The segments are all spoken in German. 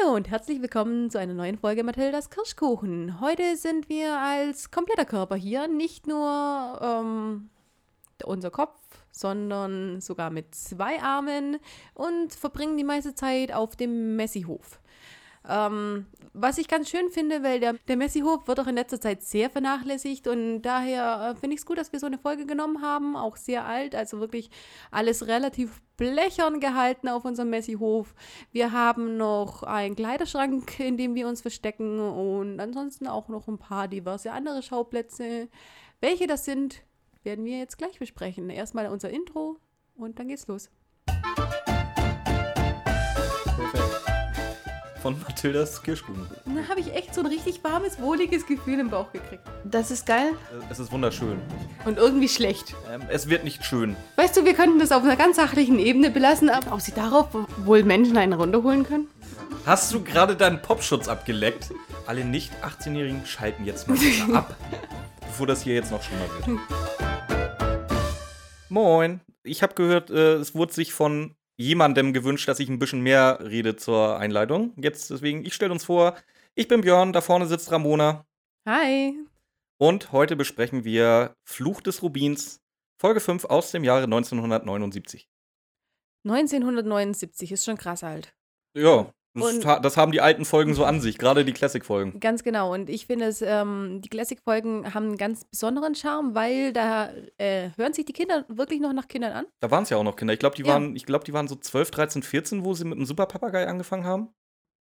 Hallo und herzlich willkommen zu einer neuen Folge Mathildas Kirschkuchen. Heute sind wir als kompletter Körper hier, nicht nur ähm, unser Kopf, sondern sogar mit zwei Armen und verbringen die meiste Zeit auf dem Messihof. Ähm, was ich ganz schön finde, weil der, der Messihof wird auch in letzter Zeit sehr vernachlässigt und daher äh, finde ich es gut, dass wir so eine Folge genommen haben, auch sehr alt, also wirklich alles relativ blechern gehalten auf unserem Messihof. Wir haben noch einen Kleiderschrank, in dem wir uns verstecken und ansonsten auch noch ein paar diverse andere Schauplätze. Welche das sind, werden wir jetzt gleich besprechen. Erstmal unser Intro und dann geht's los. Von Mathildas Kirschkuchen. Da habe ich echt so ein richtig warmes, wohliges Gefühl im Bauch gekriegt. Das ist geil. Äh, Es ist wunderschön. Und irgendwie schlecht. Ähm, es wird nicht schön. Weißt du, wir könnten das auf einer ganz sachlichen Ebene belassen, aber ob sie darauf wohl Menschen einen runterholen können? Hast du gerade deinen Popschutz abgeleckt? Alle nicht 18-Jährigen schalten jetzt mal bitte ab, bevor das hier jetzt noch schlimmer wird. Moin. Ich habe gehört, äh, es wurde sich von jemandem gewünscht, dass ich ein bisschen mehr rede zur Einleitung. Jetzt deswegen, ich stelle uns vor, ich bin Björn, da vorne sitzt Ramona Hi. und heute besprechen wir Fluch des Rubins, Folge 5 aus dem Jahre 1979. 1979 ist schon krass alt. Ja, Und- das haben die alten Folgen so an sich, gerade die Classic-Folgen. Ganz genau. Und ich finde, es, ähm, die Classic-Folgen haben einen ganz besonderen Charme, weil da äh, hören sich die Kinder wirklich noch nach Kindern an. Da waren es ja auch noch Kinder. Ich glaube, die, Ja. waren, ich glaub, die waren so 12, 13, 14, wo sie mit dem Superpapagei angefangen haben.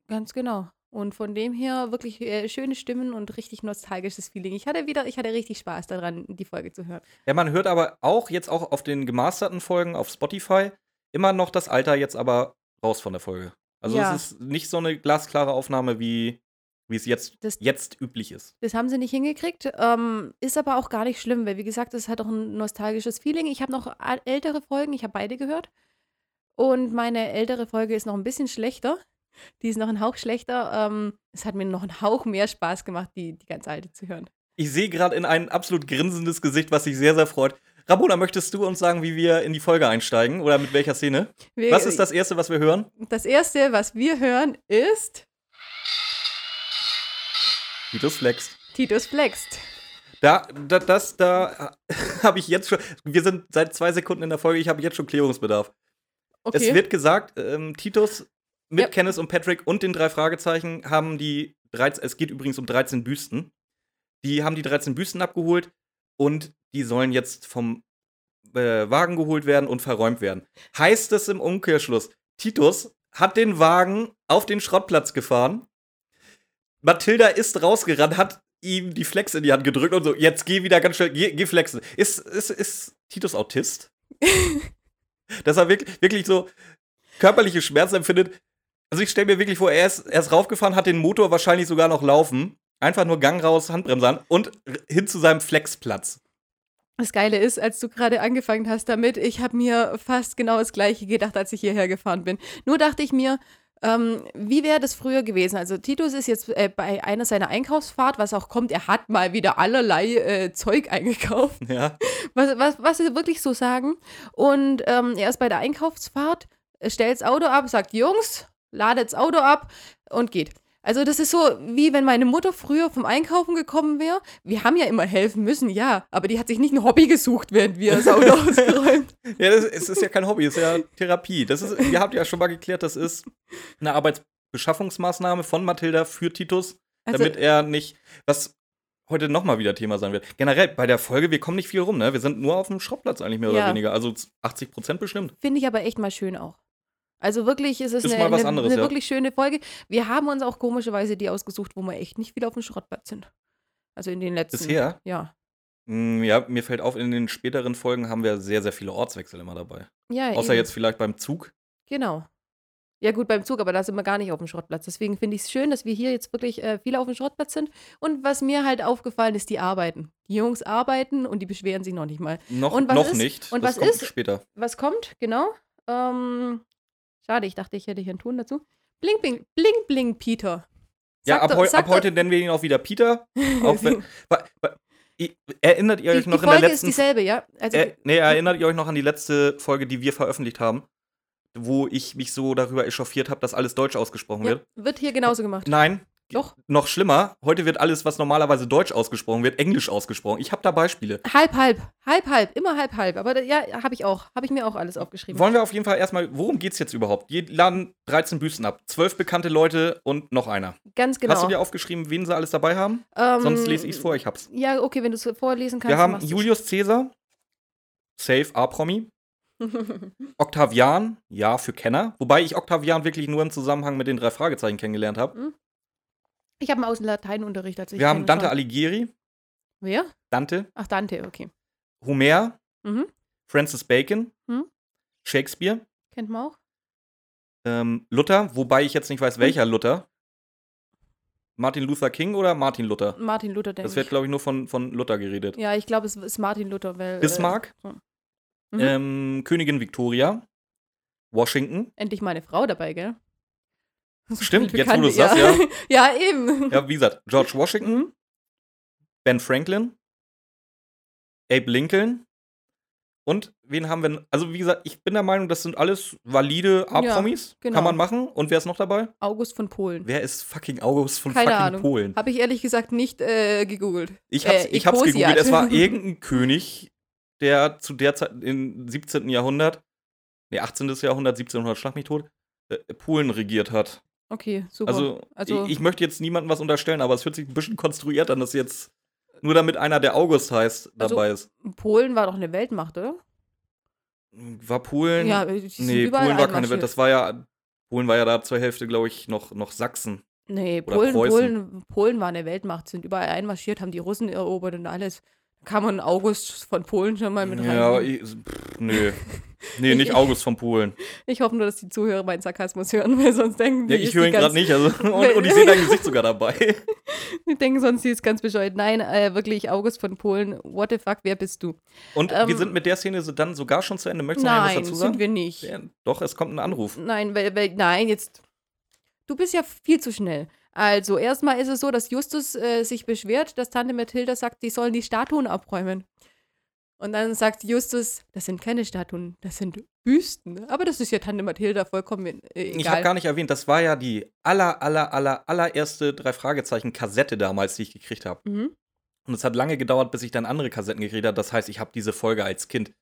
Ganz genau. Und von dem her wirklich äh, schöne Stimmen und richtig nostalgisches Feeling. Ich hatte wieder, ich hatte richtig Spaß daran, die Folge zu hören. Ja, man hört aber auch jetzt auch auf den gemasterten Folgen auf Spotify immer noch das Alter jetzt aber raus von der Folge. Also Ja. es ist nicht so eine glasklare Aufnahme, wie, wie es jetzt, Das- jetzt üblich ist. Das haben sie nicht hingekriegt. Ähm, ist aber auch gar nicht schlimm, weil wie gesagt, es hat auch ein nostalgisches Feeling. Ich habe noch ältere Folgen, ich habe beide gehört. Und meine ältere Folge ist noch ein bisschen schlechter. Die ist noch ein Hauch schlechter. Ähm, es hat mir noch einen Hauch mehr Spaß gemacht, die, die ganz alte zu hören. Ich sehe gerade in ein absolut grinsendes Gesicht, was sich sehr, sehr freut. Ramona, möchtest du uns sagen, wie wir in die Folge einsteigen oder mit welcher Szene? Wir- Was ist das Erste, was wir hören? Das erste, was wir hören, ist Titus Flex. Titus flext. Da, da, das, da habe ich jetzt schon. Wir sind seit zwei Sekunden in der Folge, ich habe jetzt schon Klärungsbedarf. Okay. Es wird gesagt, ähm, Titus mit Ja. Kenneth und Patrick und den drei Fragezeichen haben die 13, es geht übrigens um 13 Büsten. Die haben die 13 Büsten abgeholt und die sollen jetzt vom äh, Wagen geholt werden und verräumt werden. Heißt es im Umkehrschluss, Titus hat den Wagen auf den Schrottplatz gefahren. Mathilda ist rausgerannt, hat ihm die Flex in die Hand gedrückt und so, jetzt geh wieder ganz schnell, geh, geh flexen. Ist, ist, ist Titus Autist? Dass er wirklich, wirklich so körperliche Schmerzen empfindet. Also ich stelle mir wirklich vor, er ist, er ist raufgefahren, hat den Motor wahrscheinlich sogar noch laufen. Einfach nur Gang raus, Handbremse an und hin zu seinem Flexplatz. Das Geile ist, als du gerade angefangen hast damit, ich habe mir fast genau das Gleiche gedacht, als ich hierher gefahren bin. Nur dachte ich mir, ähm, wie wäre das früher gewesen? Also Titus ist jetzt äh, bei einer seiner Einkaufsfahrt, was auch kommt, er hat mal wieder allerlei äh, Zeug eingekauft, Ja. was, was, was sie wirklich so sagen. Und ähm, er ist bei der Einkaufsfahrt, äh, stellt das Auto ab, sagt, Jungs, ladet das Auto ab und geht. Also das ist so, wie wenn meine Mutter früher vom Einkaufen gekommen wäre. Wir haben ja immer helfen müssen, ja, aber die hat sich nicht ein Hobby gesucht, während wir das Auto ausgeräumt. Ja, das, es ist ja kein Hobby, es ist ja Therapie. Das ist, ihr habt ja schon mal geklärt, das ist eine Arbeitsbeschaffungsmaßnahme von Mathilda für Titus, Also, damit er nicht, was heute nochmal wieder Thema sein wird. Generell, bei der Folge, wir kommen nicht viel rum, ne? Wir sind nur auf dem Schrottplatz eigentlich mehr Ja. oder weniger. Also 80 Prozent bestimmt. Finde ich aber echt mal schön auch. Also wirklich ist es Ist eine, was eine, anderes, eine ja. wirklich schöne Folge. Wir haben uns auch komischerweise die ausgesucht, wo wir echt nicht viel auf dem Schrottplatz sind. Also in den letzten. Bisher? Ja. Mm, Ja, mir fällt auf, in den späteren Folgen haben wir sehr, sehr viele Ortswechsel immer dabei. Ja, Außer eben. jetzt vielleicht beim Zug. Genau. Ja, gut, beim Zug, aber da sind wir gar nicht auf dem Schrottplatz. Deswegen finde ich es schön, dass wir hier jetzt wirklich äh, viele auf dem Schrottplatz sind. Und was mir halt aufgefallen ist, die arbeiten. Die Jungs arbeiten und die beschweren sich noch nicht mal. Noch, noch ist- nicht. und das was kommt ist- später. Was kommt? Genau. Ähm, schade, ich dachte, ich hätte hier einen Ton dazu. Bling, bling, bling, bling, Peter. Ja, Sag ab, doch- heu ab heute nennen wir ihn auch wieder Peter. Auch wenn, erinnert ihr Die, euch die noch in der Folge ist letzten dieselbe, ja? Also, Äh, nee, erinnert ihr euch noch an die letzte Folge, die wir veröffentlicht haben? wo ich mich so darüber echauffiert habe, dass alles deutsch ausgesprochen Ja, wird. wird hier genauso gemacht. Nein. Doch. Noch schlimmer, heute wird alles, was normalerweise deutsch ausgesprochen wird, englisch ausgesprochen. Ich habe da Beispiele. Halb, halb. Halb, halb. Immer halb, halb. Aber da, ja, habe ich auch. Habe ich mir auch alles aufgeschrieben. Wollen wir auf jeden Fall erstmal, worum geht's jetzt überhaupt? Die laden 13 Büsten ab. Zwölf bekannte Leute und noch einer. Ganz genau. Hast du dir aufgeschrieben, wen sie alles dabei haben? Ähm, Sonst lese ich's vor, ich hab's. Ja, okay, wenn du es vorlesen kannst. Wir haben. Julius Caesar, Safe A-Promi. Octavian, ja, für Kenner. Wobei ich Octavian wirklich nur im Zusammenhang mit den drei Fragezeichen kennengelernt habe. Ich habe einen Außen Lateinunterricht. Also ich Wir haben Dante schon- Alighieri, Wer? Dante, Ach, Dante, okay. Homer, Mhm. Francis Bacon, Hm. Shakespeare, Kennt man auch. ähm, Luther, wobei ich jetzt nicht weiß, welcher Luther. Martin Luther King oder Martin Luther? Martin Luther, denke Das wird, ich. glaube ich, nur von, von Luther geredet. Ja, ich glaube, es ist Martin Luther, weil. äh, Bismarck, so. Mhm. ähm, Königin Victoria, Washington. Endlich mal eine Frau dabei, gell? Stimmt, jetzt wo du es sagst, ja. ja. ja, eben. Ja, wie gesagt, George Washington, Mhm. Ben Franklin, Abe Lincoln und wen haben wir? Also, wie gesagt, ich bin der Meinung, das sind alles valide A-Promis. genau. Kann man machen. Und wer ist noch dabei? August von Polen. Wer ist fucking August von Keine fucking Ahnung. Polen? Habe ich ehrlich gesagt nicht äh, gegoogelt. Ich hab's, Äh, ich hab's gegoogelt. Es war irgendein König, der zu der Zeit im 17. Jahrhundert, nee, 18. Jahrhundert, 1700, schlag mich tot, äh, Polen regiert hat. Okay, super. Also, Also- ich, ich möchte jetzt niemandem was unterstellen, aber es hört sich ein bisschen konstruiert an, dass jetzt nur damit einer, der August heißt, Also- dabei ist. Polen war doch eine Weltmacht, oder? War Polen? Ja, die sind nee, Polen war keine. Welt. Das war ja, Polen war ja da zur Hälfte, glaube ich, noch, noch Sachsen. Nee, Polen. Polen, Polen war eine Weltmacht, sind überall einmarschiert, haben die Russen erobert und alles. Kann man August von Polen schon mal mit rein. Ja, ich, pff, nee. Nee, Ich- nicht August von Polen. Ich hoffe nur, dass die Zuhörer meinen Sarkasmus hören, weil sonst denken die, Ja, ich höre ihn gerade nicht. Also, und, und ich sehe dein Gesicht sogar dabei. Die denken sonst, die ist ganz bescheuert. Nein, äh, wirklich, August von Polen, what the fuck, wer bist du? Und Ähm, wir sind mit der Szene so dann sogar schon zu Ende. Möchtest du noch Nein, was dazu sagen? sind wir nicht. Ja, doch, es kommt ein Anruf. Nein, weil, weil, nein, jetzt. Du bist ja viel zu schnell. Also, erstmal ist es so, dass Justus äh, sich beschwert, dass Tante Mathilda sagt, die sollen die Statuen abräumen. Und dann sagt Justus, das sind keine Statuen, das sind Büsten. Aber das ist ja Tante Mathilda vollkommen äh, Ich habe egal. gar nicht erwähnt, das war ja die aller, aller, aller, allererste drei Fragezeichen Kassette damals, die ich gekriegt habe. Mhm. Und es hat lange gedauert, bis ich dann andere Kassetten gekriegt habe. Das heißt, ich habe diese Folge als Kind.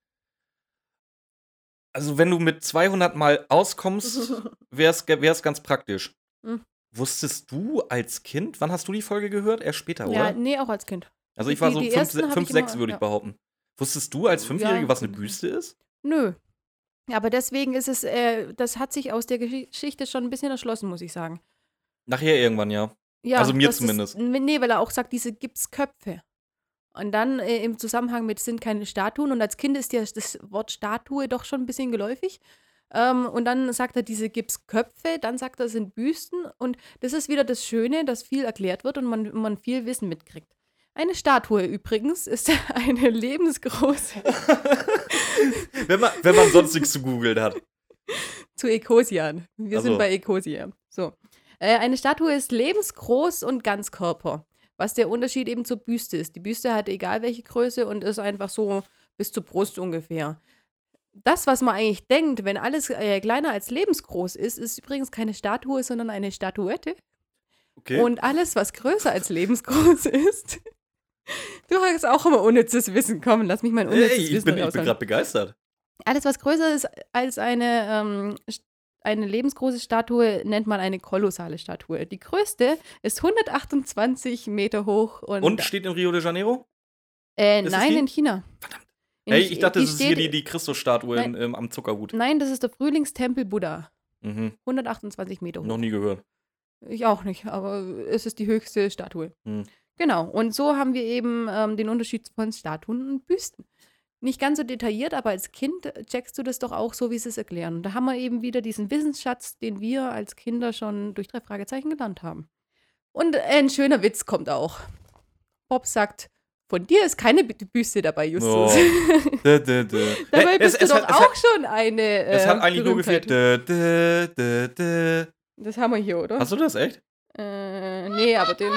Also, wenn du mit 200 Mal auskommst, wäre es ganz praktisch. Mhm. Wusstest du als Kind, wann hast du die Folge gehört? Erst später, Ja, oder? nee, auch als Kind. Also, ich war so die 5, ersten hab ich 6, immer- würde ich ja. behaupten. Wusstest du als Fünfjährige, Ja. was eine Büste ist? Nö. Aber deswegen ist es, äh, das hat sich aus der Gesch- Geschichte schon ein bisschen erschlossen, muss ich sagen. Nachher irgendwann, ja. Ja, Also mir zumindest. Ist, nee, weil er auch sagt, diese Gipsköpfe. Und dann äh, im Zusammenhang mit sind keine Statuen. Und als Kind ist dir das Wort Statue doch schon ein bisschen geläufig. Ähm, und dann sagt er diese Gipsköpfe, dann sagt er, es sind Büsten. Und das ist wieder das Schöne, dass viel erklärt wird und man, man viel Wissen mitkriegt. Eine Statue übrigens ist eine lebensgroße wenn, man, wenn man sonst nichts zu googeln hat. zu Ecosian. Wir Ach so. sind bei Ecosia. So. Äh, eine Statue ist lebensgroß und Ganzkörper. Was der Unterschied eben zur Büste ist. Die Büste hat egal welche Größe und ist einfach so bis zur Brust ungefähr. Das, was man eigentlich denkt, wenn alles äh, kleiner als lebensgroß ist, ist übrigens keine Statue, sondern eine Statuette. Okay. Und alles, was größer als lebensgroß ist. Du hast auch immer unnützes Wissen. Komm, lass mich mein unnützes Ey, ich Wissen bin, ich bin gerade begeistert. Alles, was größer ist als eine, ähm, eine lebensgroße Statue, nennt man eine kolossale Statue. Die größte ist 128 Meter hoch und, Und steht in Rio de Janeiro? äh, nein, in China. Verdammt. Ey, ich dachte, das ist hier die, die Christusstatue in, ähm, am Zuckerhut. Nein, das ist der Frühlingstempel Buddha. Mhm. 128 Meter hoch. Noch nie gehört. Ich auch nicht, aber es ist die höchste Statue. Hm. Genau, und so haben wir eben ähm, den Unterschied von Statuen und Büsten. Nicht ganz so detailliert, aber als Kind checkst du das doch auch so, wie sie es erklären. Und da haben wir eben wieder diesen Wissensschatz, den wir als Kinder schon durch drei Fragezeichen gelernt haben. Und ein schöner Witz kommt auch. Bob sagt, von dir ist keine Bü- Büste dabei, Justus. Oh. Dä, dä, dä. Dabei bist es, du es, doch hat, auch hat, schon eine äh, es hat eigentlich nur gefehlt. Das haben wir hier, oder? Hast du das echt? Äh, nee, aber den.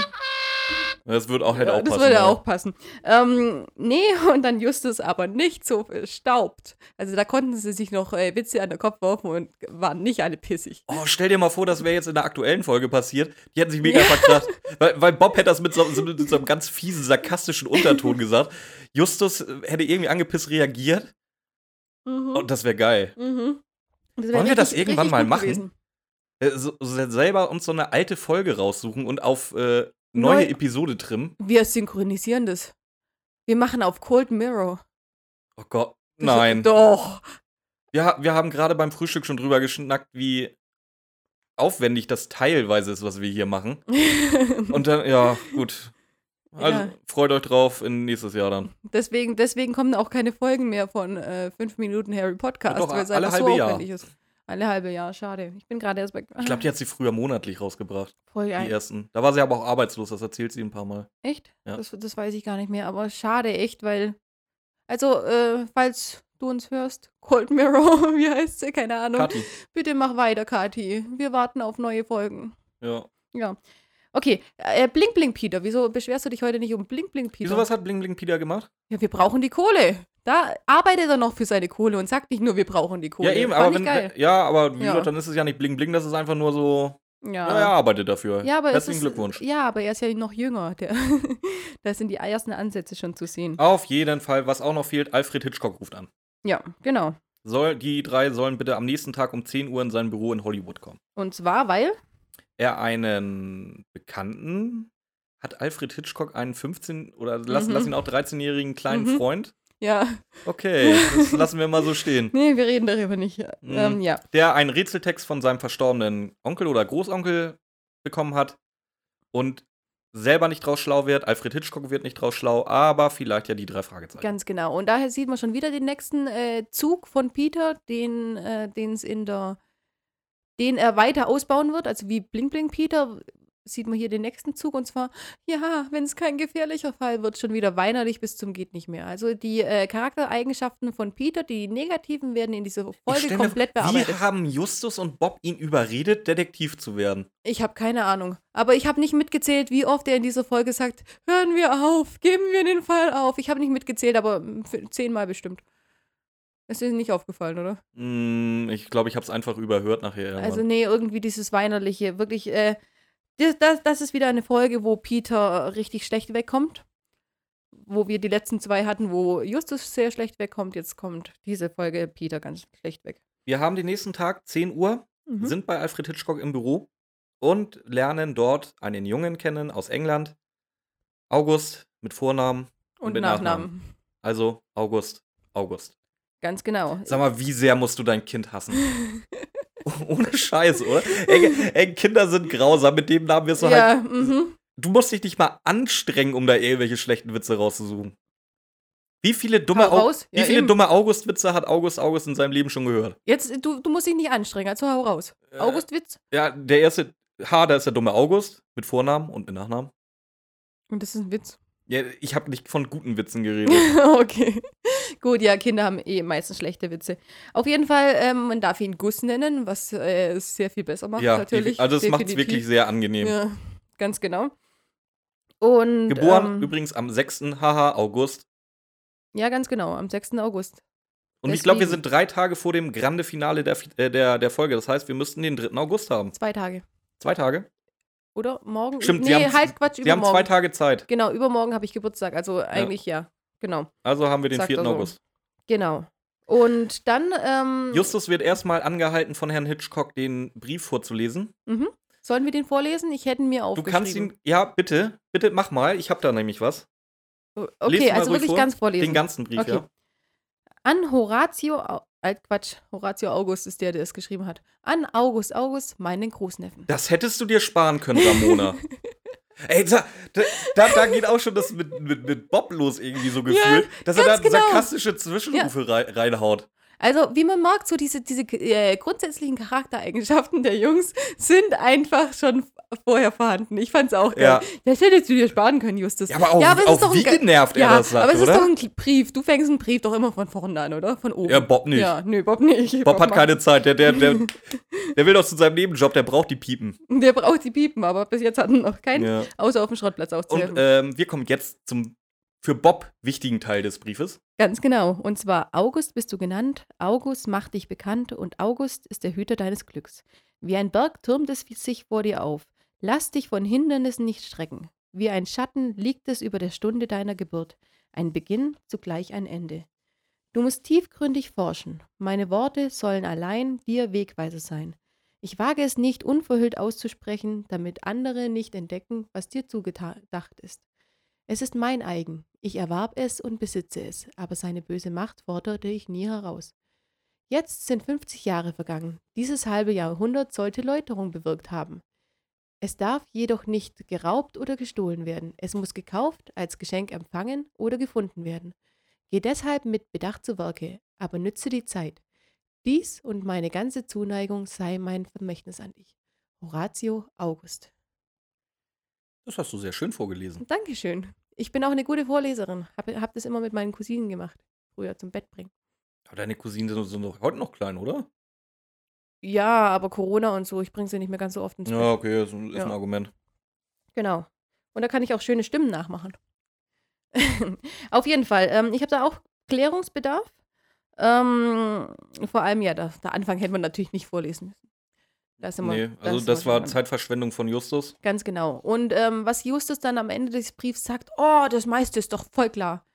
Das wird auch, Ja, auch das passen. würde ja. auch passen. Ähm, nee, und dann Justus aber nicht so verstaubt. Also da konnten sie sich noch äh, Witze an den Kopf werfen und waren nicht alle pissig. Oh, stell dir mal vor, das wäre jetzt in der aktuellen Folge passiert. Die hätten sich mega verkracht. Weil, weil Bob hätte das mit so, so, mit so einem ganz fiesen, sarkastischen Unterton gesagt. Justus äh, hätte irgendwie angepisst reagiert. Mhm. Und das wäre geil. Mhm. Das wär Wollen wir das irgendwann mal machen? gewesen. Äh, so selber uns so eine alte Folge raussuchen und auf äh, neue Neu- Episode trimmen. Wir synchronisieren das. Wir machen auf Cold Mirror. Oh Gott. Nein. Doch. Wir, wir haben gerade beim Frühstück schon drüber geschnackt, wie aufwendig das teilweise ist, was wir hier machen. Und dann, ja, gut. Also Ja. freut euch drauf in nächstes Jahr dann. deswegen, deswegen kommen auch keine Folgen mehr von äh, 5 Minuten Harry Podcast, Ja, doch, weil es alle so halbe Jahr. aufwendig ist. Alle halbe Jahr, schade. Ich bin gerade erst bei. Ich glaube, die hat sie früher monatlich rausgebracht, voll die geil. ersten. Da war sie aber auch arbeitslos, das erzählt sie ein paar Mal. Echt? Ja. Das, das weiß ich gar nicht mehr, aber schade, echt, weil. Also, äh, falls du uns hörst, Cold Mirror, wie heißt sie? Keine Ahnung. Kathi. Bitte mach weiter, Kati. Wir warten auf neue Folgen. Ja. Ja. Okay, äh, Blink Blink Peter. Wieso beschwerst du dich heute nicht um Blink Blink Peter? Wieso was hat Bling Bling Peter gemacht? Ja, wir brauchen die Kohle. Da arbeitet er noch für seine Kohle und sagt nicht nur, wir brauchen die Kohle. Ja, eben, Fand aber wenn, geil. ja, aber wie Ja. gesagt, dann ist es ja nicht Bling Bling, das ist einfach nur so, Ja. ja, er arbeitet dafür. Ja, aber Herzlichen ist, Glückwunsch. Ja, aber er ist ja noch jünger. Der, da sind die ersten Ansätze schon zu sehen. Auf jeden Fall, was auch noch fehlt, Alfred Hitchcock ruft an. Ja, genau. Soll, die drei sollen bitte am nächsten Tag um 10 Uhr in sein Büro in Hollywood kommen. Und zwar, weil. Er einen Bekannten, hat Alfred Hitchcock einen 15- oder lass, Mhm. lass ihn auch 13-jährigen kleinen Mhm. Freund? Ja, Okay, das lassen wir mal so stehen. nee, wir reden darüber nicht. Mhm. Ähm, ja. Der einen Rätseltext von seinem verstorbenen Onkel oder Großonkel bekommen hat und selber nicht draus schlau wird. Alfred Hitchcock wird nicht draus schlau, aber vielleicht ja die drei Fragezeichen. Ganz genau. Und daher sieht man schon wieder den nächsten äh, Zug von Peter, den äh, es in der, den er weiter ausbauen wird. Also wie Blink Blink Peter sieht man hier den nächsten Zug und zwar, ja, wenn es kein gefährlicher Fall wird, schon wieder weinerlich bis zum geht nicht mehr. Also die äh, Charaktereigenschaften von Peter, die negativen, werden in dieser Folge stell mir- komplett Wie bearbeitet. haben Justus und Bob ihn überredet, Detektiv zu werden? Ich habe keine Ahnung. Aber ich habe nicht mitgezählt, wie oft er in dieser Folge sagt, hören wir auf, geben wir den Fall auf. Ich habe nicht mitgezählt, aber mm, für- zehnmal bestimmt. Ist dir nicht aufgefallen, oder? Hm, ich glaube, ich habe es einfach überhört nachher. Irgendwann. Also nee, irgendwie dieses Weinerliche. Wirklich, äh, das, das, das ist wieder eine Folge, wo Peter richtig schlecht wegkommt. Wo wir die letzten zwei hatten, wo Justus sehr schlecht wegkommt. Jetzt kommt diese Folge Peter ganz schlecht weg. Wir haben den nächsten Tag, 10 Uhr, Mhm. sind bei Alfred Hitchcock im Büro und lernen dort einen Jungen kennen aus England. August mit Vornamen Und mit Nachnamen. Also August, August. Ganz genau. Sag mal, wie sehr musst du dein Kind hassen? Ohne Scheiß, oder? Ey, ey, Kinder sind grausam, mit dem Namen wirst du ja, halt. mhm. Du musst dich nicht mal anstrengen, um da irgendwelche schlechten Witze rauszusuchen. Wie viele dumme, wie Ja, viele eben. dumme August-Witze hat August August in seinem Leben schon gehört? Jetzt, du, du musst dich nicht anstrengen, also hau raus. Äh, Augustwitz? Ja, der erste H, da ist der dumme August mit Vornamen und mit Nachnamen. Und das ist ein Witz. Ja, ich habe nicht von guten Witzen geredet. okay. Gut, ja, Kinder haben eh meistens schlechte Witze. Auf jeden Fall, ähm, man darf ihn Gus nennen, was äh, es sehr viel besser macht, ja, natürlich. also es macht es wirklich sehr angenehm. Ja, ganz genau. Und, Geboren ähm, übrigens am 6. Haha August. ja, ganz genau, am 6. August. Und ich glaube, wir Deswegen. sind drei Tage vor dem Grande Finale der, äh, der, der Folge. Das heißt, wir müssten den 3. August haben. Zwei Tage. Zwei Tage? Oder? Morgen? Stimmt, nee, haben- halt Quatsch, Wir haben zwei Tage Zeit. Genau, übermorgen habe ich Geburtstag, also eigentlich ja. Genau, Also haben wir den Sagt 4. er so. August. genau. Und dann, ähm, Justus wird erstmal angehalten von Herrn Hitchcock, den Brief vorzulesen. sollen wir den vorlesen? Ich hätte ihn mir Du aufgeschrieben. kannst ihn, ja, bitte, bitte mach mal. Ich habe da nämlich was. Okay, also wirklich vor. ganz vorlesen. Den ganzen Brief, Okay. ja. An Horatio, äh, Quatsch, Horatio August ist der, der es geschrieben hat. An August August, meinen Großneffen. Das hättest du dir sparen können, Ramona. Ey, da, da, da geht auch schon das mit, mit, mit Bob los irgendwie so gefühlt, dass er da genau. sarkastische Zwischenrufe rei reinhaut. Also, wie man merkt, so diese, diese äh, grundsätzlichen Charaktereigenschaften der Jungs sind einfach schon vorher vorhanden. Ich fand's auch geil. Ja. Das hättest du dir sparen können, Justus. Ja, aber auch, Ja, aber es ist auch wie ge- genervt er Ja, das sagt, aber es ist oder? doch ein Brief. Du fängst einen Brief doch immer von vorne an, oder? Von oben. ja, Bob nicht. Ja, nö, Bob nicht. Bob hat macht- keine Zeit. Der, der, der, der will doch zu seinem Nebenjob, der braucht die Piepen. Der braucht die Piepen, aber bis jetzt hat er noch keinen, Ja. außer auf dem Schrottplatz auszuhelfen. Und ähm, wir kommen jetzt zum für Bob wichtigen Teil des Briefes. Ganz genau. Und zwar August bist du genannt, August macht dich bekannt und August ist der Hüter deines Glücks. Wie ein Berg türmt es sich vor dir auf. Lass dich von Hindernissen nicht strecken. Wie ein Schatten liegt es über der Stunde deiner Geburt. Ein Beginn, zugleich ein Ende. Du musst tiefgründig forschen. Meine Worte sollen allein dir Wegweiser sein. Ich wage es nicht unverhüllt auszusprechen, damit andere nicht entdecken, was dir zugedacht ist. Es ist mein eigen. Ich erwarb es und besitze es, aber seine böse Macht forderte ich nie heraus. Jetzt sind 50 Jahre vergangen. Dieses halbe Jahrhundert sollte Läuterung bewirkt haben. Es darf jedoch nicht geraubt oder gestohlen werden. Es muss gekauft, als Geschenk empfangen oder gefunden werden. Geh deshalb mit Bedacht zu Werke, aber nütze die Zeit. Dies und meine ganze Zuneigung sei mein Vermächtnis an dich. Horatio August. Das hast du sehr schön vorgelesen. Dankeschön. Ich bin auch eine gute Vorleserin. Hab, hab das immer mit meinen Cousinen gemacht. Früher zum Bett bringen. Aber deine Cousinen sind, sind doch heute noch klein, oder? Ja, aber Corona und so, ich bringe sie nicht mehr ganz so oft ins Ja, Bett. okay, das ist ein Ja. Argument. Genau. Und da kann ich auch schöne Stimmen nachmachen. Auf jeden Fall. Ähm, ich habe da auch Klärungsbedarf. Ähm, vor allem, ja, der Anfang hätte man natürlich nicht vorlesen müssen. Da sind wir- Nee, also das wir war schon Zeitverschwendung von Justus. Ganz genau. Und ähm, was Justus dann am Ende des Briefs sagt, oh, das meiste ist doch voll klar.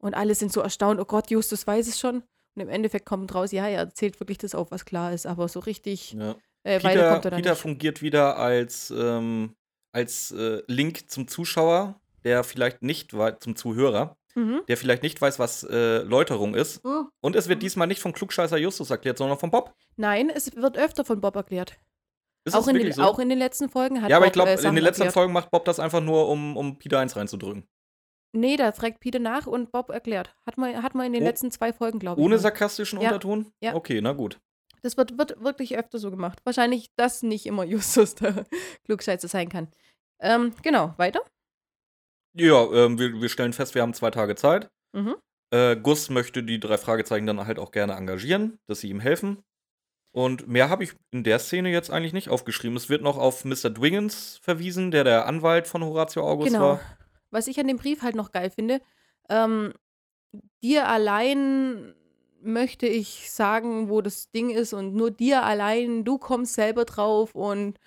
Und alle sind so erstaunt, oh Gott, Justus weiß es schon. Und im Endeffekt kommt raus, ja, er erzählt wirklich das auf, was klar ist, aber so richtig Ja. äh, weiter Peter, kommt er dann Peter nicht. fungiert wieder als, ähm, als äh, Link zum Zuschauer, der vielleicht nicht zum Zuhörer, Mhm. der vielleicht nicht weiß, was äh, Läuterung ist. Oh. Und es wird Mhm. diesmal nicht vom Klugscheißer Justus erklärt, sondern von Bob. Nein, es wird öfter von Bob erklärt. Ist Auch in, den, so? auch in den letzten Folgen hat ja, aber Bob ich glaube, äh, in den letzten erklärt. Folgen macht Bob das einfach nur, um, um Peter 1 reinzudrücken. Nee, da fragt Peter nach und Bob erklärt. Hat man, hat man in den Oh. letzten zwei Folgen, glaube ich. Ohne sarkastischen Ja. Unterton? Ja. Okay, na gut. Das wird, wird wirklich öfter so gemacht. Wahrscheinlich, dass nicht immer Justus der Klugscheißer sein kann. Ähm, genau, weiter. Ja, ähm, wir, wir stellen fest, wir haben zwei Tage Zeit. Mhm. Äh, Gus möchte die drei Fragezeichen dann halt auch gerne engagieren, dass sie ihm helfen. Und mehr habe ich in der Szene jetzt eigentlich nicht aufgeschrieben. Es wird noch auf Mr. Dwiggins verwiesen, der der Anwalt von Horatio August Genau. war. Was ich an dem Brief halt noch geil finde, ähm, dir allein möchte ich sagen, wo das Ding ist und nur dir allein, du kommst selber drauf und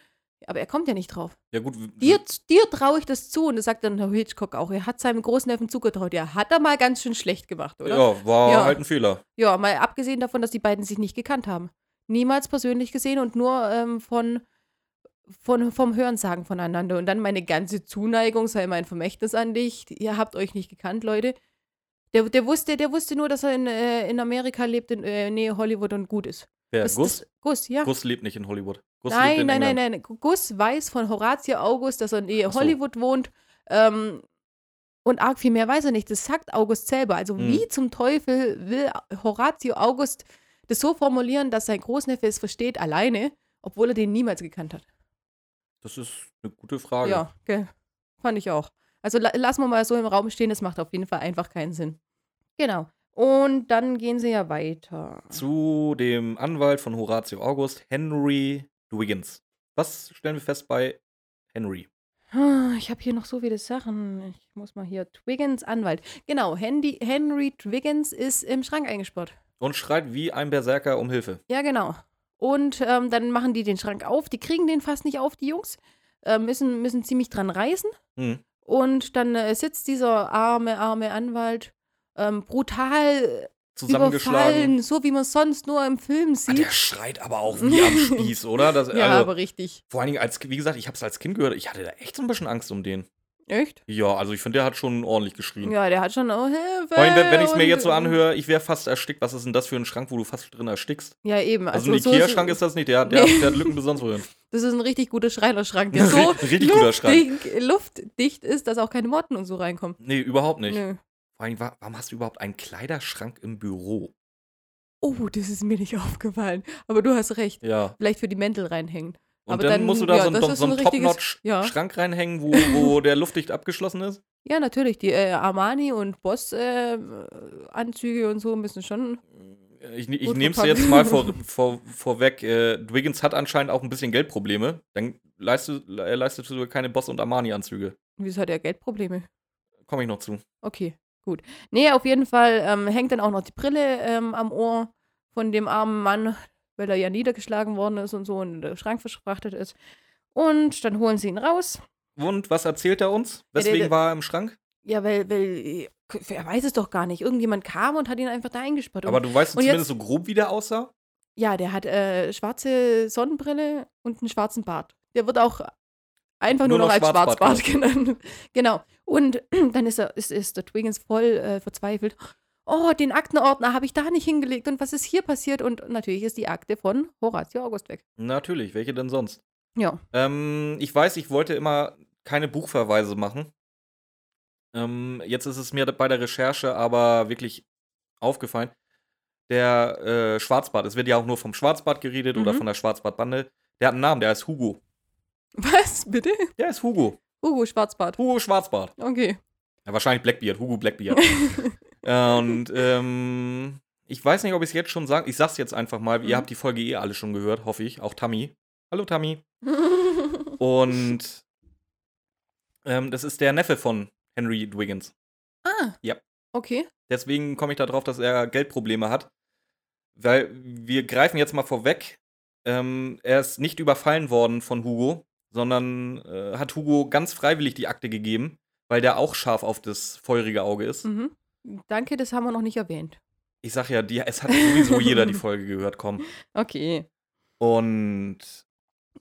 aber er kommt ja nicht drauf. Ja, gut. Dir, dir traue ich das zu und das sagt dann Herr Hitchcock auch. Er hat seinem Großneffen zugetraut. Ja, hat er mal ganz schön schlecht gemacht, oder? Ja, war Ja. halt ein Fehler. Ja, mal abgesehen davon, dass die beiden sich nicht gekannt haben. Niemals persönlich gesehen und nur ähm, von, von, vom Hörensagen voneinander. Und dann meine ganze Zuneigung sei mein Vermächtnis an dich. Ihr habt euch nicht gekannt, Leute. Der, der, wusste, der wusste nur, dass er in, äh, in Amerika lebt, in äh, Nähe Hollywood und gut ist. Wer? Das, Gus? Das, Gus, ja. Gus lebt nicht in Hollywood. Gus nein, in nein, nein, nein. Gus weiß von Horatio August, dass er in so. Hollywood wohnt. Ähm, und arg viel mehr weiß er nicht. Das sagt August selber. Also, Hm. wie zum Teufel will Horatio August das so formulieren, dass sein Großneffe es versteht, alleine, obwohl er den niemals gekannt hat? Das ist eine gute Frage. Ja, gell. Fand ich auch. Also, la lassen wir mal so im Raum stehen. Das macht auf jeden Fall einfach keinen Sinn. Genau. Und dann gehen sie ja weiter. Zu dem Anwalt von Horatio August, Henry Dwiggins. Was stellen wir fest bei Henry? Ah, Ich habe hier noch so viele Sachen. Ich muss mal hier. Twiggins Anwalt. Genau, Henry, Henry Twiggins ist im Schrank eingesperrt. Und schreit wie ein Berserker um Hilfe. Ja, genau. Und ähm, dann machen die den Schrank auf. Die kriegen den fast nicht auf, die Jungs. Äh, müssen, müssen ziemlich dran reißen. Hm. Und dann äh, sitzt dieser arme, arme Anwalt ähm, brutal Zusammengeschlagen. überfallen, so wie man sonst nur im Film Ah, sieht. der schreit aber auch wie am Spieß, oder? Das, ja, also, aber richtig. vor allen Dingen, als, wie gesagt, ich habe es als Kind gehört, ich hatte da echt so ein bisschen Angst um den. Echt? Ja, also ich finde, der hat schon ordentlich geschrien. Ja, der hat schon, oh, Hilfe. Allem, wenn, wenn ich es mir jetzt so anhöre, ich wäre fast erstickt. Was ist denn das für ein Schrank, wo du fast drin erstickst? Ja, eben. Also, Also, ein so Ikea-Schrank ist das nicht, der, der, Nee. der hat Lücken besonders wohin. Das ist ein richtig guter Schreinerschrank, der so Richtig guter Schrank. luftdicht, ist, dass auch keine Motten und so reinkommen. Nee, überhaupt nicht. Nö. Vor allem, wa- warum hast du überhaupt einen Kleiderschrank im Büro? Oh, das ist mir nicht aufgefallen. Aber du hast recht. Ja. Vielleicht für die Mäntel reinhängen. Und Aber dann, dann- musst du da ja, so, einen- so einen ein richtiges- ja. Top-Notch-Schrank reinhängen, wo, wo der luftdicht abgeschlossen ist. Ja, natürlich. Die äh, Armani und Boss-Anzüge und so müssen schon. Ich, ich nehme es jetzt mal vor, vor, vorweg. Äh, Dwiggins hat anscheinend auch ein bisschen Geldprobleme. Dann leistest, äh, leistest du keine Boss- und Armani-Anzüge. Wieso hat er Geldprobleme? Komme ich noch zu. Okay, gut. Nee, auf jeden Fall ähm, hängt dann auch noch die Brille ähm, am Ohr von dem armen Mann, weil er ja niedergeschlagen worden ist und so und in den Schrank verschrachtet ist. Und dann holen sie ihn raus. Und was erzählt er uns? Ja, der- Weswegen war er im Schrank? Ja, weil, weil, er weiß es doch gar nicht. Irgendjemand kam und hat ihn einfach da eingesperrt. Aber du weißt zumindest so grob, wie der aussah? ja, der hat äh, schwarze Sonnenbrille und einen schwarzen Bart. Der wird auch einfach nur, Nur noch noch als Schwarzbart Schwarzbart genannt. genau. Und dann ist, er, ist, ist der Twiggins voll äh, verzweifelt. Oh, den Aktenordner habe ich da nicht hingelegt und was ist hier passiert? Und natürlich ist die Akte von Horatio August weg. Natürlich, welche denn sonst? Ja. Ähm, ich weiß, ich wollte immer keine Buchverweise machen. Ähm, jetzt ist es mir bei der Recherche aber wirklich aufgefallen. Der äh, Schwarzbart, es wird ja auch nur vom Schwarzbart geredet oder Mhm. von der Schwarzbartbande. Der hat einen Namen, der heißt Hugo. Was, bitte? Der ist Hugo. Hugo Schwarzbart. Hugo Schwarzbart. Okay. Ja, wahrscheinlich Blackbeard, Hugo Blackbeard. Und ähm, ich weiß nicht, ob ich es jetzt schon sage. Ich sag's jetzt einfach mal. Ihr Mhm. habt die Folge eh alle schon gehört, hoffe ich. Auch Tammy. Hallo Tammy. Und ähm, das ist der Neffe von Henry Dwiggins. ah. Ja. Okay. Deswegen komme ich darauf, dass er Geldprobleme hat. Weil wir greifen jetzt mal vorweg. Ähm, er ist nicht überfallen worden von Hugo, sondern äh, hat Hugo ganz freiwillig die Akte gegeben, weil der auch scharf auf das feurige Auge ist. Mhm. Danke, das haben wir noch nicht erwähnt. Ich sag ja, die, es hat sowieso jeder die Folge gehört, komm. Okay. Und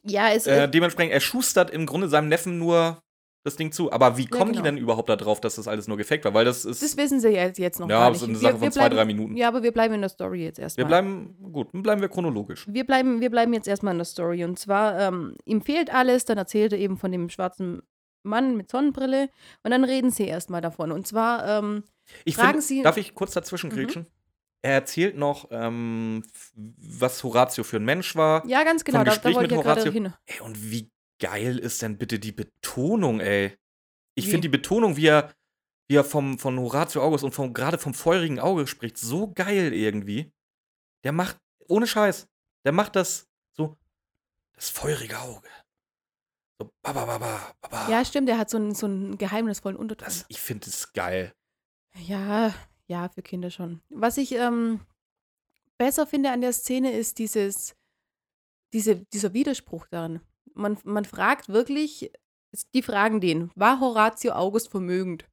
Ja, es äh, dementsprechend, er schustert im Grunde seinem Neffen nur das Ding zu. Aber wie kommen genau. die denn überhaupt darauf, dass das alles nur gefaked war? Weil das ist. Das wissen sie jetzt, jetzt noch Ja, gar das nicht. ist eine Sache von zwei, bleiben, drei Minuten. Ja, aber wir bleiben in der Story jetzt wir erstmal. bleiben, gut, dann bleiben wir chronologisch. wir bleiben, wir bleiben jetzt erstmal in der Story. Und zwar, ähm, ihm fehlt alles, dann erzählt er eben von dem schwarzen Mann mit Sonnenbrille und dann reden sie erstmal davon. Und zwar, ähm, Ich Fragen find, Sie- Mhm. Darf ich kurz dazwischen grätschen? Er erzählt noch, ähm, was Horatio für ein Mensch war. ja, ganz genau, Vom da, da Gespräch wollte ich mit ja gerade Horatio. hin. Ey, und wie geil ist denn bitte die Betonung, ey? Ich finde die Betonung, wie er, wie er vom, von Horatio August und vom, gerade vom feurigen Auge spricht, so geil irgendwie. Der macht, ohne Scheiß, der macht das so, das feurige Auge. So, baba, baba, baba. Ja, stimmt, er hat so einen, so einen geheimnisvollen Unterton. das, ich finde es geil. Ja, ja, für Kinder schon. Was ich ähm, besser finde an der Szene ist dieses, diese, dieser Widerspruch darin. Man, man fragt wirklich, die fragen den, war Horatio August vermögend?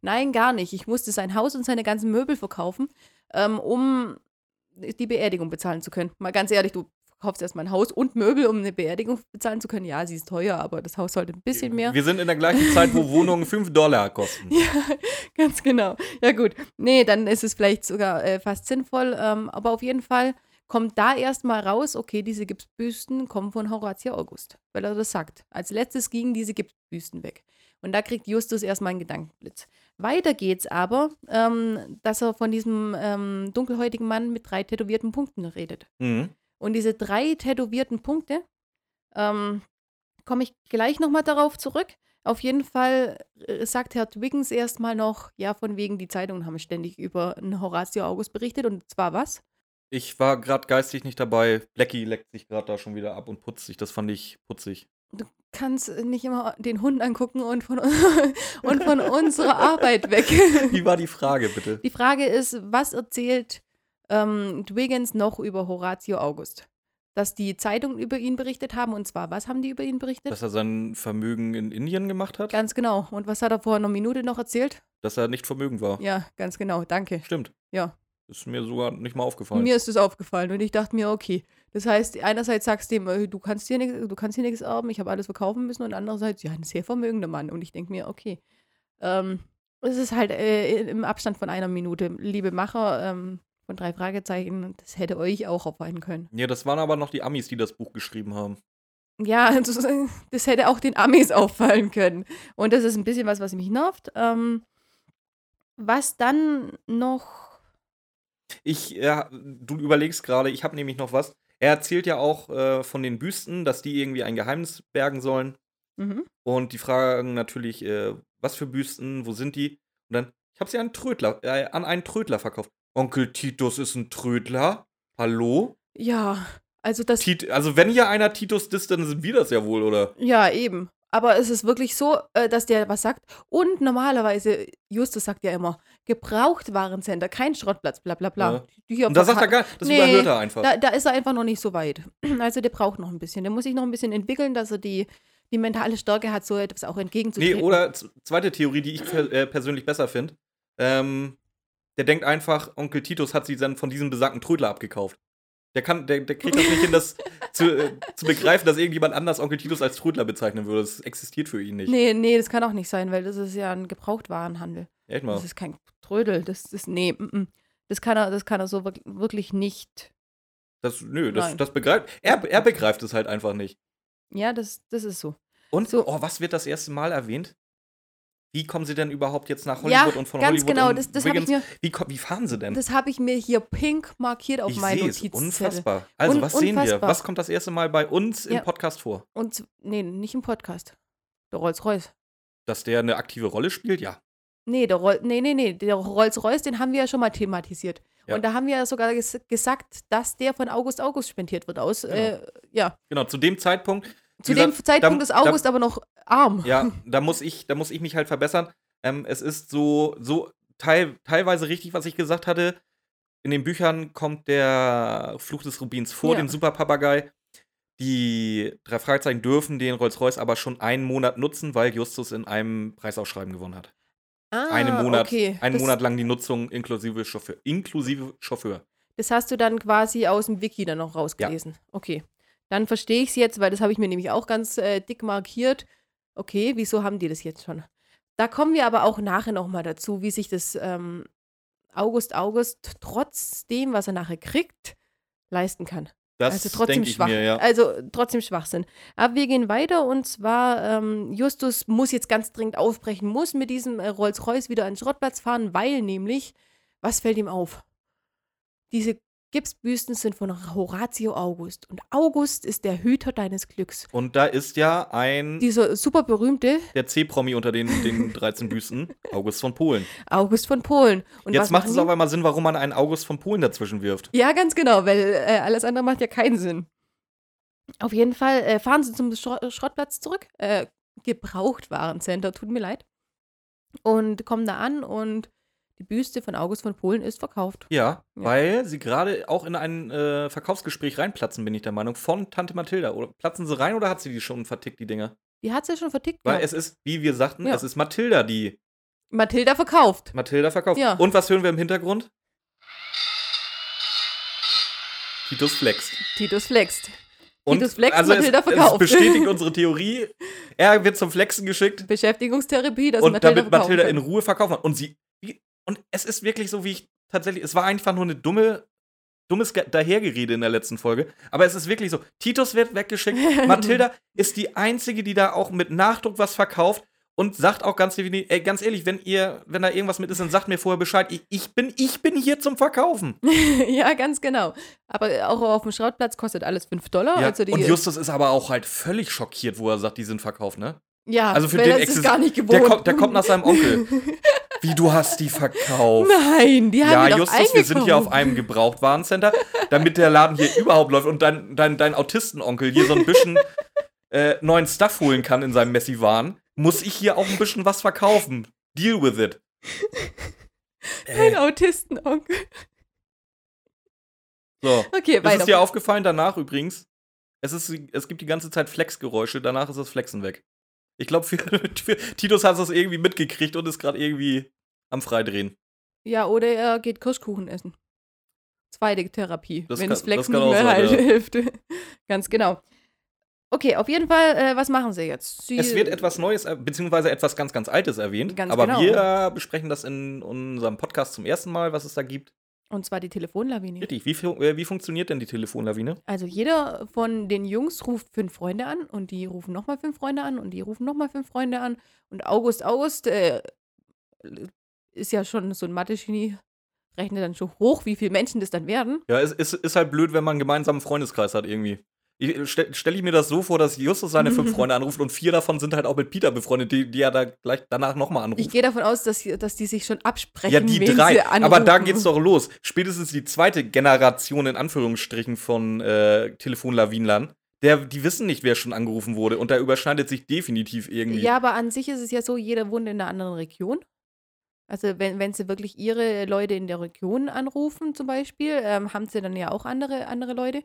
Nein, gar nicht. Ich musste sein Haus und seine ganzen Möbel verkaufen, ähm, um die Beerdigung bezahlen zu können. Mal ganz ehrlich, du verkaufst erstmal ein Haus und Möbel, um eine Beerdigung bezahlen zu können. Ja, sie ist teuer, aber das Haus sollte ein bisschen mehr. Wir sind in der gleichen Zeit, wo Wohnungen 5 Dollar kosten. Ja, ganz genau. Ja, gut. Nee, dann ist es vielleicht sogar äh, fast sinnvoll. Ähm, aber auf jeden Fall kommt da erstmal raus, okay, diese Gipsbüsten kommen von Horatio August, weil er das sagt. Als letztes gingen diese Gipsbüsten weg. Und da kriegt Justus erstmal einen Gedankenblitz. Weiter geht's aber, ähm, dass er von diesem ähm, dunkelhäutigen Mann mit drei tätowierten Punkten redet. Mhm. Und diese drei tätowierten Punkte, ähm, komme ich gleich nochmal darauf zurück. Auf jeden Fall äh, sagt Herr Twiggins erstmal noch, ja, von wegen, die Zeitungen haben ständig über einen Horatio August berichtet. Und zwar was? Ich war gerade geistig nicht dabei. Blackie leckt sich gerade da schon wieder ab und putzt sich. Das fand ich putzig. Du kannst nicht immer den Hund angucken und von, und von unserer Arbeit weg. Wie war die Frage, bitte? Die Frage ist, was erzählt ähm, Twiggins noch über Horatio August? Dass die Zeitungen über ihn berichtet haben. Und zwar, was haben die über ihn berichtet? Dass er sein Vermögen in Indien gemacht hat? Ganz genau. Und was hat er vor einer Minute noch erzählt? Dass er nicht vermögend war. Ja, ganz genau. Danke. Stimmt. Ja. Ist mir sogar nicht mal aufgefallen. Mir ist es aufgefallen und ich dachte mir, okay. Das heißt, einerseits sagst du ihm, äh, du kannst hier nichts, du kannst hier nichts erben, ich habe alles verkaufen müssen und andererseits, ja, ein sehr vermögender Mann. Und ich denke mir, okay. Ähm, es ist halt äh, im Abstand von einer Minute. Liebe Macher ähm, von drei Fragezeichen, das hätte euch auch auffallen können. ja, das waren aber noch die Amis, die das Buch geschrieben haben. Ja, also, das hätte auch den Amis auffallen können. Und das ist ein bisschen was, was mich nervt. Ähm, was dann noch Ich, ja, du überlegst gerade, ich habe nämlich noch was. er erzählt ja auch äh, von den Büsten, dass die irgendwie ein Geheimnis bergen sollen. Mhm. Und die fragen natürlich, äh, was für Büsten, wo sind die? Und dann, ich habe sie an, einen Trödler, äh, an einen Trödler verkauft. Onkel Titus ist ein Trödler? Hallo? Ja, also das. Tit also wenn hier einer Titus disst, dann sind wir das ja wohl, oder? Ja, eben. Aber es ist wirklich so, äh, dass der was sagt. Und normalerweise, Justus sagt ja immer, Gebrauchtwarencenter, kein Schrottplatz, bla bla bla. Ja. Und das sagt er gar das Nee, überhört er einfach. Da, da ist er einfach noch nicht so weit. Also der braucht noch ein bisschen. Der muss sich noch ein bisschen entwickeln, dass er die, die mentale Stärke hat, so etwas auch entgegenzutreten. Nee, oder zweite Theorie, die ich äh, persönlich besser finde. Ähm, der denkt einfach, Onkel Titus hat sie dann von diesem besagten Trödler abgekauft. Der kann, der, der kriegt das nicht hin, das zu, äh, zu begreifen, dass irgendjemand anders Onkel Titus als Trödler bezeichnen würde. Das existiert für ihn nicht. Nee, nee, das kann auch nicht sein, weil das ist ja ein Gebrauchtwarenhandel. Echt mal. Das ist kein Trödel. Das ist, nee, mm, mm. das kann er, das kann er so wirk- wirklich nicht. Das, nö, das, Nein. das begreift. Er, er begreift es halt einfach nicht. Ja, das, das ist so. Und So. oh, was wird das erste Mal erwähnt? Wie kommen sie denn überhaupt jetzt nach Ja, Hollywood und von ganz Hollywood genau, das- das hab ich Wiggins? mir- wie, wie fahren sie denn? Das habe ich mir hier pink markiert auf ich meinen. Notizzettel. Unfassbar. Also, Un- was sehen wir? unfassbar. Was kommt das erste Mal bei uns im Ja. Podcast vor? Und nee, nicht im Podcast. Der Rolls-Royce. Dass der eine aktive Rolle spielt? Ja. Nee, der Roll nee, nee, nee, der Rolls-Royce, den haben wir ja schon mal thematisiert. Ja. Und da haben wir ja sogar ges gesagt, dass der von August August spendiert wird aus. Genau. Äh, ja. Genau, zu dem Zeitpunkt. Zu dem Zeitpunkt da- ist August aber noch arm. Ja, da muss ich, da muss ich mich halt verbessern. Ähm, es ist so, so teil, teilweise richtig, was ich gesagt hatte. In den Büchern kommt der Fluch des Rubins vor, Ja. den Superpapagei. Die drei Fragezeichen dürfen den Rolls-Royce aber schon einen Monat nutzen, weil Justus in einem Preisausschreiben gewonnen hat. Ah, einen Monat, okay. einen das, Monat lang die Nutzung inklusive Chauffeur. Inklusive Chauffeur. Das hast du dann quasi aus dem Wiki dann noch rausgelesen. Okay. Dann verstehe ich es jetzt, weil das habe ich mir nämlich auch ganz äh, dick markiert. Okay, wieso haben die das jetzt schon? Da kommen wir aber auch nachher nochmal dazu, wie sich das ähm, August August trotzdem, was er nachher kriegt, leisten kann. Das also trotzdem schwach. mir, ja. Also trotzdem Schwachsinn. Aber wir gehen weiter und zwar, ähm, Justus muss jetzt ganz dringend aufbrechen, muss mit diesem äh, Rolls-Royce wieder an den Schrottplatz fahren, weil nämlich, was fällt ihm auf? Diese Gipsbüsten sind von Horatio August und August ist der Hüter deines Glücks. Und da ist ja ein, Dieser super berühmte der C-Promi unter den, den 13 Büsten, August von Polen. August von Polen. Und Jetzt macht es auf einmal Sinn, warum man einen August von Polen dazwischen wirft. Ja, ganz genau, weil äh, alles andere macht ja keinen Sinn. Auf jeden Fall äh, fahren sie zum Schro Schrottplatz zurück. Äh, Gebrauchtwarencenter, tut mir leid. Und kommen da an und die Büste von August von Polen ist verkauft. Ja, Ja. weil sie gerade auch in ein äh, Verkaufsgespräch reinplatzen, bin ich der Meinung, von Tante Mathilda. Oder platzen sie rein oder hat sie die schon vertickt, die Dinger? Die hat sie ja schon vertickt. Weil gehabt. es ist, wie wir sagten, Ja. es ist Mathilda, die Mathilda verkauft. Mathilda verkauft. Ja. Und was hören wir im Hintergrund? Titus flext. Titus flext. Und Titus flext, also Mathilda es, verkauft. Es bestätigt unsere Theorie. Er wird zum Flexen geschickt Beschäftigungstherapie, das und Mathilda damit Mathilda verkaufen in Ruhe verkaufen kann. Und sie und es ist wirklich so, wie ich tatsächlich. Es war einfach nur eine dumme, dummes Ge- Dahergerede in der letzten Folge. Aber es ist wirklich so. Titus wird weggeschickt. Mathilda ist die einzige, die da auch mit Nachdruck was verkauft. Und sagt auch ganz ey, ganz ehrlich, wenn ihr, wenn da irgendwas mit ist, dann sagt mir vorher Bescheid. Ich, ich bin, ich bin hier zum Verkaufen. ja, ganz genau. Aber auch auf dem Schrottplatz kostet alles 5 Dollar. Ja, also die, und Justus ist aber auch halt völlig schockiert, wo er sagt, die sind verkauft, ne? ja, also für den er ist gar nicht gewohnt. Der kommt, der kommt nach seinem Onkel. Wie, du hast die verkauft? Nein, die haben Ja, die Justus, wir sind hier auf eingekauft. einem Gebrauchtwarencenter, damit der Laden hier überhaupt läuft und dein, dein, dein Autistenonkel hier so ein bisschen äh, neuen Stuff holen kann in seinem Messi-Waren, muss ich hier auch ein bisschen was verkaufen. Deal with it. Ein Äh, Autistenonkel. so. Okay, weiter. ist dir aufgefallen danach übrigens. Es, ist, es gibt die ganze Zeit Flexgeräusche, danach ist das Flexen weg. Ich glaube, für, für Titus hat es irgendwie mitgekriegt und ist gerade irgendwie am Freidrehen. ja, oder er geht Kirschkuchen essen. Zweite Therapie, Das wenn kann- das Flex nicht mehr sein, halt ja. hilft. Ganz genau. Okay, auf jeden Fall, äh, was machen sie jetzt? Sie, Es wird etwas Neues, äh, beziehungsweise etwas ganz, ganz Altes erwähnt. Ganz aber genau. wir besprechen das in unserem Podcast zum ersten Mal, was es da gibt. Und zwar die Telefonlawine. Richtig, wie, äh, wie funktioniert denn die Telefonlawine? Also jeder von den Jungs ruft fünf Freunde an und die rufen nochmal fünf Freunde an und die rufen nochmal fünf Freunde an. Und August August äh, ist ja schon so ein Mathe-Genie. rechne dann schon hoch, wie viele Menschen das dann werden. Ja, es ist, ist halt blöd, wenn man einen gemeinsamen Freundeskreis hat irgendwie. Stelle stell ich mir das so vor, dass Justus seine fünf Freunde anruft und vier davon sind halt auch mit Peter befreundet, die, die er da gleich danach nochmal anruft. Ich gehe davon aus, dass, dass die sich schon absprechen. Ja, die drei. Aber da geht's doch los. Spätestens die zweite Generation in Anführungsstrichen von äh, Telefonlawinlern. Der, die wissen nicht, wer schon angerufen wurde. Und da überschneidet sich definitiv irgendwie. Ja, aber an sich ist es ja so, jeder wohnt in einer anderen Region. Also wenn, wenn sie wirklich ihre Leute in der Region anrufen zum Beispiel, ähm, haben sie dann ja auch andere, andere Leute.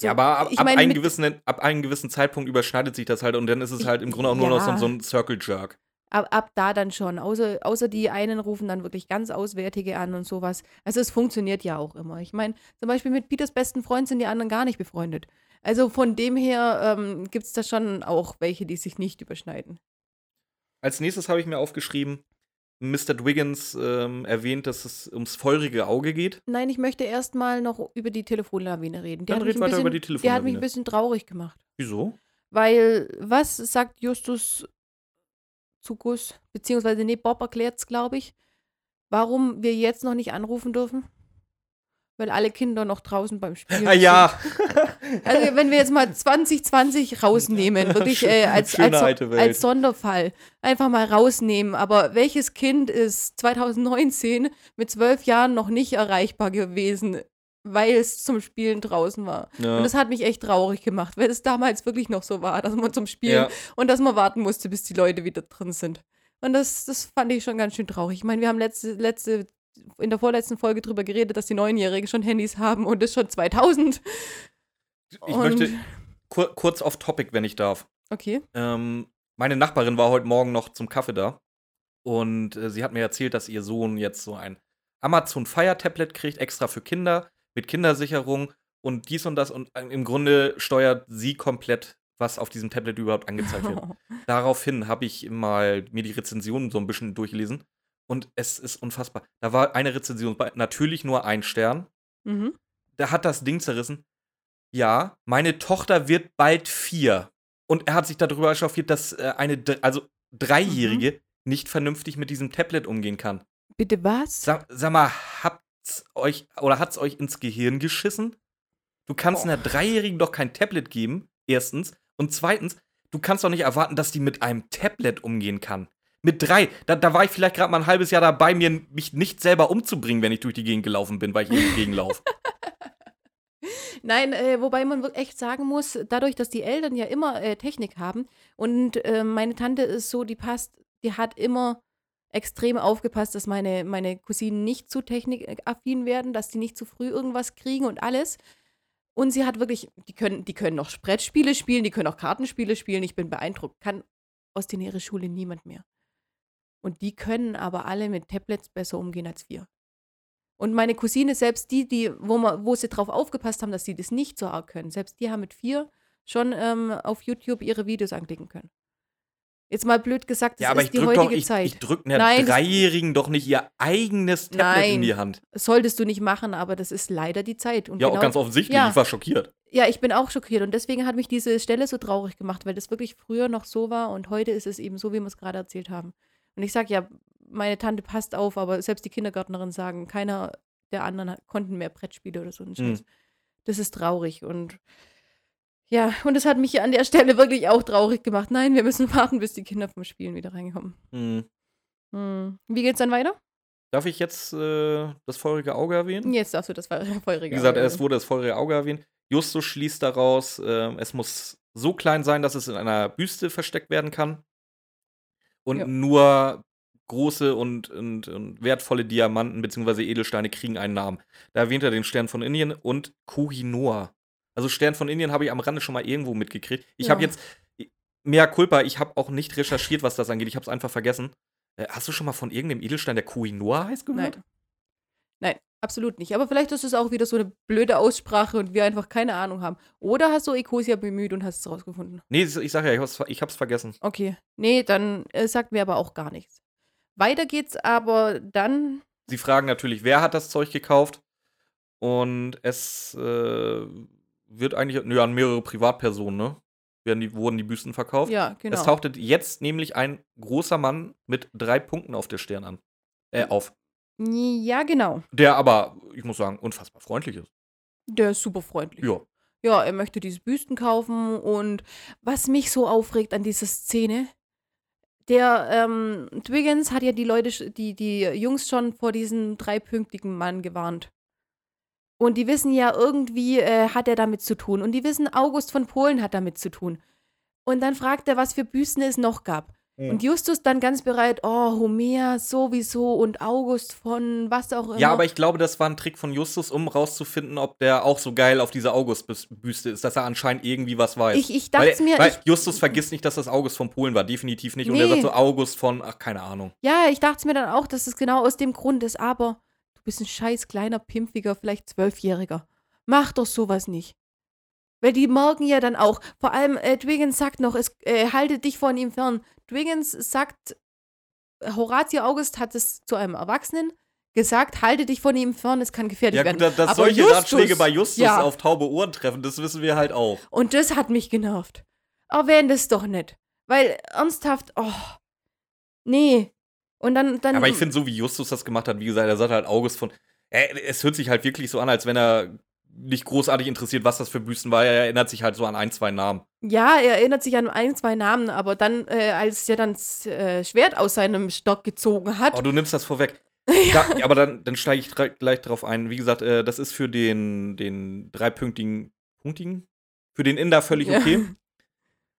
So, ja, aber ab, ich ab, meine, einem gewissen, ab einem gewissen Zeitpunkt überschneidet sich das halt und dann ist es halt im Grunde auch nur noch so, Ja. so ein Circle Jerk. Ab, ab da dann schon. Außer, außer die einen rufen dann wirklich ganz Auswärtige an und sowas. Also es funktioniert ja auch immer. Ich meine, zum Beispiel mit Peters besten Freund sind die anderen gar nicht befreundet. Also von dem her ähm, gibt es da schon auch welche, die sich nicht überschneiden. Als nächstes habe ich mir aufgeschrieben, Mr. Dwiggins ähm, erwähnt, dass es ums feurige Auge geht. Nein, ich möchte erstmal noch über die Telefonlawine reden. Die Dann hat mich red weiter über bisschen- die Die hat mich Telefonlawine. ein bisschen traurig gemacht. Wieso? Weil, was sagt Justus zu Gus? Beziehungsweise, nee, Bob erklärt es, glaube ich, warum wir jetzt noch nicht anrufen dürfen. Weil alle Kinder noch draußen beim Spielen Ah ja. sind. Also, wenn wir jetzt mal 2020 rausnehmen, wirklich äh, als, als, als Sonderfall, einfach mal rausnehmen. Aber welches Kind ist 2019 mit zwölf Jahren noch nicht erreichbar gewesen, weil es zum Spielen draußen war? ja. Und das hat mich echt traurig gemacht, weil es damals wirklich noch so war, dass man zum Spielen ja. und dass man warten musste, bis die Leute wieder drin sind. Und das, das fand ich schon ganz schön traurig. Ich meine, wir haben letzte, letzte, in der vorletzten Folge drüber geredet, dass die Neunjährigen schon Handys haben und das schon 2000. Ich und, möchte kur kurz off topic, wenn ich darf. Okay. Ähm, meine Nachbarin war heute Morgen noch zum Kaffee da. Und äh, sie hat mir erzählt, dass ihr Sohn jetzt so ein Amazon Fire Tablet kriegt, extra für Kinder, mit Kindersicherung und dies und das. Und äh, im Grunde steuert sie komplett, was auf diesem Tablet überhaupt angezeigt wird. Daraufhin habe ich mal mir die Rezensionen so ein bisschen durchgelesen. Und es ist unfassbar. Da war eine Rezension, natürlich nur ein Stern. mhm. Da hat das Ding zerrissen. Ja, meine Tochter wird bald vier. Und er hat sich darüber echauffiert, dass äh, eine, also Dreijährige Mhm. nicht vernünftig mit diesem Tablet umgehen kann. Bitte was? Sag, sag mal, habt's euch oder hat's euch ins Gehirn geschissen? Du kannst Boah. einer Dreijährigen doch kein Tablet geben, erstens. Und zweitens, du kannst doch nicht erwarten, dass die mit einem Tablet umgehen kann. Mit drei, da, da war ich vielleicht gerade mal ein halbes Jahr dabei, mir mich nicht selber umzubringen, wenn ich durch die Gegend gelaufen bin, weil ich durch die Gegend laufe. Nein, äh, wobei man wirklich echt sagen muss, dadurch, dass die Eltern ja immer äh, Technik haben und äh, meine Tante ist so, die passt, die hat immer extrem aufgepasst, dass meine, meine Cousinen nicht zu technikaffin werden, dass die nicht zu früh irgendwas kriegen und alles. Und sie hat wirklich, die können, die können noch Brettspiele spielen, die können auch Kartenspiele spielen. Ich bin beeindruckt. Kann aus der näheren Schule niemand mehr. Und die können aber alle mit Tablets besser umgehen als wir. Und meine Cousine, selbst die, die, wo, man, wo sie drauf aufgepasst haben, dass sie das nicht so arg können, selbst die haben mit vier schon ähm, auf YouTube ihre Videos anklicken können. Jetzt mal blöd gesagt, das ja, aber ist ich die heutige doch, ich, Zeit. ich drück einer Nein, Dreijährigen doch nicht ihr eigenes Tablet in Nein. die Hand. Solltest du nicht machen, aber das ist leider die Zeit. Und Ja, genau, auch ganz offensichtlich, Ja. ich war schockiert. Ja, ich bin auch schockiert und deswegen hat mich diese Stelle so traurig gemacht, weil das wirklich früher noch so war und heute ist es eben so, wie wir es gerade erzählt haben. Und ich sage ja, meine Tante passt auf, aber selbst die Kindergärtnerin sagen, keiner der anderen hat- konnten mehr Brettspiele oder so. Hm. Scheiß. Das ist traurig und ja, und das hat mich an der Stelle wirklich auch traurig gemacht. Nein, wir müssen warten, bis die Kinder vom Spielen wieder reinkommen. Hm. Hm. Wie geht's dann weiter? Darf ich jetzt äh, das feurige Auge erwähnen? Jetzt darfst du das feurige Wie gesagt, Auge es wurde das feurige Auge erwähnt. Justus schließt daraus, äh, es muss so klein sein, dass es in einer Büste versteckt werden kann. Und Ja. nur große und, und, und wertvolle Diamanten bzw. Edelsteine kriegen einen Namen. Da erwähnt er den Stern von Indien und Kohinoor. Also Stern von Indien habe ich am Rande schon mal irgendwo mitgekriegt. Ich Ja. habe jetzt, mehr Culpa, ich habe auch nicht recherchiert, was das angeht. Ich habe es einfach vergessen. Äh, hast du schon mal von irgendeinem Edelstein, der Kohinoor heißt, gehört? Nein. Nein, absolut nicht. Aber vielleicht ist es auch wieder so eine blöde Aussprache und wir einfach keine Ahnung haben. Oder hast du Ecosia bemüht und hast es rausgefunden? Nee, ich sag ja, ich hab's, ich hab's vergessen. Okay. Nee, dann äh, sagt mir aber auch gar nichts. Weiter geht's aber dann. Sie fragen natürlich, wer hat das Zeug gekauft? Und es äh, wird eigentlich nö, an mehrere Privatpersonen, ne? Werden die, wurden die Büsten verkauft. Ja, genau. Es tauchte jetzt nämlich ein großer Mann mit drei Punkten auf der Stirn an. Äh, auf. Ja, genau. Der aber, ich muss sagen, unfassbar freundlich ist. Der ist super freundlich. Ja. Ja, er möchte diese Büsten kaufen und was mich so aufregt an dieser Szene, der ähm, Twiggins hat ja die Leute, die, die Jungs schon vor diesem dreipünktigen Mann gewarnt. Und die wissen ja, irgendwie äh, hat er damit zu tun. Und die wissen, August von Polen hat damit zu tun. Und dann fragt er, was für Büsten es noch gab. Und Justus dann ganz bereit, oh, Homer sowieso und August von was auch immer. Ja, aber ich glaube, das war ein Trick von Justus, um rauszufinden, ob der auch so geil auf dieser August-Büste ist, dass er anscheinend irgendwie was weiß. Ich- ich dachte weil, mir, Weil ich- Justus vergisst nicht, dass das August von Polen war. Definitiv nicht. Und er Nee. sagt so August von, ach, keine Ahnung. Ja, ich dachte mir dann auch, dass es genau aus dem Grund ist, aber du bist ein scheiß kleiner, pimpfiger, vielleicht Zwölfjähriger. Mach doch sowas nicht. Weil die merken ja dann auch, vor allem äh, Dwiggins sagt noch, es, äh, halte dich von ihm fern. Dwiggins sagt, Horatio August hat es zu einem Erwachsenen gesagt, halte dich von ihm fern, es kann gefährlich Ja, werden. gut, dass, solche Justus- Ratschläge bei Justus ja. auf taube Ohren treffen, das wissen wir halt auch. Und das hat mich genervt. Erwähnt es doch nicht. Weil ernsthaft, oh, nee. Und dann, dann Aber ich finde, so wie Justus das gemacht hat, wie gesagt, er sagt halt August von. Äh, es hört sich halt wirklich so an, als wenn er nicht großartig interessiert, was das für Büsten war. Er erinnert sich halt so an ein, zwei Namen. Ja, er erinnert sich an ein, zwei Namen, aber dann, äh, als er dann das äh, Schwert aus seinem Stock gezogen hat, Oh, du nimmst das vorweg. Da, aber dann, dann steige ich gleich drauf ein. Wie gesagt, äh, das ist für den, den dreipünktigen, punktigen, für den Inder völlig Ja. okay.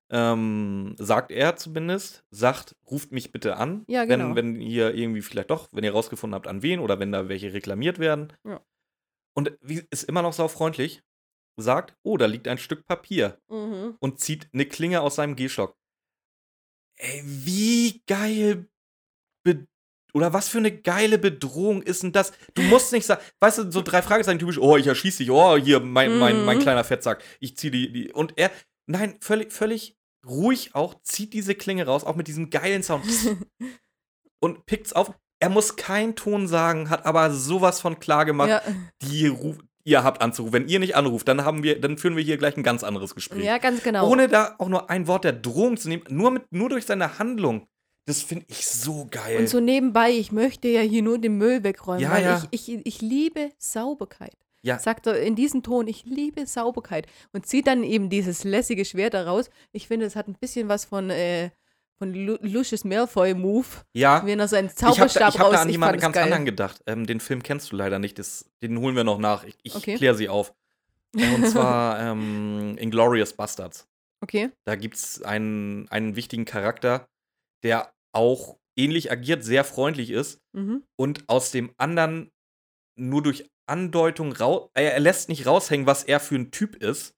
Ähm, sagt er zumindest, sagt, ruft mich bitte an, Ja, genau. wenn, wenn ihr irgendwie vielleicht doch, wenn ihr rausgefunden habt, an wen oder wenn da welche reklamiert werden. Ja. Und wie, ist immer noch saufreundlich, sagt, oh, da liegt ein Stück Papier Mhm. und zieht eine Klinge aus seinem Gehstock. Ey, wie geil oder was für eine geile Bedrohung ist denn das? Du musst nicht sagen, weißt du, so drei Fragezeichen typisch, oh, ich erschieß dich, oh, hier, mein, mein, mein Mhm. kleiner Fettsack, ich zieh die, die. Und er, nein, völlig, völlig ruhig auch, zieht diese Klinge raus, auch mit diesem geilen Sound und pickt's auf. Er muss keinen Ton sagen, hat aber sowas von klar gemacht, ja. die ruf, ihr habt anzurufen. Wenn ihr nicht anruft, dann haben wir, dann führen wir hier gleich ein ganz anderes Gespräch. ja, ganz genau. Ohne da auch nur ein Wort der Drohung zu nehmen, nur, mit, nur durch seine Handlung. Das finde ich so geil. Und so nebenbei, ich möchte ja hier nur den Müll wegräumen, Ja, weil ja. Ich, ich, ich liebe Sauberkeit. Ja. Sagt er in diesem Ton, ich liebe Sauberkeit. Und zieht dann eben dieses lässige Schwert da raus. Ich finde, es hat ein bisschen was von, äh, von Lu Lucius Malfoy-Move, ja, wenn er seinen ich habe da, Zauberstab ich hab raus. an ich jemanden fand es ganz geil. anderen gedacht. Ähm, den Film kennst du leider nicht, das, den holen wir noch nach. Ich, ich Okay. kläre sie auf. Äh, Und zwar ähm, Inglorious Bastards. Okay. Da gibt es einen, einen wichtigen Charakter, der auch ähnlich agiert, sehr freundlich ist Mhm. und aus dem anderen nur durch Andeutung raus. Er, er lässt nicht raushängen, was er für ein Typ ist,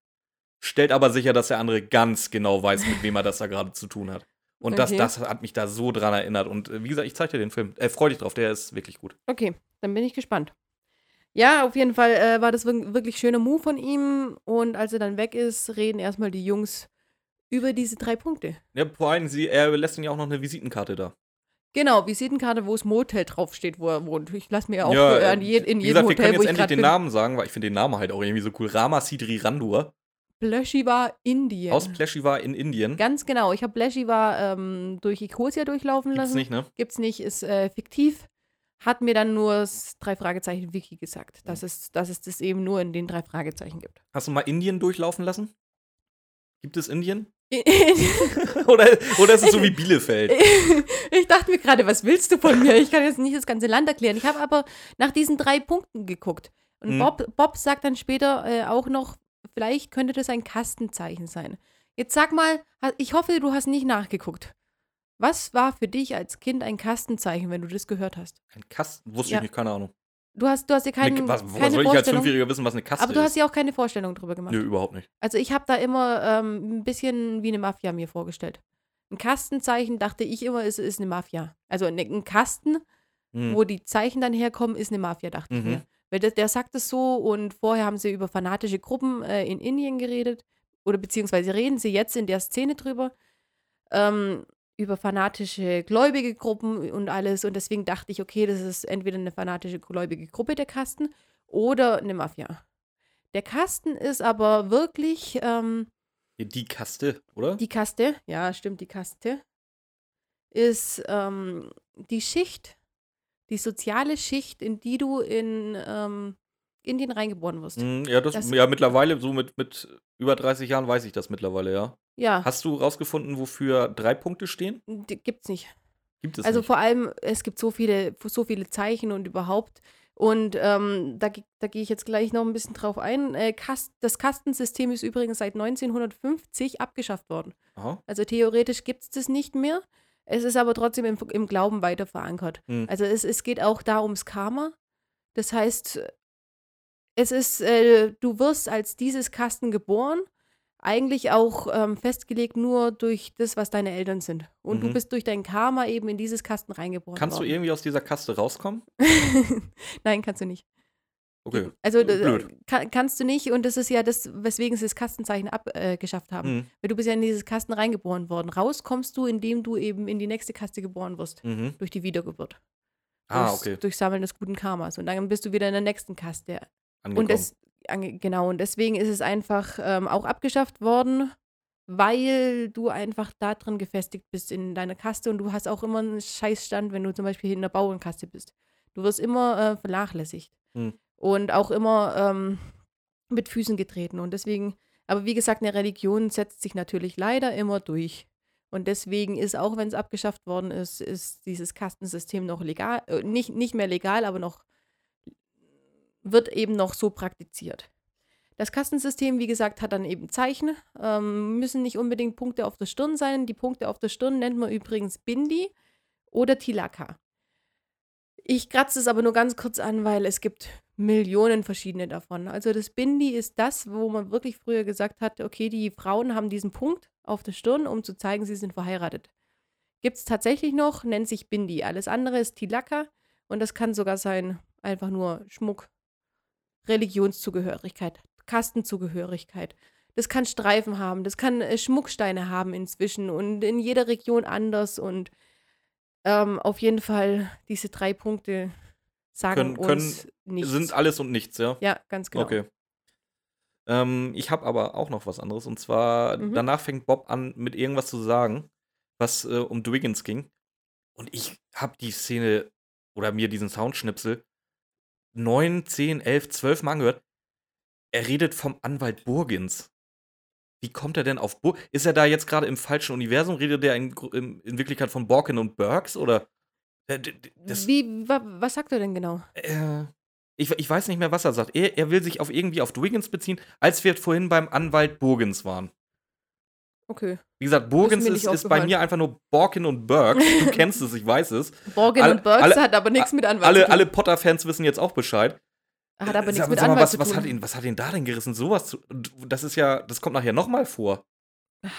stellt aber sicher, dass der andere ganz genau weiß, mit wem er das da gerade zu tun hat. Und das, Okay. das hat mich da so dran erinnert. Und äh, wie gesagt, ich zeige dir den Film. Äh, freu dich drauf, der ist wirklich gut. Okay, dann bin ich gespannt. Ja, auf jeden Fall äh, war das wir- wirklich schöner Move von ihm. Und als er dann weg ist, reden erstmal die Jungs über diese drei Punkte. Ja, vor allem, sie, er lässt ihm ja auch noch eine Visitenkarte da. Genau, Visitenkarte, wo das Motel draufsteht, wo er wohnt. Ich lasse mir auch ja, äh, äh, an je, in wie jedem gesagt, wir Hotel, können wo jetzt ich endlich gerade den bin. Namen sagen, weil ich finde den Namen halt auch irgendwie so cool. Rama Sidri Randur Blöschiwa, Indien. aus Pleshiva in Indien. Ganz genau. Ich habe Blöschiwa ähm, durch Ecosia durchlaufen Gibt's lassen. nicht, ne? Gibt's nicht, ist äh, fiktiv. Hat mir dann nur das drei Fragezeichen Wiki gesagt, dass es, dass es das eben nur in den drei Fragezeichen gibt. Hast du mal Indien durchlaufen lassen? Gibt es Indien? oder, oder ist es so wie Bielefeld? ich dachte mir gerade, was willst du von mir? Ich kann jetzt nicht das ganze Land erklären. Ich habe aber nach diesen drei Punkten geguckt. Und Hm. Bob, Bob sagt dann später äh, auch noch, vielleicht könnte das ein Kastenzeichen sein. Jetzt sag mal, ich hoffe, du hast nicht nachgeguckt. Was war für dich als Kind ein Kastenzeichen, wenn du das gehört hast? Ein Kasten? Wusste Ja. ich nicht, keine Ahnung. Du hast, du hast dir kein, Eine- was, keine soll ich als Vorstellung. Fünfjähriger wissen, was eine Kaste aber du hast ist? ja auch keine Vorstellung drüber gemacht. Nö, überhaupt nicht. Also ich habe da immer ähm, ein bisschen wie eine Mafia mir vorgestellt. Ein Kastenzeichen dachte ich immer, ist, ist eine Mafia. Also eine, ein Kasten, Hm. wo die Zeichen dann herkommen, ist eine Mafia, dachte ich Mhm. mir. Weil der, der sagt es so und vorher haben sie über fanatische Gruppen äh, in Indien geredet oder beziehungsweise reden sie jetzt in der Szene drüber, ähm, über fanatische gläubige Gruppen und alles und deswegen dachte ich, okay, das ist entweder eine fanatische gläubige Gruppe, der Kasten, oder eine Mafia. Der Kasten ist aber wirklich ähm, Die Kaste, oder? die Kaste, ja, stimmt, die Kaste, ist ähm, die Schicht die soziale Schicht, in die du in ähm, Indien reingeboren wirst. Mhm, ja, das, Das- ja, mittlerweile, so mit, mit über 30 Jahren weiß ich das mittlerweile, ja. Ja, Hast du rausgefunden, wofür drei Punkte stehen? die gibt's nicht. Gibt es Also nicht. vor allem, es gibt so viele, so viele Zeichen und überhaupt. Und ähm, da, da gehe ich jetzt gleich noch ein bisschen drauf ein. Äh, Kast, das Kastensystem ist übrigens seit 1950 abgeschafft worden. Aha. Also theoretisch gibt es das nicht mehr. Es ist aber trotzdem im, im Glauben weiter verankert. Hm. Also es, es geht auch da ums Karma. Das heißt, es ist, äh, du wirst als dieses Kasten geboren, eigentlich auch ähm, festgelegt nur durch das, was deine Eltern sind. Und du Mhm. bist durch dein Karma eben in dieses Kasten reingeboren Kannst du worden. irgendwie aus dieser Kaste rauskommen? Nein, kannst du nicht. Okay. Also kann, kannst du nicht und das ist ja das, weswegen sie das Kastenzeichen abgeschafft haben. Mhm. Weil du bist ja in dieses Kasten reingeboren worden. Raus kommst du, indem du eben in die nächste Kaste geboren wirst. Mhm. Durch die Wiedergeburt. Ah, Durchs- okay. Durch Sammeln des guten Karmas. Und dann bist du wieder in der nächsten Kaste. Angekommen. Und das, ange, genau, und deswegen ist es einfach ähm, auch abgeschafft worden, weil du einfach da drin gefestigt bist in deiner Kaste und du hast auch immer einen Scheißstand, wenn du zum Beispiel in der Bauernkaste bist. Du wirst immer äh, vernachlässigt Hm. Und auch immer ähm, mit Füßen getreten. Und deswegen, aber wie gesagt, eine Religion setzt sich natürlich leider immer durch. Und deswegen ist, auch wenn es abgeschafft worden ist, ist dieses Kastensystem noch legal, äh, nicht, nicht mehr legal, aber noch wird eben noch so praktiziert. Das Kastensystem, wie gesagt, hat dann eben Zeichen, ähm, müssen nicht unbedingt Punkte auf der Stirn sein. Die Punkte auf der Stirn nennt man übrigens Bindi oder Tilaka. Ich kratze es aber nur ganz kurz an, weil es gibt Millionen verschiedene davon. Also das Bindi ist das, wo man wirklich früher gesagt hat, okay, die Frauen haben diesen Punkt auf der Stirn, um zu zeigen, sie sind verheiratet. Gibt es tatsächlich noch, nennt sich Bindi. Alles andere ist Tilaka und das kann sogar sein, einfach nur Schmuck, Religionszugehörigkeit, Kastenzugehörigkeit. Das kann Streifen haben, das kann äh, Schmucksteine haben inzwischen und in jeder Region anders und ähm, auf jeden Fall diese drei Punkte sagen Können- können- uns nichts. Sind alles und nichts, ja? ja, ganz genau. Okay. Ähm, ich habe aber auch noch was anderes. Und zwar, Mhm. danach fängt Bob an, mit irgendwas zu sagen, was äh, um Dwiggins ging. Und ich habe die Szene oder mir diesen Soundschnipsel 9, 10, 11, 12 Mal angehört. Er redet vom Anwalt Burgins. Wie kommt er denn auf Burg? Ist er da jetzt gerade im falschen Universum? Redet er in, in, in Wirklichkeit von Borkin und Burks? Oder? Äh, Das, Wie, wa, was sagt er denn genau? äh, ich, ich weiß nicht mehr, was er sagt. Er, er will sich auf irgendwie auf Dwiggins beziehen, als wir vorhin beim Anwalt Burgens waren. Okay. Wie gesagt, Burgens ist, ist bei mir einfach nur Borkin und Burks. Du kennst es, ich weiß es. Borgin Alle- und Burks alle- hat aber nichts mit Anwalt Alle, alle Potter-Fans wissen jetzt auch Bescheid. Hat aber Äh, nichts sag- mit sag mal, was, was, hat ihn, was hat ihn da denn gerissen? Sowas zu. Das ist ja, das kommt nachher nochmal vor.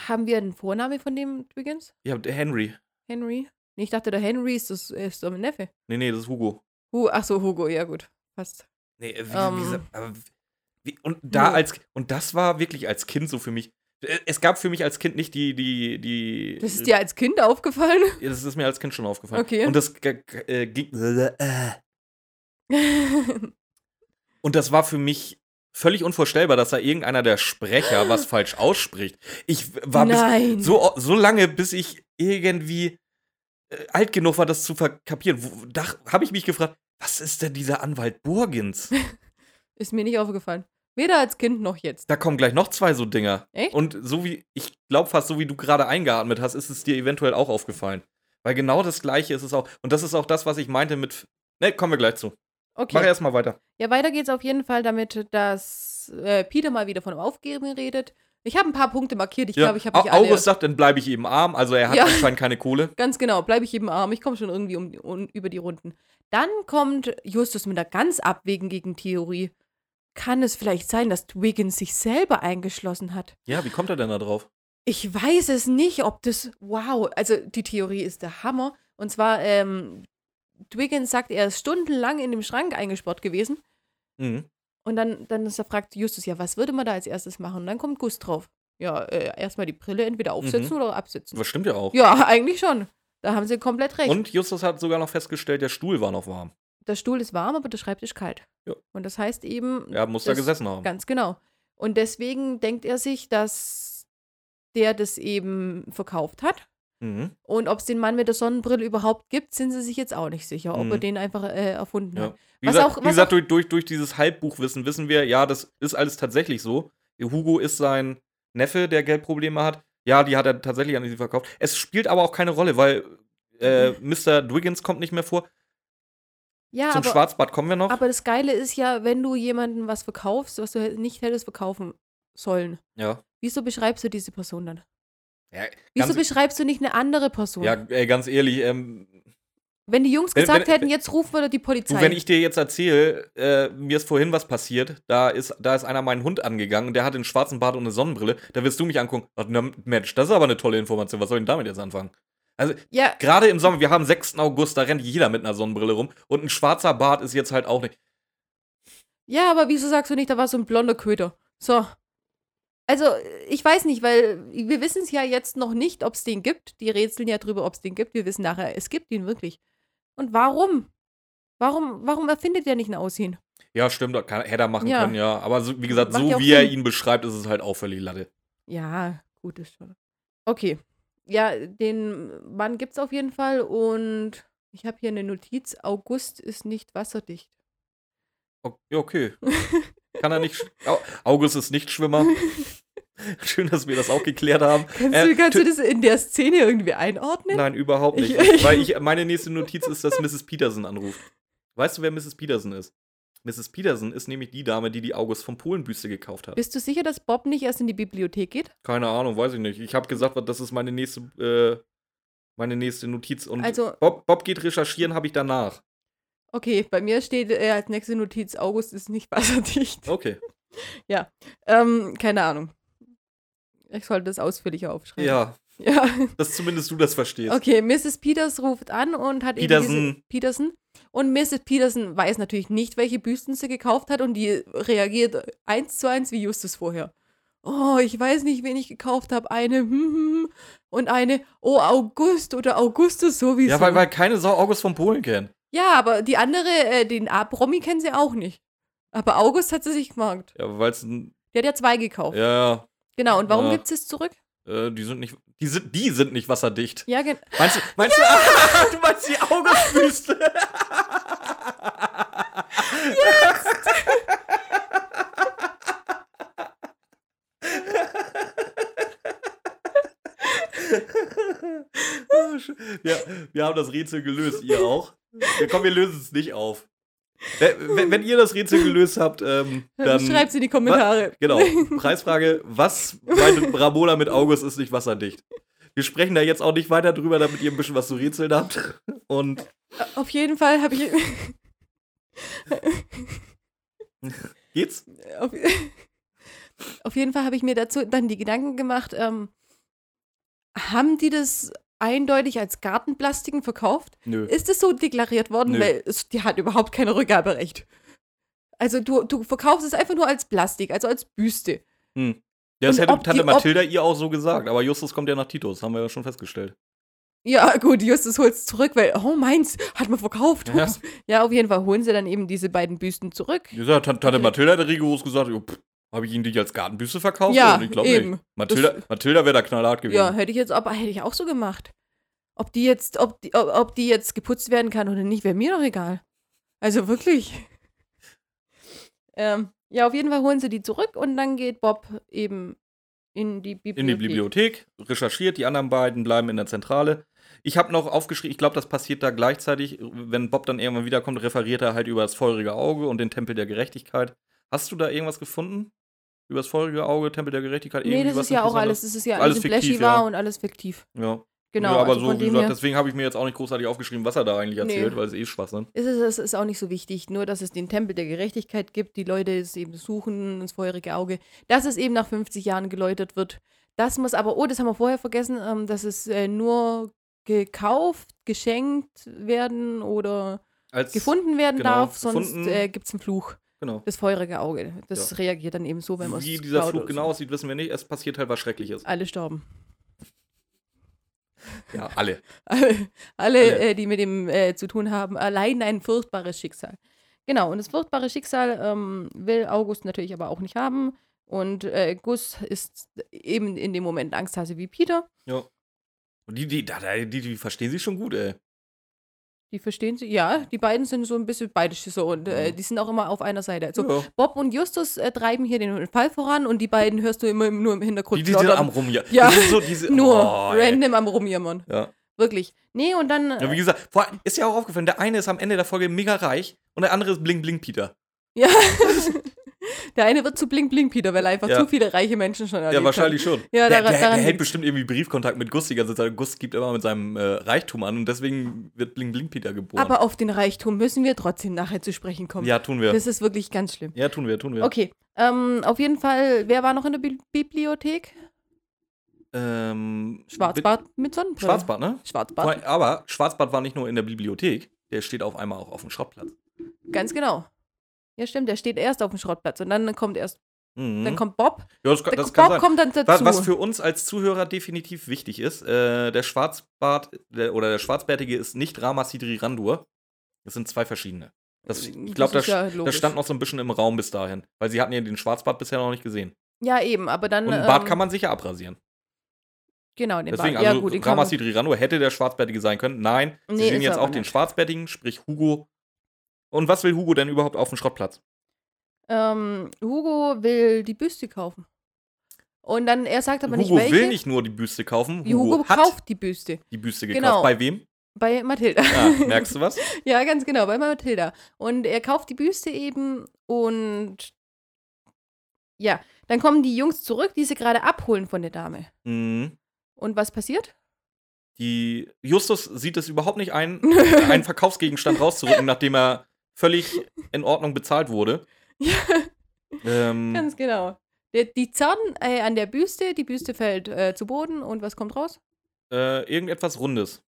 Haben wir einen Vorname von dem Dwiggins? Ja, der Henry. Henry? Nee, ich dachte, der Henry ist, das, ist der Neffe. Nee, nee, das ist Hugo. Hu, ach so, Hugo, ja gut. Passt. Nee, äh, wie, Ähm. wie, wie, und da Nee. als und das war wirklich als Kind so für mich. Äh, Es gab für mich als Kind nicht die die die Das ist dir als Kind aufgefallen? Ja, das ist mir als Kind schon aufgefallen. Okay. Und das äh, ging und das war für mich völlig unvorstellbar, dass da irgendeiner der Sprecher was falsch ausspricht. Ich war bis, so so lange, bis ich irgendwie äh, alt genug war, das zu verkapieren. Wo- Da habe ich mich gefragt, was ist denn dieser Anwalt Burgens? Ist mir nicht aufgefallen. Weder als Kind noch jetzt. Da kommen gleich noch zwei so Dinger. Echt? Und so wie, ich glaube fast, so wie du gerade eingeatmet hast, ist es dir eventuell auch aufgefallen. Weil genau das Gleiche ist es auch. Und das ist auch das, was ich meinte mit. Ne, kommen wir gleich zu. Okay. Mach erst mal weiter. Ja, weiter geht's auf jeden Fall damit, dass äh, Peter mal wieder von Aufgeben redet. Ich habe ein paar Punkte markiert. Ich Ja, glaube, ich habe Au- nicht alle. August sagt, dann bleibe ich eben arm. Also er hat Ja. anscheinend keine Kohle. Ganz genau, bleibe ich eben arm. Ich komme schon irgendwie um, um, über die Runden. Dann kommt Justus mit einer ganz abwegigen Theorie. Kann es vielleicht sein, dass Wiggins sich selber eingeschlossen hat? Ja, wie kommt er denn da drauf? Ich weiß es nicht, ob das. Wow, also die Theorie ist der Hammer. Und zwar, ähm, Dwiggins sagt, er ist stundenlang in dem Schrank eingesperrt gewesen. Mhm. Und dann, dann ist er fragt Justus, ja, was würde man da als erstes machen? Und dann kommt Gus drauf. Ja, äh, erstmal die Brille entweder aufsetzen oder absetzen. Das stimmt ja auch. Ja, eigentlich schon. Da haben sie komplett recht. Und Justus hat sogar noch festgestellt, der Stuhl war noch warm. der Stuhl ist warm, aber der Schreibtisch kalt. Ja. Und das heißt eben, Er muss da gesessen haben. ganz genau. Und deswegen denkt er sich, dass der das eben verkauft hat. Mhm. Und ob es den Mann mit der Sonnenbrille überhaupt gibt, sind sie sich jetzt auch nicht sicher, ob er Mhm. den einfach äh, erfunden Ja. hat. Wie Was gesagt, auch- wie gesagt durch, durch, durch dieses Halbbuchwissen wissen wir, ja, das ist alles tatsächlich so. Hugo ist sein Neffe, der Geldprobleme hat. Ja, die hat er tatsächlich an sie verkauft. Es spielt aber auch keine Rolle, weil äh, Mr. Dwiggins kommt nicht mehr vor. Ja, Zum aber, Schwarzbart kommen wir noch. aber das Geile ist ja, wenn du jemandem was verkaufst, was du nicht hättest verkaufen sollen, ja. wieso beschreibst du diese Person dann? Ja, Wieso ganz, beschreibst du nicht eine andere Person? ja ey, ganz ehrlich, ähm, Wenn die Jungs Wenn- gesagt wenn- hätten, jetzt rufen wir die Polizei. du, wenn ich dir jetzt erzähle, äh, mir ist vorhin was passiert, da ist, da ist einer meinen Hund angegangen und der hat einen schwarzen Bart und eine Sonnenbrille, da wirst du mich angucken. Ach, na, Mensch, das ist aber eine tolle Information. Was soll ich denn damit jetzt anfangen? Also, ja, gerade im Sommer, wir haben 6. August, da rennt jeder mit einer Sonnenbrille rum und ein schwarzer Bart ist jetzt halt auch nicht. ja, aber wieso sagst du nicht, da war so ein blonder Köter? So. Also, ich weiß nicht, weil wir wissen es ja jetzt noch nicht, ob es den gibt. Die rätseln ja drüber, ob es den gibt. Wir wissen nachher, es gibt ihn wirklich. Und warum? Warum, warum erfindet er nicht ein Aussehen? Ja, stimmt, kann, hätte er machen Ja. können, ja. Aber so, wie gesagt, Macht so wie er ihn beschreibt, ist es halt auch völlig Latte. Ja, gut ist schon. Okay. Ja, den Mann gibt's auf jeden Fall und ich habe hier eine Notiz. August ist nicht wasserdicht. O- Ja, okay. Kann er nicht. August ist nicht Schwimmer. Schön, dass wir das auch geklärt haben. Kannst, Äh, du, kannst du das in der Szene irgendwie einordnen? Nein, überhaupt nicht. Ich- Weil ich, meine nächste Notiz ist, dass Mrs. Peterson anruft. Weißt du, wer Mrs. Peterson ist? Mrs. Peterson ist nämlich die Dame, die die August vom Polenbüste gekauft hat. Bist du sicher, dass Bob nicht erst in die Bibliothek geht? Keine Ahnung, weiß ich nicht. Ich habe gesagt, das ist meine nächste, äh, meine nächste Notiz. Und Also- Bob, Bob geht recherchieren, habe ich danach. Okay, bei mir steht äh, als nächste Notiz, August ist nicht wasserdicht. Okay. Ähm, keine Ahnung. Ich sollte das ausführlicher aufschreiben. Ja, Ja. dass zumindest du das verstehst. Okay, Mrs. Peters ruft an und hat eben Peterson. diese Peterson. Und Mrs. Peterson weiß natürlich nicht, welche Büsten sie gekauft hat und die reagiert eins zu eins wie Justus vorher. Oh, ich weiß nicht, wen ich gekauft habe. Eine hm, hm, hm, und eine Oh August oder Augustus sowieso. Ja, weil, weil keine Sau August von Polen kennt. ja, aber die andere, äh, den A-Promi kennen sie auch nicht. Aber August hat sie sich gemerkt. Ja, weil es ein. Der hat ja zwei gekauft. Ja, Genau, und warum Ja. gibt es zurück? äh, die sind nicht. Die sind, die sind nicht wasserdicht. Ja, gen Meinst du, meinst du, ah, du meinst die Augustbüste? Ja, wir haben das Rätsel gelöst, ihr auch. Ja, komm, wir lösen es nicht auf. Wenn, wenn- ihr das Rätsel gelöst habt, ähm, dann. schreibt's in die Kommentare. Genau. Preisfrage: Was meint Ramola mit August ist nicht wasserdicht? Wir sprechen da jetzt auch nicht weiter drüber, damit ihr ein bisschen was zu rätseln habt. Und Auf jeden Fall habe ich. geht's? auf, auf jeden Fall habe ich mir dazu dann die Gedanken gemacht, ähm, haben die das eindeutig als Gartenplastiken verkauft? Nö. Ist es so deklariert worden? Nö. Weil es, die hat überhaupt kein Rückgaberecht. Also du, du verkaufst es einfach nur als Plastik, also als Büste. Hm. Ja, das hätte die- ob- Mathilda ihr auch so gesagt, aber Justus kommt ja nach Titus, haben wir ja schon festgestellt. Ja, gut, Justus holt es zurück, weil, oh, meins hat man verkauft. Ja. Ja, auf jeden Fall holen sie dann eben diese beiden Büsten zurück. Ja, Tante. Mathilda hat rigoros gesagt, pff, habe ich ihn nicht als Gartenbüste verkauft? Ja, Und ich glaube eben. nicht. Mathilda, Mathilda wäre da knallhart gewesen. Ja, hätte ich jetzt, aber hätte ich auch so gemacht. Ob die jetzt, ob die, ob, ob die jetzt geputzt werden kann oder nicht, wäre mir doch egal. Also wirklich. ähm, ja, auf jeden Fall holen sie die zurück und dann geht Bob eben in die Bibliothek. in die Bibliothek, recherchiert, die anderen beiden bleiben in der Zentrale. Ich habe noch aufgeschrieben, ich glaube, das passiert da gleichzeitig, wenn Bob dann irgendwann wiederkommt, referiert er halt über das feurige Auge und den Tempel der Gerechtigkeit. Hast du da irgendwas gefunden? Über das feurige Auge, Tempel der Gerechtigkeit? Nee, Irgendwie das was ist ja auch alles, das ist ja Alles alles in fiktiv, Flashy ja. war und alles fiktiv. Ja. Genau, ja, aber also so, wie gesagt, deswegen habe ich mir jetzt auch nicht großartig aufgeschrieben, was er da eigentlich Nee. erzählt, weil es eh Schwachsinn. ist es es ist auch nicht so wichtig, nur dass es den Tempel der Gerechtigkeit gibt, die Leute es eben suchen, das feurige Auge, dass es eben nach 50 Jahren geläutert wird. Das muss aber, oh, das haben wir vorher vergessen, ähm, dass es äh, nur gekauft, geschenkt werden oder Als, gefunden werden genau, darf, sonst äh, gibt es einen Fluch. Genau. Das feurige Auge. Das Ja. reagiert dann eben so, wenn man es Wie dieser oder genau aussieht, wissen wir nicht. Es passiert halt was Schreckliches. Alle starben. Ja, alle. Alle, alle, Alle. Äh, die mit dem äh, zu tun haben, erleiden ein furchtbares Schicksal. Genau, und das furchtbare Schicksal ähm, will August natürlich aber auch nicht haben. Und äh, Gus ist eben in dem Moment Angsthase wie Peter. Ja. Und die, die, da- die, die verstehen sich schon gut, ey. Die verstehen sie, ja, die beiden sind so ein bisschen beide Schüsse und äh, Mhm. die sind auch immer auf einer Seite. Also ja. Bob und Justus äh, treiben hier den Fall voran und die beiden hörst du immer im- nur im Hintergrund Die, die sind am Rumjammern. Ja. Die sind so, diese, nur oh, random am Rumjammern. Ja. Wirklich. Nee, und dann. ja, wie Äh, gesagt, vor, ist ja auch aufgefallen, der eine ist am Ende der Folge mega reich und der andere ist Bling Bling Peter. ja. der eine wird zu Blink Blink Peter, weil er einfach Ja. zu viele reiche Menschen schon erlebt Ja, wahrscheinlich schon. Ja, der, daran- der, der hält bestimmt irgendwie Briefkontakt mit Gus die ganze Zeit. Gus gibt immer mit seinem äh, Reichtum an und deswegen wird Bling Bling Peter hat. geboren. Aber auf den Reichtum müssen wir trotzdem nachher zu sprechen kommen. ja, tun wir. Das ist wirklich ganz schlimm. Ja, tun wir, tun wir. Okay. Ähm, auf jeden Fall, wer war noch in der Bi Bibliothek? Ähm, Schwarzbart mit Sonnenbrille. Schwarzbart, ne? Schwarzbart. Aber Schwarzbart war nicht nur in der Bibliothek, der steht auf einmal auch auf dem Schrottplatz. Ganz genau. Ja, stimmt, der steht erst auf dem Schrottplatz und dann kommt erst, Mhm. dann kommt Bob. ja, das, das Bob kommt dann dazu. Was, für uns als Zuhörer definitiv wichtig ist, äh, der Schwarzbart der, oder der Schwarzbärtige ist nicht Rama Sidri Randur. Das sind zwei verschiedene. Das, ich glaube, das, ja das stand noch so ein bisschen im Raum bis dahin. Weil sie hatten ja den Schwarzbart bisher noch nicht gesehen. Ja, eben, aber dann. Und einen Bart ähm, kann man sicher abrasieren. Genau, den Deswegen, Bart. also ja, gut, Rama Sidri Randur hätte der Schwarzbärtige sein können. Nein, Nee, sie sehen jetzt auch aber den nicht. Schwarzbärtigen, sprich Hugo. Und was will Hugo denn überhaupt auf dem Schrottplatz? ähm, Hugo will die Büste kaufen. Und dann, er sagt aber Hugo nicht welche. will nicht nur die Büste kaufen. Hugo, hat kauft die Büste. die Büste gekauft. Genau. Bei wem? Bei Mathilda. Ja, merkst du was? Ja, ganz genau, bei Mathilda. Und er kauft die Büste eben und ja, dann kommen die Jungs zurück, die sie gerade abholen von der Dame. Mhm. Und was passiert? Die Justus sieht es überhaupt nicht ein, einen Verkaufsgegenstand rauszurücken, nachdem er völlig in Ordnung bezahlt wurde. Ja, Ähm, ganz genau. Der, die zerren äh, an der Büste, die Büste fällt äh, zu Boden und was kommt raus? äh, irgendetwas Rundes.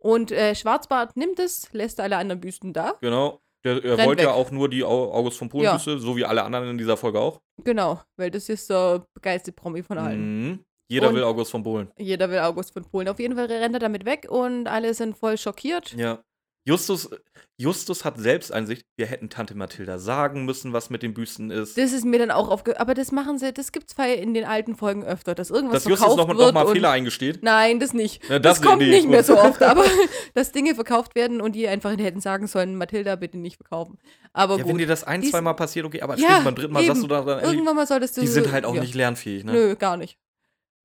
Und äh, Schwarzbart nimmt es, lässt alle anderen Büsten da. Genau. Der, er wollte ja auch nur die Au- August von Polen Ja. Büste, so wie alle anderen in dieser Folge auch. Genau, weil das ist der begeisterte Promi von allen. Mhm. Jeder Und- will August von Polen. Jeder will August von Polen. Auf jeden Fall rennt er damit weg und alle sind voll schockiert. Ja. Justus, Justus hat Selbsteinsicht. Wir hätten Tante Mathilda sagen müssen, was mit den Büsten ist. Das ist mir dann auch aufge... Aber das machen sie, das gibt's bei in den alten Folgen öfter, dass irgendwas Dass Justus verkauft noch, noch wird mal und Fehler eingesteht. Nein, das nicht. Ja, das, das- kommt nee, nicht mehr so oft, aber dass Dinge verkauft werden und die einfach hätten sagen sollen, Mathilda bitte nicht verkaufen. Aber Ja, wenn gut, dir das ein, zweimal passiert, okay, aber Ja, beim dritten Mal sagst du eben. da dann, ehrlich, irgendwann mal solltest du... die sind halt auch ja. nicht lernfähig, ne? Nö, gar nicht.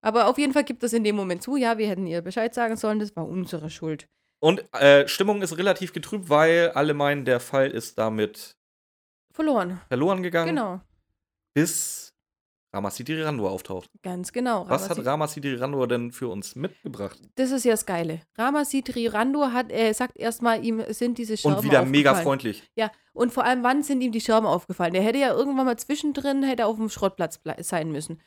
Aber auf jeden Fall gibt es in dem Moment zu, ja, wir hätten ihr Bescheid sagen sollen, das war unsere Schuld. Und äh, Stimmung ist relativ getrübt, weil alle meinen, der Fall ist damit Verloren. verloren gegangen, Genau. bis Ramasidi Randur auftaucht. Ganz genau. Was hat Ramasi- Ramasidi Randur denn für uns mitgebracht? das ist ja das Geile. Ramasitri Randur hat, er sagt erstmal, ihm sind diese Scherben Und wieder mega aufgefallen. freundlich. Ja, und vor allem, wann sind ihm die Scherben aufgefallen? Der hätte ja irgendwann mal zwischendrin, hätte auf dem Schrottplatz sein müssen.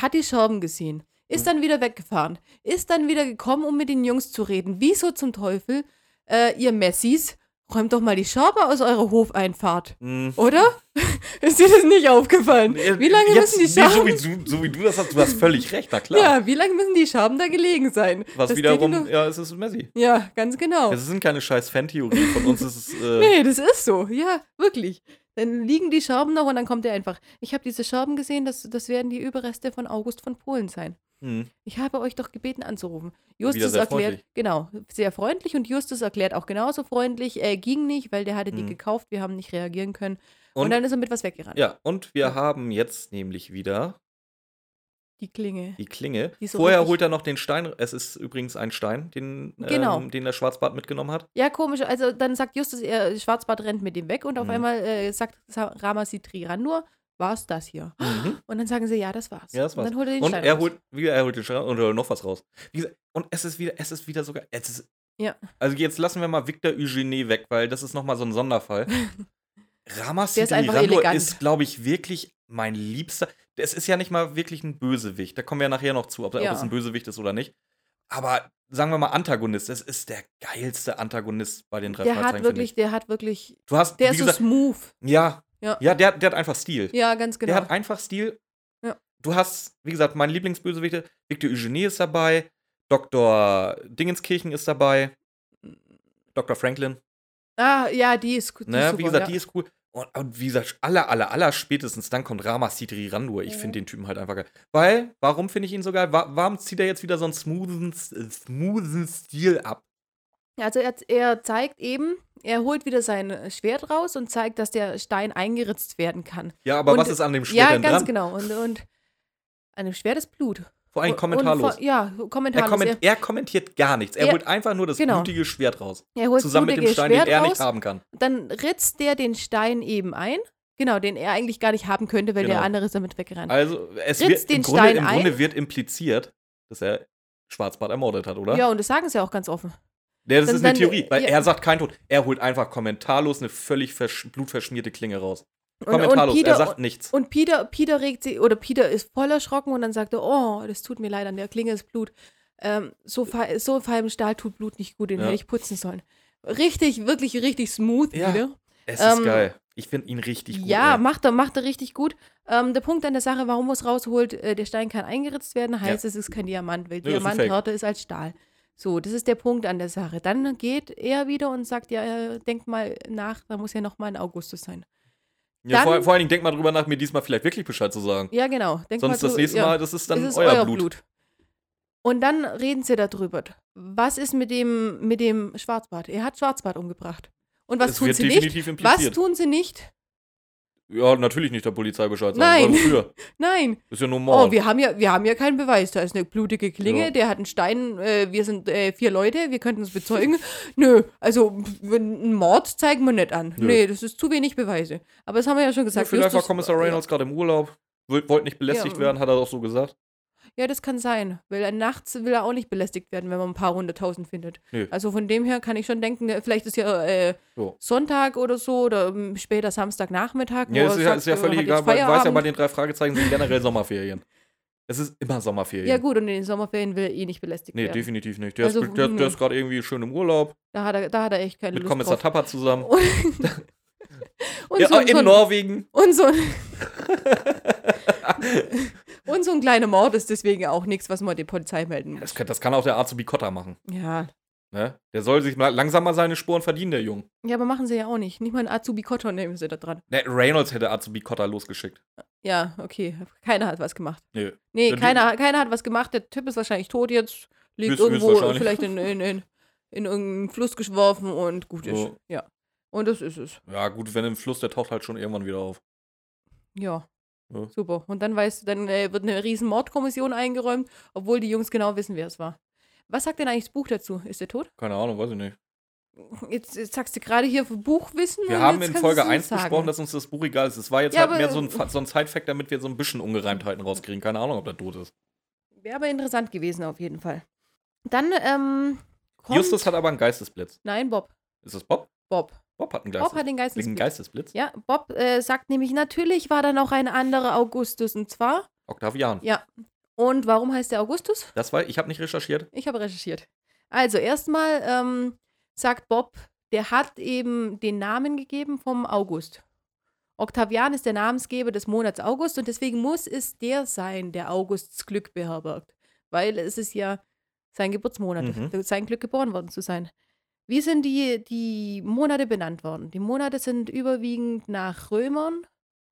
Hat die Scherben gesehen. Ist dann wieder weggefahren. Ist dann wieder gekommen, um mit den Jungs zu reden. Wieso zum Teufel, äh, ihr Messis, räumt doch mal die Scherbe aus eurer Hofeinfahrt. Hm. Oder? ist dir das nicht aufgefallen? Wie lange Jetzt, müssen die nee, so, wie, du- so wie du das hast, du hast völlig recht, na klar. ja, wie lange müssen die Scherben da gelegen sein? Was Das wiederum, ihm ja, es ist Messi. Ja, ganz genau. Es sind keine scheiß Fantheorien von uns, es ist, äh, Nee, das ist so. Ja, wirklich. Dann liegen die Scherben noch und dann kommt er einfach. Ich habe diese Scherben gesehen, das, das werden die Überreste von August von Polen sein. Hm. Ich habe euch doch gebeten anzurufen. Justus erklärt, freundlich. genau, sehr freundlich und Justus erklärt auch genauso freundlich, er ging nicht, weil der hatte die Mhm. gekauft, wir haben nicht reagieren können. Und, Und, dann ist er mit was weggerannt. ja, und wir Ja. haben jetzt nämlich wieder Die Klinge. die Klinge. Die so Vorher holt er noch den Stein. Es ist übrigens ein Stein, den, Genau. ähm, den der Schwarzbart mitgenommen hat. Ja, komisch. Also dann sagt Justus, er Schwarzbart rennt mit ihm weg und auf Mhm. einmal äh, sagt Sa- Ramasitri Randur, war's das hier? Mhm. Und dann sagen sie, ja, das war's. Ja, das war's. Und dann holt er den Und Stein er raus. holt, wieder, er holt den Stein und holt noch was raus. Gesagt, und es ist wieder, es ist wieder sogar, es ist, Ja. Also jetzt lassen wir mal Victor Eugenie weg, weil das ist nochmal so ein Sonderfall. Der ist ist, glaube ich, wirklich mein liebster. Es ist ja nicht mal wirklich ein Bösewicht. Da kommen wir ja nachher noch zu, ob, ob Ja. es ein Bösewicht ist oder nicht. Aber sagen wir mal Antagonist. Es ist der geilste Antagonist bei den drei Der hat wirklich, ich. der hat wirklich, Du hast, der ist so gesagt, smooth. ja, Ja. ja, der, der hat einfach Stil. Ja, ganz genau. Der hat einfach Stil. Ja. Du hast, wie gesagt, mein Lieblingsbösewichte. Victor Eugenie ist dabei. Dr. Dingenskirchen ist dabei. Dr. Franklin. ah, ja, die ist, die Ne? ist super, wie gesagt, ja. die ist cool. Und, und wie gesagt, aller, aller, aller spätestens dann kommt Rama Sidri Randur. Ich Mhm. finde den Typen halt einfach geil. Weil, warum finde ich ihn so geil? Wa warum zieht er jetzt wieder so einen smoothen, smoothen Stil ab? Also er, er zeigt eben, er holt wieder sein Schwert raus und zeigt, dass der Stein eingeritzt werden kann. Ja, aber Und- was ist an dem Schwert ja, denn ganz dran? genau. Und, und an dem Schwert ist Blut. Vor allem kommentarlos. Und, ja, er, kommentarlos. komment er kommentiert gar nichts. Er Ja, holt einfach nur das genau. blutige Schwert raus. er, er holt Zusammen mit dem Stein, den Schwert er raus, nicht haben kann. Dann ritzt der den Stein eben ein. Genau, den er eigentlich gar nicht haben könnte, weil der Genau. andere ist damit weggerannt. Also, es Ritzt wird, den im, Grunde, im. Grunde wird impliziert, dass er Schwarzbart ermordet hat, oder? Ja, und das sagen sie auch ganz offen. Ja, das Dann- ist eine dann- Theorie, weil ja. er sagt kein Tod. Er holt einfach kommentarlos eine völlig versch blutverschmierte Klinge raus. Und, Kommentarlos, und Peter, er sagt nichts. Und Peter, Peter regt sich, oder Peter ist voll erschrocken und dann sagt er, oh, das tut mir leid, an der Klinge ist Blut. Ähm, so, so feinem Stahl tut Blut nicht gut, den Ja. hätte ich putzen sollen. Richtig, wirklich richtig smooth Ja, wieder. Es ist ähm, geil. Ich finde ihn richtig gut. Ja, ey. macht er, macht er richtig gut. Ähm, der Punkt an der Sache, warum er es rausholt, äh, der Stein kann eingeritzt werden, heißt, es ist kein Diamant, weil das ist ist als Stahl. So, das ist der Punkt an der Sache. Dann geht er wieder und sagt, ja, äh, denkt mal nach, da muss ja noch mal ein Augustus sein. ja, vor, dann- vor allen Dingen denkt mal drüber nach, mir diesmal vielleicht wirklich Bescheid zu sagen. Ja, genau. Denk Sonst das nächste ja. Mal, das ist dann ist euer, Blut. Und dann reden sie darüber. Was ist mit dem, mit dem Schwarzbart? Er hat Schwarzbart umgebracht. Und was Es tun sie nicht? Was tun sie nicht? Ja, natürlich nicht der Polizei Bescheid sagen. Nein. sondern Früher. Nein. Ist ja normal. Oh, wir haben ja, wir haben ja keinen Beweis. Da ist eine blutige Klinge, Ja. der hat einen Stein, äh, wir sind äh, vier Leute, wir könnten es bezeugen. Nö, also einen Mord zeigen wir nicht an. Nö. Nee, das ist zu wenig Beweise. Aber das haben wir ja schon ja, gesagt. vielleicht war Kommissar Reynolds gerade im Urlaub. Wollte nicht belästigt Ja. werden, hat er doch so gesagt. Ja, das kann sein. Weil er nachts will er auch nicht belästigt werden, wenn man ein paar hunderttausend findet. Nö. Also von dem her kann ich schon denken, äh, vielleicht ist ja äh, So. Sonntag oder so oder ähm, später Samstagnachmittag. Ja, ist ja, ist ja äh, völlig egal, weil weiß ja bei den drei Fragezeichen sind generell Sommerferien. Es ist immer Sommerferien. Ja gut, und in den Sommerferien will er eh nicht belästigt Nee, werden. definitiv nicht. Der Also, ist, der, nee. der ist gerade irgendwie schön im Urlaub Da hat er, da hat er echt keine mit Lust Kommissar drauf. Tapper zusammen. Und, und, ja, so, in so, Norwegen. und, so, und so ein kleiner Mord ist deswegen auch nichts, was man der Polizei melden muss. Das kann, das kann auch der Azubi Kotter machen. Ja. Ne? Der soll sich mal langsam mal seine Spuren verdienen, der Jung. ja, aber machen sie ja auch nicht. Nicht mal ein Azubi Cotton nehmen sie da dran. Ne, Reynolds hätte Azubi Kotter losgeschickt. Ja, okay. Keiner hat was gemacht. Nö. Nee, Ja, die- keiner, keiner hat was gemacht. Der Typ ist wahrscheinlich tot jetzt. Liegt Höchst- irgendwo höchstwahrscheinlich. vielleicht in, in, in, in irgendeinen Fluss geschworfen und gut ist. Ja. Ja. Und das ist es. Ja, gut, wenn im Fluss, der taucht halt schon irgendwann wieder auf. Ja. Ja. Super. Und dann weißt du, dann äh, wird eine riesen Mordkommission eingeräumt, obwohl die Jungs genau wissen, wer es war. Was sagt denn eigentlich das Buch dazu? Ist der tot? Keine Ahnung, weiß ich nicht. Jetzt, jetzt sagst du gerade hier für Buchwissen. Wir haben in Folge du's 1 sagen. besprochen, dass uns das Buch egal ist. Es war jetzt Ja, halt mehr so ein, so ein Side-Fact, damit wir so ein bisschen Ungereimtheiten rauskriegen. Keine Ahnung, ob der tot ist. Wäre aber interessant gewesen, auf jeden Fall. Dann, ähm. Kommt, Justus hat aber einen Geistesblitz. Nein, Bob. Ist das Bob? Bob. Bob hat einen Bob Geistesblitz. hat den Geistesblitz. Geistesblitz? Ja, Bob äh, sagt nämlich, natürlich war da noch ein anderer Augustus und zwar. Octavian. Ja. Und warum heißt der Augustus? Das war, ich habe nicht recherchiert. Ich habe recherchiert. Also, erstmal ähm, sagt Bob, der hat eben den Namen gegeben vom August. Octavian ist der Namensgeber des Monats August und deswegen muss es der sein, der Augusts Glück beherbergt. Weil es ist ja sein Geburtsmonat, Mhm. sein Glück geboren worden zu sein. Wie sind die, die Monate benannt worden? Die Monate sind überwiegend nach Römern,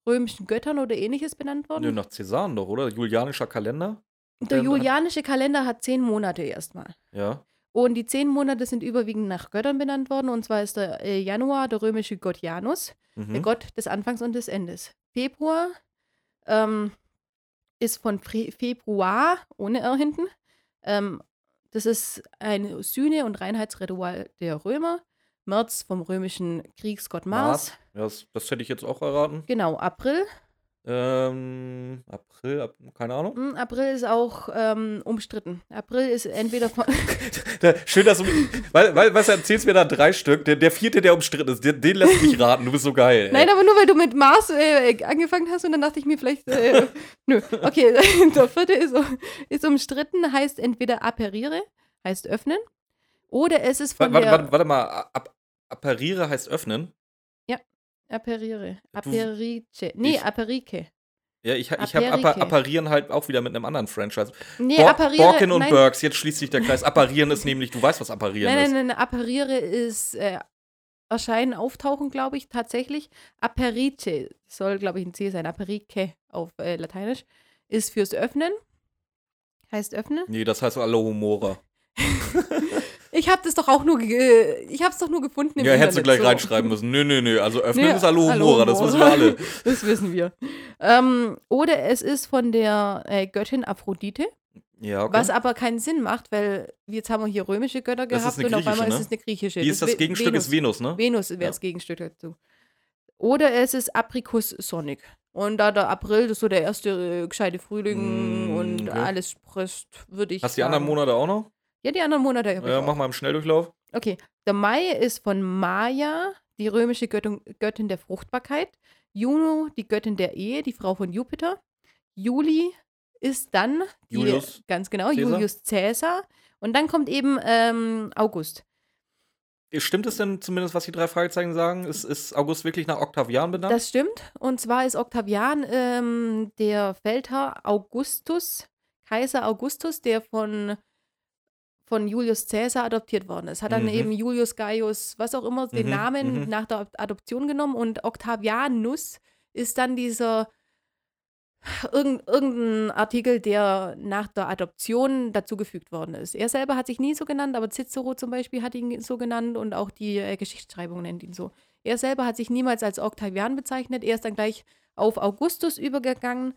römischen Göttern oder ähnliches benannt worden. Nö, nach Cäsaren doch, oder? Julianischer Kalender? Der Ähm, julianische Kalender hat zehn Monate erstmal. Ja. Und die zehn Monate sind überwiegend nach Göttern benannt worden. Und zwar ist der äh, Januar der römische Gott Janus, der Mhm. Gott des Anfangs und des Endes. Februar ähm, ist von Fre Februar, ohne R hinten. Ähm, das ist ein Sühne- und Reinheitsritual der Römer. März vom römischen Kriegsgott Mars. Ja, das, das hätte ich jetzt auch erraten. Genau, April. Ähm, April, ab, keine Ahnung. Hm, April ist auch ähm, umstritten. April ist entweder von. Schön, dass du. Weil, weil, was erzählst mir da drei Stück? Der, der vierte, der umstritten ist, den, den lässt mich raten. Du bist so geil. Ey. Nein, aber nur weil du mit Mars äh, angefangen hast und dann dachte ich mir vielleicht, äh, nö. Okay, der vierte ist, ist umstritten, heißt entweder appariere, heißt öffnen, oder es ist von warte, der warte, warte mal. Ap appariere heißt öffnen. Appariere, Du- apparice, nee, apparike. Ja, ich, ich habe Aperike. Appa apparieren halt auch wieder mit einem anderen Franchise. Nee, Bo appariere, Borkin und nein, Burks, jetzt schließt sich der Kreis. Apparieren ist nämlich, du weißt, was apparieren nein, ist. nein, nein, appariere ist äh, erscheinen, auftauchen, glaube ich, tatsächlich. Aperice soll, glaube ich, ein C sein. Aperice auf äh, Lateinisch. Ist fürs Öffnen. Heißt öffnen. Nee, das heißt Alohomora. Ich habe das doch auch nur, ich habe es doch nur gefunden im Ja, hättest du gleich so. reinschreiben müssen. Nö, nö, nö. Also öffnen Nee, ist Alohomora, das wissen wir alle. Das wissen wir. Ähm, oder es ist von der äh, Göttin Aphrodite, Ja, okay. was aber keinen Sinn macht, weil jetzt haben wir hier römische Götter Das gehabt und auf einmal griechische, ist es eine griechische. Wie ist das Ve- Gegenstück? Ist Venus, ne? Venus wäre Ja. das Gegenstück dazu. Oder es ist Apricus Sonic. Und da der April, das ist so der erste äh, gescheite Frühling Mm, und okay. alles sprösst, würde ich Hast du die anderen Monate auch noch? Ja, die anderen Monate. Ja, mach mal im Schnelldurchlauf. Okay, der Mai ist von Maya, die römische Göttin, Göttin der Fruchtbarkeit. Juno, die Göttin der Ehe, die Frau von Jupiter. Juli ist dann die, Julius ganz genau, Caesar. Julius Caesar. Und dann kommt eben ähm, August. Stimmt es denn zumindest, was die drei Fragezeichen sagen? Ist, ist August wirklich nach Octavian benannt? Das stimmt. Und zwar ist Octavian ähm, der Feldherr Augustus, Kaiser Augustus, der von, von Julius Caesar adoptiert worden ist. Hat dann Mhm. eben Julius Gaius, was auch immer, den Mhm, Namen mhm. nach der Adoption genommen. Und Octavianus ist dann dieser irgend, irgendein Artikel, der nach der Adoption dazugefügt worden ist. Er selber hat sich nie so genannt, aber Cicero zum Beispiel hat ihn so genannt und auch die äh, Geschichtsschreibung nennt ihn so. Er selber hat sich niemals als Octavian bezeichnet. Er ist dann gleich auf Augustus übergegangen.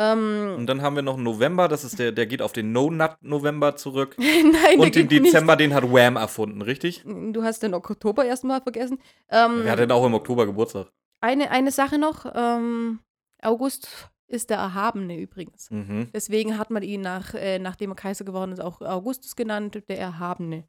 Ähm, Und dann haben wir noch einen November, das ist der, der geht auf den No-Nut-November zurück. Nein, Und den Dezember, den hat Wham erfunden, richtig? Nicht. Du hast den Oktober erstmal vergessen. Ähm, Wer hat denn auch im Oktober Geburtstag? eine, eine Sache noch. Ähm, August ist der Erhabene übrigens. Mhm. Deswegen hat man ihn, nach, äh, nachdem er Kaiser geworden ist, auch Augustus genannt, der Erhabene.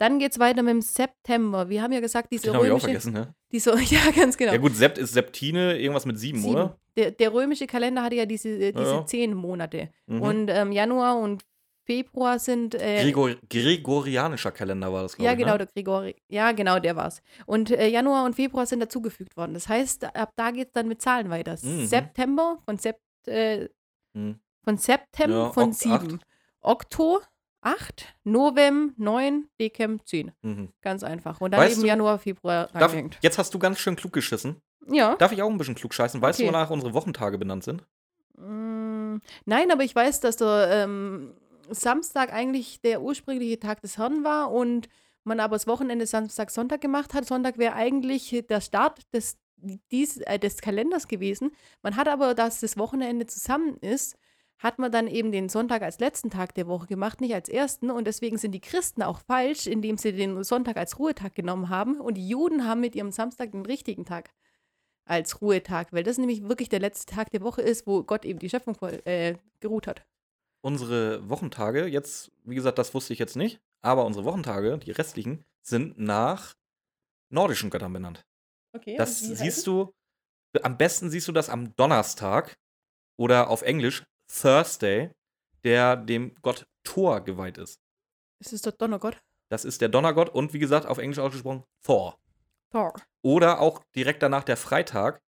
Dann geht es weiter mit dem September. Wir haben ja gesagt, diese Den habe ich auch römische. vergessen, ne? Diese, ja, ganz genau. Ja gut, Sept ist Septine, irgendwas mit sieben, Sieben. oder? Der, der römische Kalender hatte ja diese, äh, diese ja. zehn Monate. Mhm. Und ähm, Januar und Februar sind. Äh, Gregor Gregorianischer Kalender war das, glaube ja, ich. genau, Ne? der Grigori. Ja, genau, der war's. Und äh, Januar und Februar sind dazugefügt worden. Das heißt, ab da geht es dann mit Zahlen weiter. Mhm. September von Sept, äh, Mhm. von Septem Ja, von 7. Okto 8, Novem 9, Decem 10. Mhm. Ganz einfach. Und dann Weißt eben du- Januar, Februar Darf, reingehängt. jetzt hast du ganz schön klug geschissen. Ja. Darf ich auch ein bisschen klug scheißen? Weißt Okay. du, wonach unsere Wochentage benannt sind? Mm, Nein, aber ich weiß, dass der ähm, Samstag eigentlich der ursprüngliche Tag des Herrn war und man aber das Wochenende Samstag, Sonntag gemacht hat. Sonntag wäre eigentlich der Start des, dies, äh, des Kalenders gewesen. Man hat aber, dass das Wochenende zusammen ist, hat man dann eben den Sonntag als letzten Tag der Woche gemacht, nicht als ersten. Und deswegen sind die Christen auch falsch, indem sie den Sonntag als Ruhetag genommen haben. Und die Juden haben mit ihrem Samstag den richtigen Tag als Ruhetag, weil das nämlich wirklich der letzte Tag der Woche ist, wo Gott eben die Schöpfung voll, äh, geruht hat. Unsere Wochentage, jetzt, wie gesagt, das wusste ich jetzt nicht, aber unsere Wochentage, die restlichen, sind nach nordischen Göttern benannt. Okay. Das siehst du, am besten siehst du das am Donnerstag oder auf Englisch Thursday, der dem Gott Thor geweiht ist. Es ist der Donnergott. Das ist der Donnergott und wie gesagt, auf Englisch ausgesprochen Thor. Thor. Oder auch direkt danach der Freitag.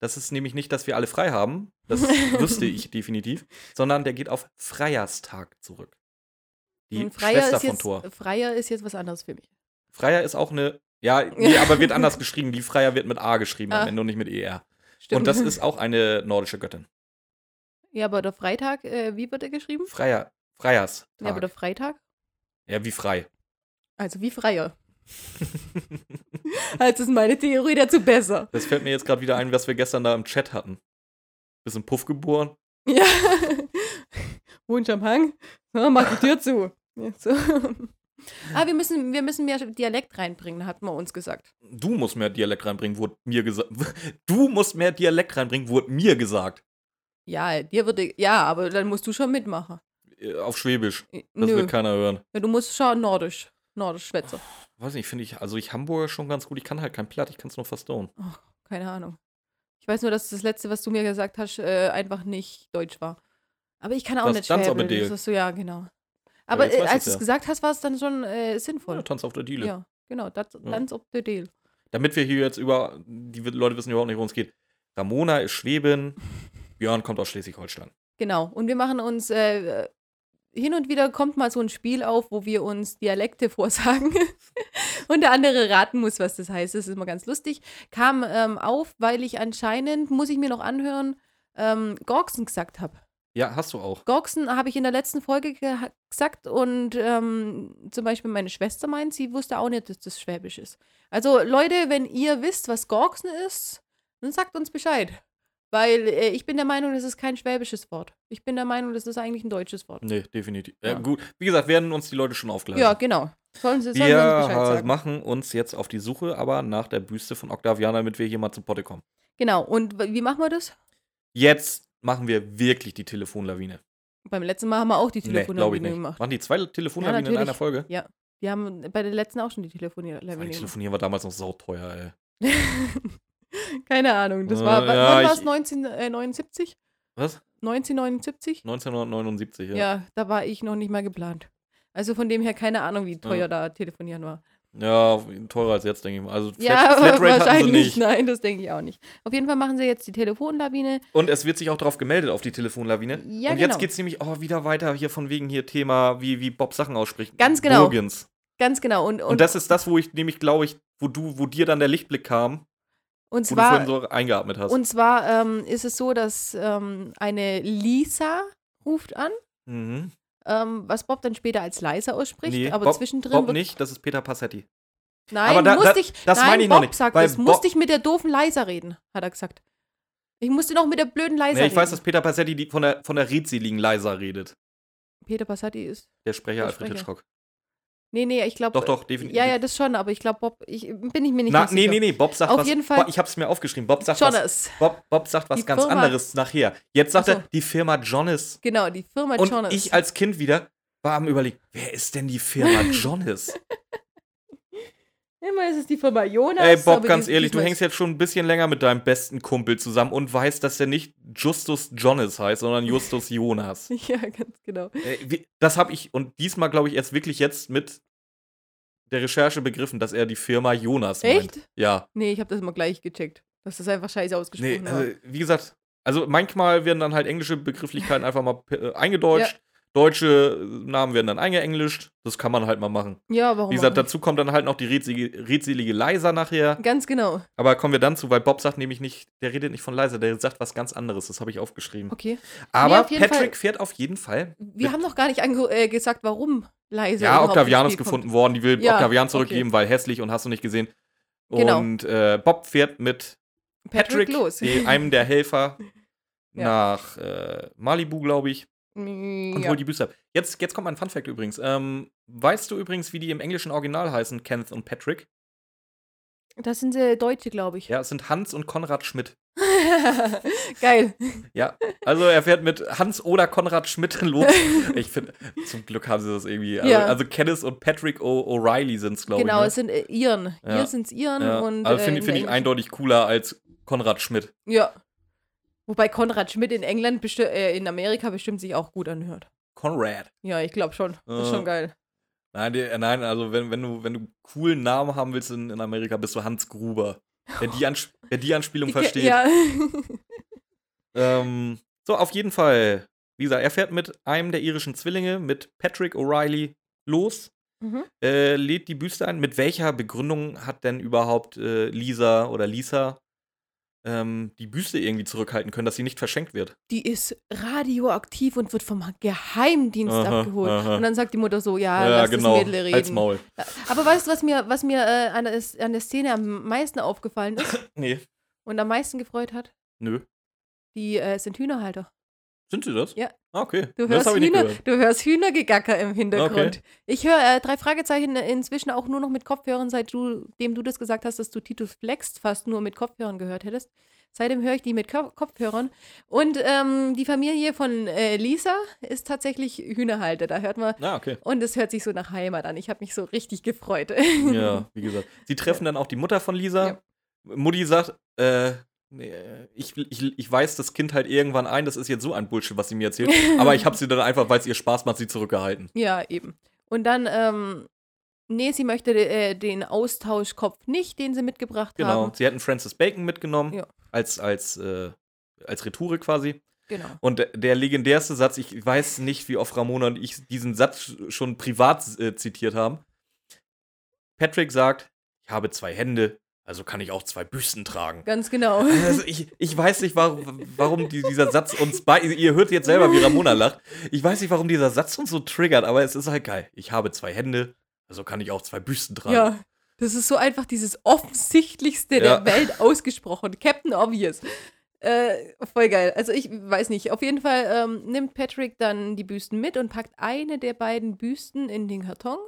Das ist nämlich nicht, dass wir alle frei haben. Das wüsste ich definitiv. Sondern der geht auf Freierstag zurück. Die Und Freier Schwester ist, von jetzt, Thor. Freier ist jetzt was anderes für mich. Freier ist auch eine. Ja, nee, aber wird anders geschrieben. Die Freier wird mit A geschrieben Ah. am Ende und nicht mit ER. Stimmt. Und das ist auch eine nordische Göttin. Ja, aber der Freitag, äh, wie wird er geschrieben? Freier. Freierstag. Ja, aber der Freitag? Ja, wie frei. Also wie Freier. also ist meine Theorie dazu besser. Das fällt mir jetzt gerade wieder ein, was wir gestern da im Chat hatten. Bisschen Puff geboren. Ja. Wunsch am Hang. So, mach die Tür zu. Ja, so. Ah, wir müssen, wir müssen mehr Dialekt reinbringen, hat man uns gesagt. Du musst mehr Dialekt reinbringen, wurde mir gesagt. Du musst mehr Dialekt reinbringen, wurde mir gesagt. Ja, dir würde. Ja, aber dann musst du schon mitmachen. Äh, Auf Schwäbisch. Das Nö. will keiner hören. Ja, du musst schon Nordisch. Nordisch schwätzen. Weiß nicht, finde ich, also ich Hamburger schon ganz gut. Ich kann halt kein Platt, ich kann es nur verstauen. Keine Ahnung. Ich weiß nur, dass das letzte, was du mir gesagt hast, äh, einfach nicht Deutsch war. Aber ich kann auch Das nicht Schwäbisch. Das Diele. ist so, ja, genau. Aber jetzt äh, als du es ja. gesagt hast, war es dann schon äh, sinnvoll. Ja, Tanz auf der Diele. Ja, genau. Das, Ja. Tanz auf der Deal. Damit wir hier jetzt über, die Leute wissen überhaupt nicht, worum es geht. Ramona ist Schwäbin, Björn kommt aus Schleswig-Holstein. Genau. Und wir machen uns, äh, hin und wieder kommt mal so ein Spiel auf, wo wir uns Dialekte vorsagen. und der andere raten muss, was das heißt. Das ist immer ganz lustig. Kam ähm, auf, weil ich anscheinend, muss ich mir noch anhören, ähm, Gorksen gesagt habe. Ja, hast du auch. Gorksen habe ich in der letzten Folge ge gesagt und ähm, zum Beispiel meine Schwester meint, sie wusste auch nicht, dass das Schwäbisch ist. Also Leute, wenn ihr wisst, was Gorksen ist, dann sagt uns Bescheid. Weil äh, ich bin der Meinung, das ist kein schwäbisches Wort. Ich bin der Meinung, das ist eigentlich ein deutsches Wort. Nee, definitiv. Ja. Ja. gut, wie gesagt, werden uns die Leute schon aufklären. Ja, genau. Sollen sie, sollen sie wir uns Bescheid äh, sagen. machen uns jetzt auf die Suche, aber nach der Büste von Octavian, damit wir hier mal zu Potte kommen. Genau. Und wie machen wir das? Jetzt machen wir wirklich die Telefonlawine. Beim letzten Mal haben wir auch die Nee, glaube ich Telefonlawine nicht. gemacht. Waren die zwei Telefonlawinen in natürlich. einer Folge? Ja. Wir haben bei der letzten auch schon die Telefonlawine gemacht. Telefonieren war damals noch sauteuer, ey. Keine Ahnung. Das Äh, war, wann ja, wann war es? ich- 1979? Was? 1979? 1979, Ja. ja. da war ich noch nicht mal geplant. Also von dem her keine Ahnung, wie teuer Ja. da telefonieren war. Ja, teurer als jetzt, denke ich mal. Also Flat, ja, Flatrate wahrscheinlich nicht. Nein, das denke ich auch nicht. Auf jeden Fall machen sie jetzt die Telefonlawine. Und es wird sich auch darauf gemeldet, auf die Telefonlawine. Ja, Und genau. jetzt geht es nämlich auch wieder weiter hier von wegen hier Thema, wie, wie Bob Sachen ausspricht. Ganz genau. Bogans. Ganz genau. Und, Und, und, das ist das, wo ich nämlich, glaube ich, wo du, wo dir dann der Lichtblick kam, und wo du zwar, so eingeatmet hast. und zwar ähm, ist es so, dass ähm, eine Lisa ruft an, mhm. ähm, was Bob dann später als Leise ausspricht, Nee, aber Bob, zwischendrin Bob nicht, das ist Peter Passetti. Nein, da- musste da- ich. das nein, meine ich Bob noch nicht, sagt weil es. Musste ich mit der doofen Leiser reden, hat er gesagt. Ich musste noch mit der blöden Leiser Nee, ich reden. weiß, dass Peter Passetti die von der, von der redseligen Leiser redet. Peter Passati ist. Der Sprecher Der Alfred Sprecher. Hitchcock. Nee, nee, ich glaube. Doch, doch, definitiv. Ja, ja, das schon, aber ich glaube, Bob, ich bin ich mir nicht Na, ganz nee, sicher. nee, nee, Bob sagt Auf was. jeden Fall- Bob, ich hab's mir aufgeschrieben. Bob sagt was. Jonas. Bob, Bob sagt was Die ganz Firma- anderes nachher. Jetzt sagt so. er, die Firma Jonas. Genau, die Firma Und Jonas. ich als Kind wieder war am überlegen, wer ist denn die Firma Jonas? Immer ist es die Firma Jonas. Ey, Bob, ganz ehrlich, du hängst jetzt schon ein bisschen länger mit deinem besten Kumpel zusammen und weißt, dass der nicht Justus Jonas heißt, sondern Justus Jonas. ist- Ja, ganz genau. Das habe ich und diesmal glaube ich erst wirklich jetzt mit der Recherche begriffen, dass er die Firma Jonas meint. Echt? Ja. Nee, ich habe das mal gleich gecheckt. Dass das einfach scheiße Nee, ausgesprochen war. also, wie gesagt, also manchmal werden dann halt englische Begrifflichkeiten einfach mal äh, eingedeutscht. Deutsche Namen werden dann eingeenglischt. Das kann man halt mal machen. Ja, warum Wie gesagt, dazu kommt dann halt noch die redselige, redselige Leiser nachher. Ganz genau. Aber kommen wir dann zu, weil Bob sagt nämlich nicht, der redet nicht von Leiser, der sagt was ganz anderes. Das habe ich aufgeschrieben. Okay. Aber jeden Patrick Fall- fährt auf jeden Fall. Wir haben noch gar nicht äh, gesagt, warum leise. Ja, Octavian ist gefunden kommt. worden. Die will Ja, Octavian okay. zurückgeben, weil hässlich und hast du nicht gesehen. Genau. Und äh, Bob fährt mit Patrick, Patrick, los. einem der Helfer, Ja. nach äh, Malibu, glaube ich, und ja. holt die Büste ab. Jetzt, jetzt kommt mein Funfact übrigens. Ähm, weißt du übrigens, wie die im englischen Original heißen, Kenneth und Patrick? Das sind äh, Deutsche, glaube ich. Ja, es sind Hans und Konrad Schmidt. Geil. Ja, also er fährt mit Hans oder Konrad Schmidt los. Ich finde, zum Glück haben sie das irgendwie. Also, Ja. also Kenneth und Patrick O'Reilly sind es, glaube Genau, ich. es sind äh, Iren. Ja. Hier sind es Iren Ne? Ja. und. also äh, finde in find ich eindeutig cooler als Konrad Schmidt. Ja. Wobei Konrad Schmidt in England, äh, in Amerika bestimmt sich auch gut anhört. Konrad. Ja, ich glaube schon. Das ist Äh. schon geil. Nein, die, äh, nein also wenn, wenn, du, wenn du coolen Namen haben willst in, in Amerika, bist du Hans Gruber. Wer die, Ans wer die Anspielung versteht. Ja. Ähm, so, auf jeden Fall. Wie gesagt, er fährt mit einem der irischen Zwillinge, mit Patrick O'Reilly, los. mhm. Äh, lädt die Büste ein. Mit welcher Begründung hat denn überhaupt äh, Lisa oder Lisa ähm, die Büste irgendwie zurückhalten können, dass sie nicht verschenkt wird? Die ist radioaktiv und wird vom Geheimdienst Aha, abgeholt. aha. Und dann sagt die Mutter so, ja, lass das Mädel reden. Halt's Maul. Aber weißt du, was mir, was mir äh, an, der, an der Szene am meisten aufgefallen ist Nee, und am meisten gefreut hat? nö. Die äh, sind Hühnerhalter. Sind sie das? Ja. Ah, okay. Du hörst, Hühner, du hörst Hühnergegacker im Hintergrund. Okay. Ich höre äh, drei Fragezeichen inzwischen auch nur noch mit Kopfhörern, seitdem du, du das gesagt hast, dass du Titus Flex fast nur mit Kopfhörern gehört hättest. Seitdem höre ich die mit Ko Kopfhörern. Und ähm, die Familie von äh, Lisa ist tatsächlich Hühnerhalter. Da hört man. Ah, okay. Und es hört sich so nach Heimat an. Ich habe mich so richtig gefreut. Ja, wie gesagt. Sie treffen dann auch die Mutter von Lisa. Ja. Mutti sagt, äh, ich, ich, ich weiß das Kind halt irgendwann ein, das ist jetzt so ein Bullshit, was sie mir erzählt. aber ich habe sie dann einfach, weil es ihr Spaß macht, sie zurückgehalten. Ja, eben. Und dann, ähm, nee, sie möchte äh, den Austauschkopf nicht, den sie mitgebracht Genau. haben. Sie hätten Francis Bacon mitgenommen, Ja. als, als, äh, als Rhetorik quasi. Genau. Und der, der legendärste Satz, ich weiß nicht, wie oft Ramona und ich diesen Satz schon privat äh, zitiert haben. Patrick sagt, ich habe zwei Hände, also kann ich auch zwei Büsten tragen. Ganz genau. Also ich, ich weiß nicht, warum, warum die, dieser Satz uns bei. Ihr hört jetzt selber, wie Ramona lacht. Ich weiß nicht, warum dieser Satz uns so triggert, aber es ist halt geil. Ich habe zwei Hände, also kann ich auch zwei Büsten tragen. Ja, das ist so einfach dieses Offensichtlichste Ja. der Welt ausgesprochen. Captain Obvious. Äh, voll geil. Also ich weiß nicht. Auf jeden Fall ähm, nimmt Patrick dann die Büsten mit und packt eine der beiden Büsten in den Karton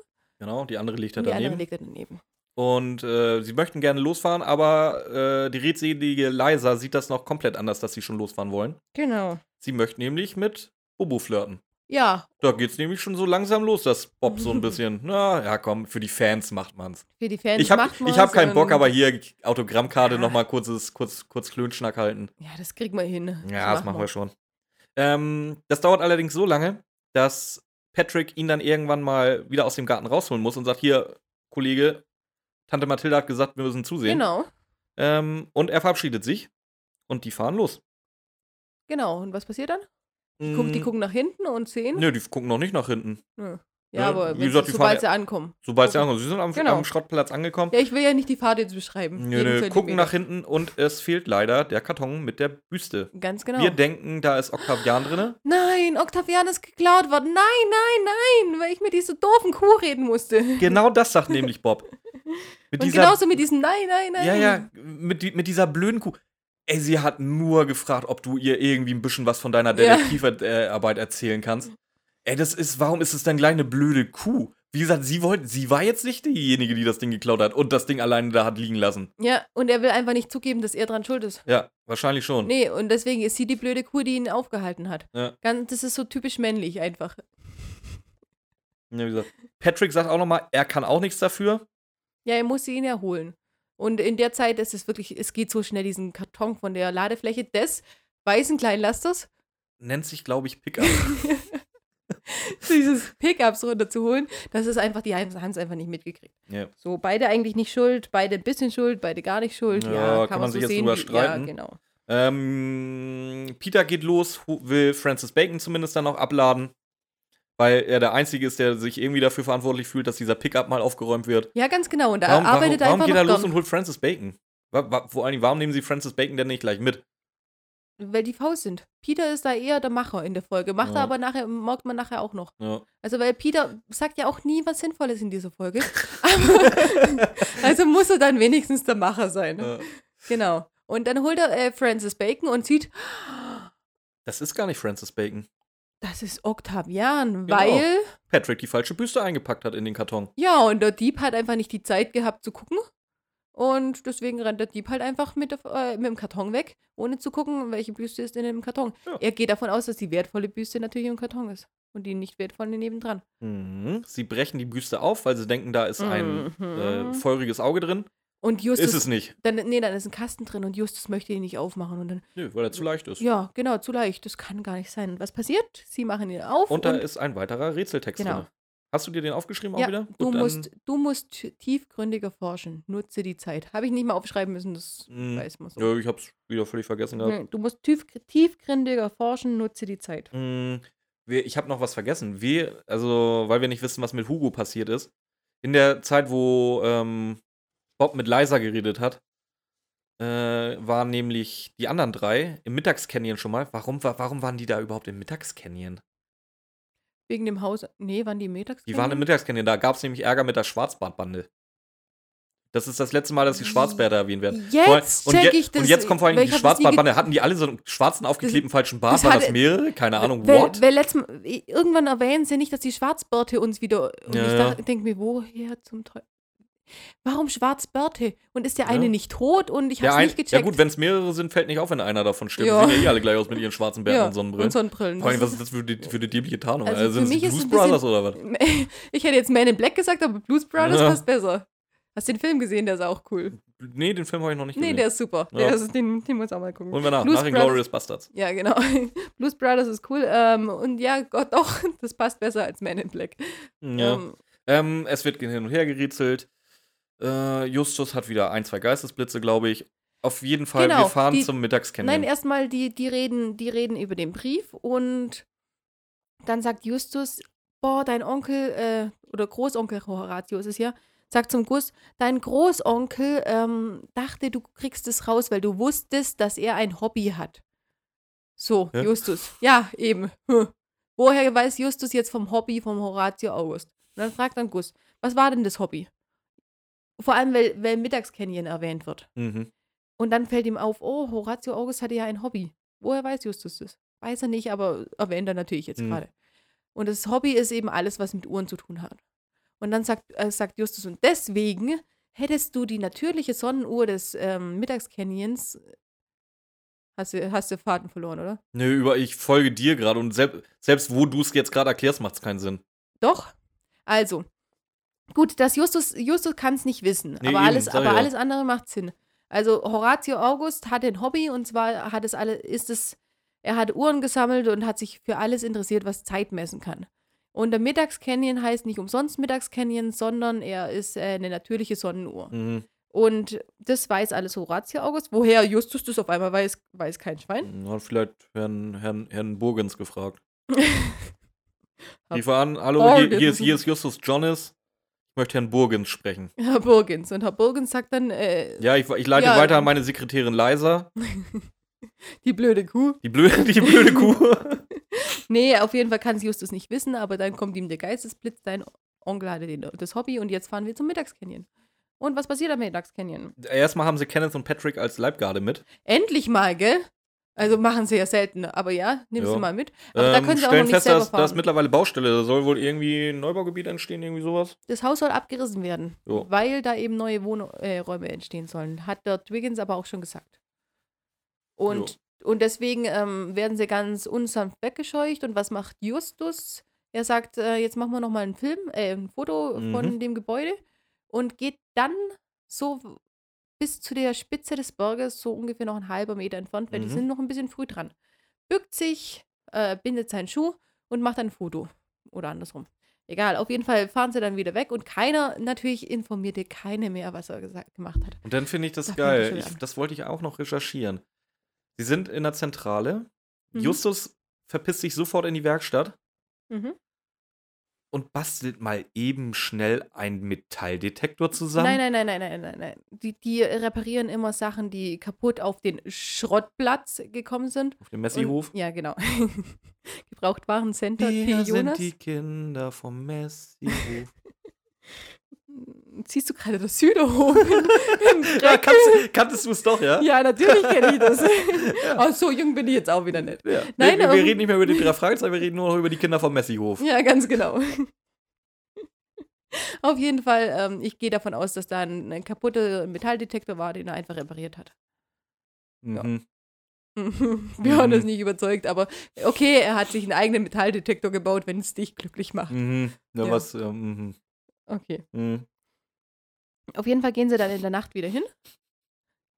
Genau, die andere liegt da und die andere daneben. legt er daneben. Und äh, sie möchten gerne losfahren, aber äh, die redselige Liza sieht das noch komplett anders, dass sie schon losfahren wollen. Genau. Sie möchte nämlich mit Bobo flirten. Ja, Da geht's nämlich schon so langsam los, dass Bob so ein bisschen, na, ja komm, für die Fans macht man's. für die Fans Ich habe macht ich hab man's keinen Bock, aber hier Autogrammkarte Ja. noch mal kurzes, kurz, kurz Klönschnack halten. Ja, das kriegen wir hin. Ja, das machen wir schon. Ähm, das dauert allerdings so lange, dass Patrick ihn dann irgendwann mal wieder aus dem Garten rausholen muss und sagt: Hier, Kollege, Tante Mathilda hat gesagt, wir müssen zusehen. Genau, Ähm, und er verabschiedet sich und die fahren los. genau. Und was passiert dann? Die, gucken, die Mm, gucken nach hinten und sehen. Nö, die gucken noch nicht nach hinten. Ja, Ja, aber wie gesagt, sobald sie ankommen. Sobald sie ankommen. Sie sind am, Genau. am Schrottplatz angekommen. Ja, ich will ja nicht die Fahrt jetzt beschreiben. Nö, nö, gucken nach hinten und es fehlt leider der Karton mit der Büste. Ganz genau. Wir denken, da ist Octavian drin. Nein, Octavian ist geklaut worden. Nein, nein, nein, weil ich mit dieser doofen Kuh reden musste. Genau das sagt nämlich Bob. Mit Und dieser genauso mit diesem Nein, nein, nein. Ja, ja, mit, mit dieser blöden Kuh. Ey, sie hat nur gefragt, ob du ihr irgendwie ein bisschen was von deiner Ja. Detektivarbeit erzählen kannst. Ey, das ist, warum ist es dann gleich eine blöde Kuh? Wie gesagt, sie wollte, sie war jetzt nicht diejenige, die das Ding geklaut hat und das Ding alleine da hat liegen lassen. Ja, und er will einfach nicht zugeben, dass er dran schuld ist. Ja, wahrscheinlich schon. Nee, und deswegen ist sie die blöde Kuh, die ihn aufgehalten hat. Ja. Ganz, das ist so typisch männlich einfach. Ja, wie gesagt. Patrick sagt auch nochmal, er kann auch nichts dafür. Ja, er muss sie ihn erholen. Und in der Zeit ist es wirklich, es geht so schnell, diesen Karton von der Ladefläche des weißen Kleinlasters, Nennt sich, glaube ich, Pickup. dieses Pickups runterzuholen. Das ist einfach, die haben es einfach nicht mitgekriegt. ja. So, beide eigentlich nicht schuld, beide ein bisschen schuld, beide gar nicht schuld. Ja, Ja, kann, kann man, man so sich jetzt sehen. drüber wie- streiten. Ja, genau. Ähm, Peter geht los, will Francis Bacon zumindest dann noch abladen, weil er der Einzige ist, der sich irgendwie dafür verantwortlich fühlt, dass dieser Pickup mal aufgeräumt wird. Ja, ganz genau. Und da Warum, warum, arbeitet er warum einfach geht er los und holt Francis Bacon? Vor allem, warum nehmen sie Francis Bacon denn nicht gleich mit? Weil die faul sind. Peter ist da eher der Macher in der Folge. Macht Ja. er aber nachher, merkt man nachher auch noch. Ja. Also, weil Peter sagt ja auch nie was Sinnvolles in dieser Folge. Also muss er dann wenigstens der Macher sein. Äh, Genau. Und dann holt er äh, Francis Bacon und sieht, Das ist gar nicht Francis Bacon. Das ist Octavian, Genau. weil, Patrick die falsche Büste eingepackt hat in den Karton. ja, und der Dieb hat einfach nicht die Zeit gehabt zu gucken. Und deswegen rennt der Dieb halt einfach mit, der, äh, mit dem Karton weg, ohne zu gucken, welche Büste ist denn im Karton. Ja. Er geht davon aus, dass die wertvolle Büste natürlich im Karton ist. Und die nicht wertvolle nebendran. Mhm. Sie brechen die Büste auf, weil sie denken, da ist ein Mhm. äh, feuriges Auge drin. Und Justus. ist es nicht. Dann, nee, dann ist ein Kasten drin und Justus möchte ihn nicht aufmachen. Und dann, Nö, weil er zu leicht ist. ja, genau, zu leicht. Das kann gar nicht sein. Und was passiert? Sie machen ihn auf. Und da ist ein weiterer Rätseltext Genau. drin. Hast du dir den aufgeschrieben auch ja, wieder? du, Gut, dann- musst, du musst tiefgründiger forschen. Nutze die Zeit. Habe ich nicht mal aufschreiben müssen, das Mm, weiß man so. Ja, ich hab's wieder völlig vergessen gehabt. Nee, du musst tief, tiefgründiger forschen, nutze die Zeit. Mm, wir, ich habe noch was vergessen. Wir, also, weil wir nicht wissen, was mit Hugo passiert ist. In der Zeit, wo ähm, Bob mit Liza geredet hat, äh, waren nämlich die anderen drei im Mittagscanyon schon mal. Warum, wa- warum waren die da überhaupt im Mittagscanyon? Wegen dem Haus. Nee, waren die mittags? Die waren im Mittagscanyon. Da gab es nämlich Ärger mit der Schwarzbartbande. Das ist das letzte Mal, dass die Schwarzbärte erwähnt werden. Jetzt und, check je- ich das. und jetzt kommt vor allem die Schwarzbartbande. Hatten die alle so einen schwarzen aufgeklebten falschen Bart? das War das mehrere? Keine Ahnung. Weil, What? weil letztem, irgendwann erwähnen sie nicht, dass die Schwarzbärte uns wieder. Und Ja, ich ja. denke mir, woher zum Teufel? Warum Schwarzbärte? Und ist der Ja. eine nicht tot? Und ich hab's ein, nicht gecheckt. ja gut, wenn es mehrere sind, fällt nicht auf, wenn einer davon stirbt. Ja. Die sehen ja eh alle gleich aus mit ihren schwarzen Bärten und Sonnenbrillen. Und Sonnenbrillen. Vor allem, was ist das für die, für die dämliche Tarnung? Also Also, für es mich ist Blues ein bisschen- Brothers oder was? ich hätte jetzt Man in Black gesagt, aber Blues Brothers passt besser. Hast du den Film gesehen? Der ist auch cool. Nee, den Film habe ich noch nicht Nee, gesehen. der ist super. Ja. Der ist, den, den muss auch mal gucken. Holen wir nach. Blues nach den Glorious Bastards. Ja, genau. Blues Brothers ist cool. Ähm, und ja, Gott, doch, das passt besser als Man in Black. Ja. Ähm, Ähm, es wird hin und her gerätselt. Äh, Justus hat wieder ein, zwei Geistesblitze, glaube ich. Auf jeden Fall, Genau, wir fahren die- zum Mittagscanyon. Nein, erstmal, die, die, reden, die reden über den Brief und dann sagt Justus, boah, dein Onkel, äh, oder Großonkel Horatio ist es ja, sagt zum Gus, dein Großonkel ähm, dachte, du kriegst es raus, weil du wusstest, dass er ein Hobby hat. So, Hä? Justus. Ja, eben. Hm. Woher weiß Justus jetzt vom Hobby vom Horatio August? Und dann fragt dann Gus, was war denn das Hobby? Vor allem, weil, weil Mittagscanyon erwähnt wird. Mhm. Und dann fällt ihm auf, oh, Horatio August hatte ja ein Hobby. Woher weiß Justus das? Weiß er nicht, aber erwähnt er natürlich jetzt Mhm. gerade. Und das Hobby ist eben alles, was mit Uhren zu tun hat. Und dann sagt, äh, sagt Justus, und deswegen hättest du die natürliche Sonnenuhr des ähm, Mittagscanyons. Hast du, hast du Faden verloren, oder? Nö, über, ich folge dir gerade und selbst, selbst wo du es jetzt gerade erklärst, macht es keinen Sinn. Doch. Also, gut, das Justus, Justus kann es nicht wissen, Nee, aber, eben, alles, aber ja. alles andere macht Sinn. Also Horatio August hatte ein Hobby und zwar hat es alle, ist es, er hat Uhren gesammelt und hat sich für alles interessiert, was Zeit messen kann. Und der Mittagscanyon heißt nicht umsonst Mittagscanyon, sondern er ist äh, eine natürliche Sonnenuhr. Mhm. Und das weiß alles Horatio August. Woher Justus das auf einmal weiß, weiß kein Schwein. Hat vielleicht Herrn, Herrn, Herrn Burgens gefragt. Rief an, hallo, hier, hier, ist, hier ist Justus Jonas. Ich möchte Herrn Burgens sprechen. Herr Burgens. Und Herr Burgens sagt dann, äh, Ja, ich, ich leite Ja. weiter an meine Sekretärin Leisa. die blöde Kuh. Die blöde, die blöde Kuh. Nee, auf jeden Fall kann es Justus nicht wissen, aber dann kommt ihm der Geistesblitz, dein Onkel hatte den, das Hobby und jetzt fahren wir zum Mittagscanyon. Und was passiert am Mittagscanyon? Erstmal haben sie Kenneth und Patrick als Leibgarde mit. Endlich mal, gell? Also machen sie ja selten, aber ja, nimmst Ja. du mal mit. Aber da Ähm, können sie auch noch nicht fest, selber dass da fahren. ist mittlerweile Baustelle. Da soll wohl irgendwie ein Neubaugebiet entstehen, irgendwie sowas. Das Haus soll abgerissen werden, Jo. weil da eben neue Wohnräume äh, entstehen sollen. Hat der Twiggins aber auch schon gesagt. Und, und deswegen ähm, werden sie ganz unsanft weggescheucht. Und was macht Justus? Er sagt, äh, jetzt machen wir noch mal einen Film, äh, ein Foto Mhm. von dem Gebäude und geht dann so bis zu der Spitze des Berges, so ungefähr noch ein halber Meter entfernt, weil die Mhm. sind noch ein bisschen früh dran. Bückt sich, äh, bindet seinen Schuh und macht ein Foto. Oder andersrum. Egal, auf jeden Fall fahren sie dann wieder weg und keiner natürlich informierte keine mehr, was er gesagt, gemacht hat. Und dann finde ich das Da fängt es geil. Ich, das wollte ich auch noch recherchieren. Sie sind in der Zentrale. Mhm. Justus verpisst sich sofort in die Werkstatt Mhm. Und bastelt mal eben schnell einen Metalldetektor zusammen. Nein, nein, nein, nein, nein, nein, nein. Die, die reparieren immer Sachen, die kaputt auf den Schrottplatz gekommen sind. Auf dem Messi-Hof. Und- Ja, genau. Gebrauchtwarencenter T. Wir sind Jonas. die Kinder vom Messi-Hof. Ziehst du gerade das Süderhof? im ja, kannst, kanntest du es doch, ja? ja, natürlich kenne ich das. oh, so jung bin ich jetzt auch wieder nicht. Ja. Nein, wir, wir reden nicht mehr über die drei Fragezeichen, wir reden nur noch über die Kinder vom Messi-Hof. Ja, ganz genau. Auf jeden Fall, ähm, ich gehe davon aus, dass da ein, ein kaputter Metalldetektor war, den er einfach repariert hat. Ja. Mhm. Wir haben Mhm. das nicht überzeugt, aber okay, er hat sich einen eigenen Metalldetektor gebaut, wenn es dich glücklich macht. Mhm. Ja, Ja. was, ja, mhm. Okay. Mhm. Auf jeden Fall gehen sie dann in der Nacht wieder hin.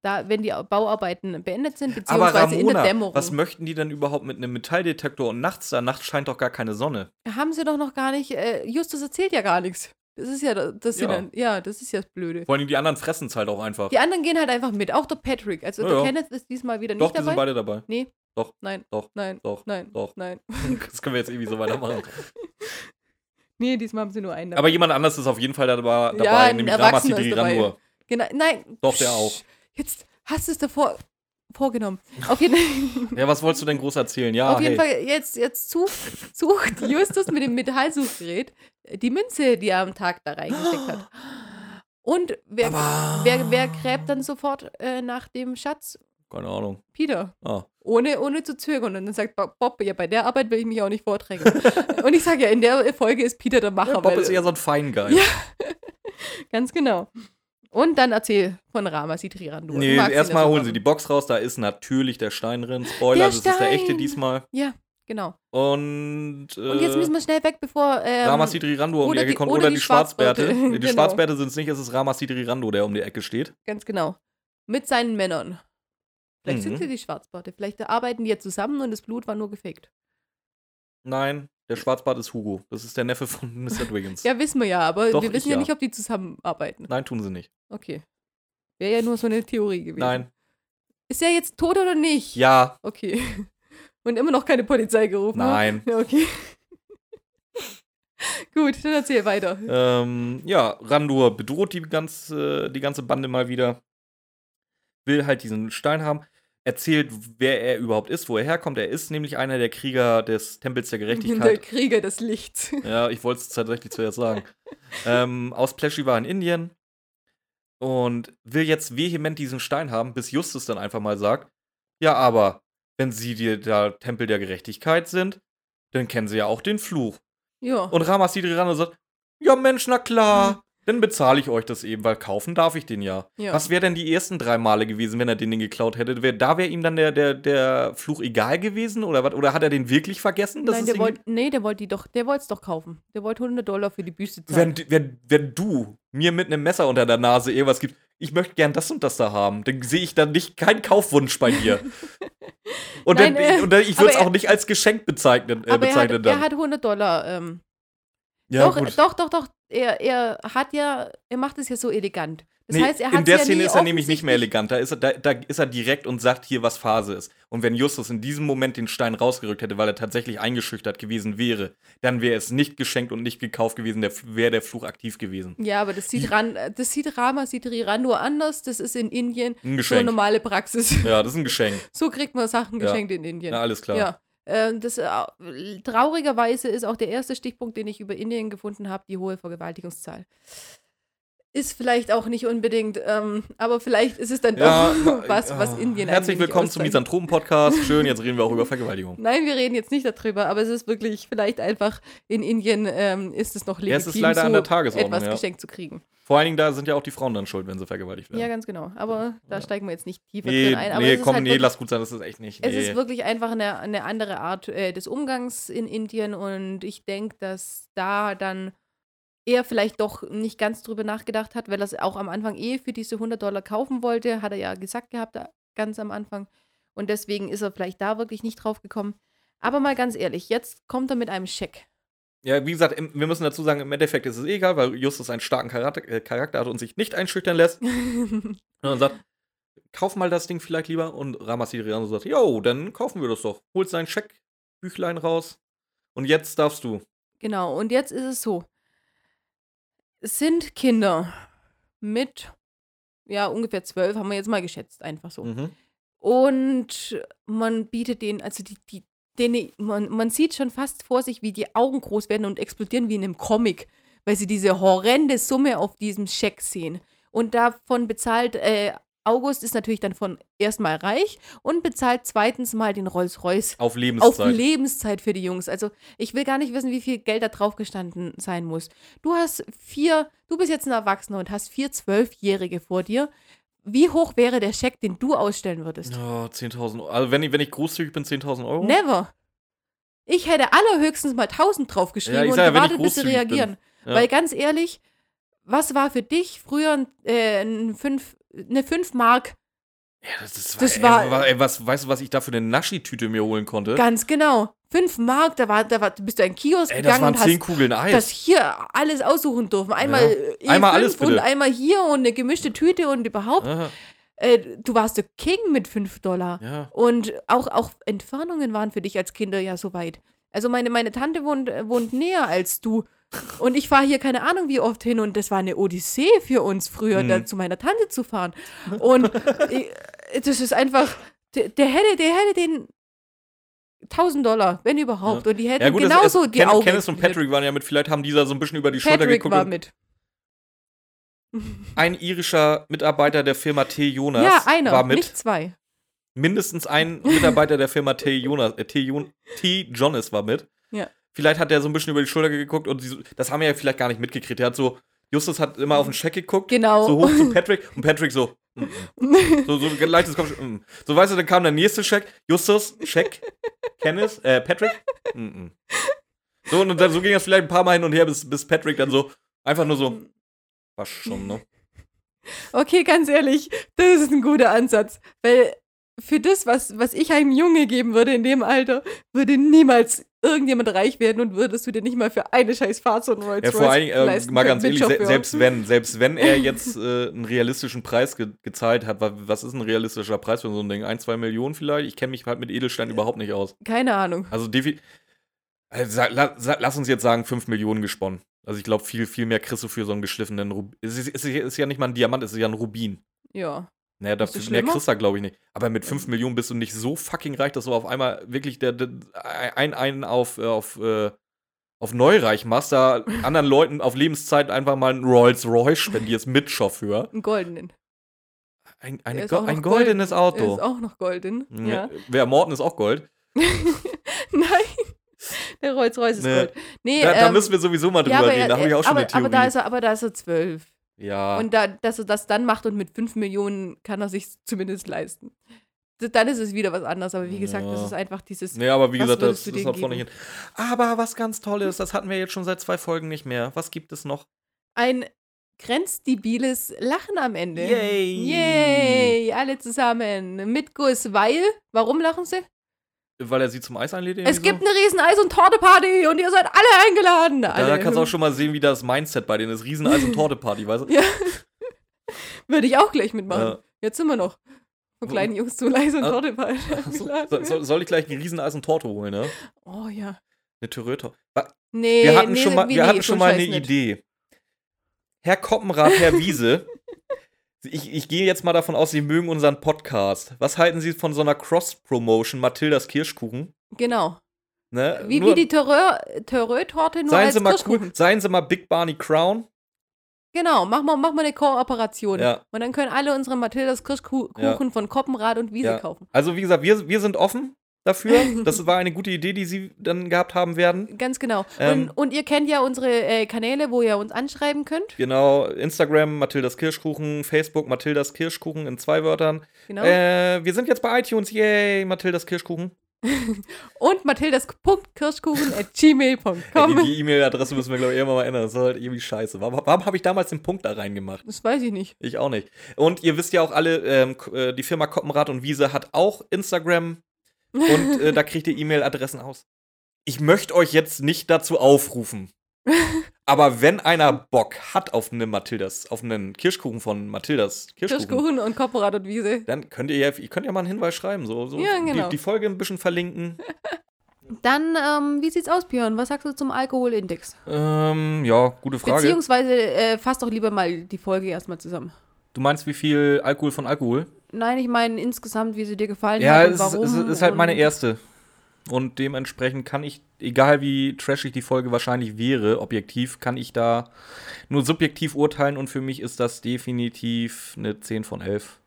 Da, wenn die Bauarbeiten beendet sind, beziehungsweise in der Ramona, Dämmerung. was möchten die denn überhaupt mit einem Metalldetektor und nachts da? Nachts scheint doch gar keine Sonne. Haben sie doch noch gar nicht. Äh, Justus erzählt ja gar nichts. Das ist ja das, Ja. Dann, ja, das ist ja das Blöde. Vor allem die anderen fressen es halt auch einfach. Die anderen gehen halt einfach mit. Auch der Patrick. Also Ja, der ja. Kenneth ist diesmal wieder doch, nicht die sind dabei. beide dabei. Nee. Doch. Nein. Doch. Nein. Doch. Nein. Doch. Nein. Das können wir jetzt irgendwie so weitermachen. Nee, diesmal haben sie nur einen dabei. Aber jemand anderes ist auf jeden Fall dabei, dabei Ja, ein nämlich dabei. Randur. Genau. Nein. Doch, der auch. Jetzt hast du es davor vorgenommen. Auf jeden Fall. Ja, was wolltest du denn groß erzählen? Ja, Auf jeden hey. Fall, jetzt, jetzt sucht, sucht Justus mit dem Metallsuchgerät die Münze, die er am Tag da reingesteckt hat. Und wer, wer, wer gräbt dann sofort äh, nach dem Schatz? Keine Ahnung. Peter. Ah. Ohne, ohne zu zögern. Und dann sagt Bob, ja, bei der Arbeit will ich mich auch nicht vorträgen. Und ich sage ja, in der Folge ist Peter der Macher. Ja, Bob weil- ist eher so ein Feingeist. Ja. Ganz genau. Und dann erzähl von Rama Sidrirandur. Nee, erstmal holen sie die Box raus, da ist natürlich der Stein drin. Spoiler, Der das ist der echte Stein. diesmal. Ja, genau. Und, äh, Und jetzt müssen wir schnell weg, bevor. Ähm, Ramassidri Rando um die Ecke die- kommt oder die die Schwarzbärte. Schwarzbärte. Nee, die Genau. Schwarzbärte sind es nicht, es ist Ramassidri Rando, der um die Ecke steht. Ganz genau. Mit seinen Männern. Vielleicht Mhm. sind sie die Schwarzbarte. Vielleicht arbeiten die ja zusammen und das Blut war nur gefaked. Nein, der Schwarzbart ist Hugo. Das ist der Neffe von Mr. Dwiggins. Ja, wissen wir ja, aber Doch, wir wissen ja ja. nicht, ob die zusammenarbeiten. Nein, tun sie nicht. Okay. Wäre ja nur so eine Theorie gewesen. Nein. Ist er jetzt tot oder nicht? Ja. Okay. Und immer noch keine Polizei gerufen? Nein. Ja, okay. Gut, dann erzähl weiter. Ähm, ja, Randur bedroht die ganze, die ganze Bande mal wieder. Will halt diesen Stein haben. Erzählt, wer er überhaupt ist, wo er herkommt. Er ist nämlich einer der Krieger des Tempels der Der Gerechtigkeit. Krieger des Lichts. ja, ich wollte es tatsächlich zuerst sagen. ähm, aus Pleshiva in Indien. Und will jetzt vehement diesen Stein haben, bis Justus dann einfach mal sagt: Ja, aber wenn sie die, der Tempel der Gerechtigkeit sind, dann kennen sie ja auch den Fluch. Ja. Und Ramas sieht ran und sagt, ja Mensch, na klar, dann bezahle ich euch das eben, weil kaufen darf ich den ja. Ja. Was wäre denn die ersten drei Male gewesen, wenn er den, den geklaut hätte? Wär, da wäre ihm dann der, der, der Fluch egal gewesen oder was? Oder hat er den wirklich vergessen? dass Nein, der wollte, nee, der wollte die doch, der wollte es doch kaufen. Der wollte 100 Dollar für die Büste zahlen. wenn, wenn, wenn du mir mit einem Messer unter der Nase irgendwas gibst, ich möchte gern das und das da haben, dann sehe ich dann nicht keinen Kaufwunsch bei dir. Und, Nein, dann, äh, und dann, ich würde es auch nicht als Geschenk bezeichnen, äh, Aber er hat, bezeichnen er hat 100 Dollar. Ähm, ja, doch, gut. doch, doch, doch. Er, er hat ja, er macht es ja so elegant. Das Nee, heißt, er hat in der ja Szene ist er nämlich nicht mehr elegant. Da ist, er, da, da ist er direkt und sagt hier, was Phase ist. Und wenn Justus in diesem Moment den Stein rausgerückt hätte, weil er tatsächlich eingeschüchtert gewesen wäre, dann wäre es nicht geschenkt und nicht gekauft gewesen, wäre der Fluch aktiv gewesen. Ja, aber das sieht Ran, das sieht Rama, sieht Riran nur anders. Das ist in Indien Ein so Geschenk. normale Praxis. Ja, das ist ein Geschenk. So kriegt man Sachen Ja. geschenkt in Indien. Na, alles klar. Ja. Ähm, das, äh, traurigerweise ist auch der erste Stichpunkt, den ich über Indien gefunden habe, die hohe Vergewaltigungszahl. Ist vielleicht auch nicht unbedingt, ähm, aber vielleicht ist es dann Ja, doch was, ja. was Indien Herzlich willkommen zum. Misanthropen-Podcast. Schön, jetzt reden wir auch über Vergewaltigung. Nein, wir reden jetzt nicht darüber, aber es ist wirklich vielleicht einfach in Indien ähm, ist es noch Ja, legitim, es ist leider so an der Tagesordnung, etwas ja. geschenkt zu kriegen. Vor allen Dingen, da sind ja auch die Frauen dann schuld, wenn sie vergewaltigt Ja, werden. ganz genau. Aber da Ja. steigen wir jetzt nicht tiefer nee, drin ein. Aber nee es komm, halt nee, lass gut sein, das ist echt nicht. Es Nee. ist wirklich einfach eine, eine andere Art äh, des Umgangs in Indien und ich denke, dass da dann er vielleicht doch nicht ganz drüber nachgedacht hat, weil er es auch am Anfang eh für diese 100 Dollar kaufen wollte, hat er ja gesagt gehabt, da- ganz am Anfang. Und deswegen ist er vielleicht da wirklich nicht drauf gekommen. Aber mal ganz ehrlich, jetzt kommt er mit einem Scheck. Ja, wie gesagt, wir müssen dazu sagen, im Endeffekt ist es egal, weil Justus einen starken Charakter, äh, Charakter hat und sich nicht einschüchtern lässt. Und dann sagt, kauf mal das Ding vielleicht lieber. Und Ramasiriano sagt, jo, dann kaufen wir das doch. Holt sein Scheckbüchlein raus. Und jetzt darfst du. Genau, und jetzt ist es so. Sind Kinder mit, ja, ungefähr zwölf, haben wir jetzt mal geschätzt, einfach so. Mhm. Und man bietet denen, also die, die, denen, man, man sieht schon fast vor sich, wie die Augen groß werden und explodieren wie in einem Comic, weil sie diese horrende Summe auf diesem Scheck sehen. Und davon bezahlt, äh, August ist natürlich dann von erstmal reich und bezahlt zweitens mal den Rolls-Royce Auf auf Lebenszeit. Lebenszeit für die Jungs. Also ich will gar nicht wissen, wie viel Geld da drauf gestanden sein muss. Du hast vier, du bist jetzt ein Erwachsener und hast vier Zwölfjährige vor dir. Wie hoch wäre der Scheck, den du ausstellen würdest? Ja, 10.000 Euro. Also, wenn ich, wenn ich großzügig bin, 10.000 Euro. Never. Ich hätte allerhöchstens mal 1000 draufgeschrieben Ja, und ja, gewartet, bis sie reagieren. Ja. Weil ganz ehrlich, was war für dich früher äh, ein fünf, eine 5 Mark? Ja, das, ist, Das ey, war- wa- ey, was, weißt du, was ich da für eine Naschi-Tüte mir holen konnte? Ganz genau. 5 Mark, da, war, da war, bist du in einen Kiosk Ey, das gegangen waren und hast 10 Kugeln Eis. das hier alles aussuchen dürfen. Einmal, Ja. Einmal E5 alles, und bitte. einmal hier und eine gemischte Tüte und überhaupt. Aha, Äh, du warst der King mit 5 Dollar. ja. Und auch, auch Entfernungen waren für dich als Kinder ja so weit. Also meine, meine Tante wohnt, äh, wohnt näher als du. Und ich fahre hier keine Ahnung wie oft hin und das war eine Odyssee für uns früher, Mhm. da zu meiner Tante zu fahren. Und ich, das ist einfach, der, der, hätte, der hätte den 1000 Dollar, wenn überhaupt. Und die hätten Ja, gut, genauso es, die Ken, Augen. Kenneth und. Patrick waren ja mit, vielleicht haben die da so ein bisschen über die Schulter Patrick geguckt. war mit. Ein irischer Mitarbeiter der Firma T. Jonas Ja, einer, war mit. nicht zwei. Mindestens ein Mitarbeiter der Firma T. Jonas, äh, T. Jon T. Jonas war mit. Ja. Vielleicht hat der so ein bisschen über die Schulter geguckt und die, das haben wir ja vielleicht gar nicht mitgekriegt. Der hat so, Justus hat immer auf den Scheck geguckt, Genau. so hoch zu Patrick und Patrick so, mm, mm. so, so leichtes Kopf. Mm. So weißt du, dann kam der nächste Scheck, Justus, Scheck, Kenneth, äh, Patrick, mm, mm. So, und dann so ging das vielleicht ein paar Mal hin und her, bis, bis Patrick dann so, einfach nur so, war schon, ne? Okay, ganz ehrlich, das ist ein guter Ansatz. Weil für das, was, was ich einem Junge geben würde in dem Alter, würde niemals irgendjemand reich werden und würdest du dir nicht mal für eine scheiß Fahrt so ein Rolls Ja, vor allen Dingen, äh, mal ganz ehrlich, se selbst wenn, selbst wenn er jetzt äh, einen realistischen Preis ge gezahlt hat, wa was ist ein realistischer Preis für so ein Ding? Ein, zwei Millionen vielleicht? Ich kenne mich halt mit Edelstein überhaupt nicht aus. Keine Ahnung. Also Also, la, lass uns jetzt sagen, 5 Millionen gesponnen. Also ich glaube, viel, viel mehr kriegst du für so einen geschliffenen Rubin. Es ist, es ist ja nicht mal ein Diamant, es ist ja ein Rubin. Ja. Naja, dafür, mehr schlimmer? kriegst du glaube ich nicht. Aber mit 5 Millionen bist du nicht so fucking reich, dass du auf einmal wirklich der, der, ein, einen auf, äh, auf, äh, auf Neureich machst, da anderen Leuten auf Lebenszeit einfach mal einen Rolls Royce spendierst mit Chauffeur. Einen goldenen. Ein, eine Go ein goldenes Der Auto. ist auch noch golden. Ja. Wer Morten ist auch Gold. Nein. Der Rolls-Royce ist Nee. Gold. Nee, Da, da ähm, müssen wir sowieso mal drüber ja, reden. Da habe ich auch schon aber, eine Theorie. aber, da ist er, aber da ist er zwölf. Ja. Und da, dass er das dann macht und mit 5 Millionen kann er sich zumindest leisten. Dann ist es wieder was anderes. Aber wie gesagt, das Ja. ist einfach dieses. Nee, aber wie Was gesagt, das, das hat vorne hin. Aber was ganz Tolles, das hatten wir jetzt schon seit zwei Folgen nicht mehr. Was gibt es noch? Ein grenzdebiles Lachen am Ende. Yay! Yay! Alle zusammen. Mit Guss, weil. Warum lachen sie? Weil er sie zum Eis einlädt? Es gibt eine riesen Eis- und Torte-Party und ihr seid alle eingeladen. so? Alle. Da kannst du auch schon mal sehen, wie das Mindset bei denen ist. Riesen-Eis- und Torte-Party, weißt du? Ja. Würde ich auch gleich mitmachen. Ja. Jetzt sind wir noch. Von kleinen Jungs zum Eis- und Ah. Torte-Party. So, eingeladen. so, soll ich gleich ein Riesen-Eis- und Torte holen, ne? Oh ja. Eine Töröte. Nee, Wir hatten nee, schon mal, wir nee, hatten so schon mal eine nicht. Idee. Herr Koppenrath, Herr Wiese, ich, ich gehe jetzt mal davon aus, Sie mögen unseren Podcast. Was halten Sie von so einer Cross-Promotion Mathildas Kirschkuchen? Genau. Ne? Wie, Nur- wie die Törö-Torte nur Seien als Sie mal Kirschkuchen. cool, seien Sie mal Big Barney Crown. Genau, mach mal, mach mal eine Kooperation. Ja. Und dann können alle unsere Mathildas Kirschkuchen Ja. von Koppenrad und Wiese Ja. kaufen. Also wie gesagt, wir, wir sind offen dafür. Das war eine gute Idee, die Sie dann gehabt haben werden. Ganz genau. Ähm. und, und ihr kennt ja unsere äh, Kanäle, wo ihr uns anschreiben könnt. Genau, Instagram Mathildas Kirschkuchen, Facebook Mathildas Kirschkuchen in zwei Wörtern. Genau. Äh, wir sind jetzt bei iTunes, yay, Mathildas Kirschkuchen. Und mathildas.kirschkuchen at gmail.com. die die E-Mail-Adresse müssen wir, glaube ich, irgendwann mal ändern. Das ist halt irgendwie scheiße. Warum, warum habe ich damals den Punkt da reingemacht? Das weiß ich nicht. Ich auch nicht. Und ihr wisst ja auch alle, ähm, äh, die Firma Koppenrad und Wiese hat auch Instagram und äh, da kriegt ihr E-Mail-Adressen aus. Ich möchte euch jetzt nicht dazu aufrufen. Aber wenn einer Bock hat auf eine Mathildas, auf einen Kirschkuchen von Mathildas Kirschkuchen, Kirschkuchen und Koppenrad und Wiese. dann könnt ihr ja, ihr könnt ja mal einen Hinweis schreiben, so, so Ja, genau. die, die Folge ein bisschen verlinken. Dann, ähm, wie sieht's aus, Björn? Was sagst du zum Alkoholindex? ähm, ja, gute Frage. Beziehungsweise äh, fass doch lieber mal die Folge erstmal zusammen. Du meinst, wie viel Alkohol von Alkohol? Nein, ich meine insgesamt, wie sie dir gefallen Ja, hat und es es ist- halt meine erste. Und dementsprechend kann ich, egal wie trashig die Folge wahrscheinlich wäre, objektiv, kann ich da nur subjektiv urteilen und für mich ist das definitiv eine 10 von 11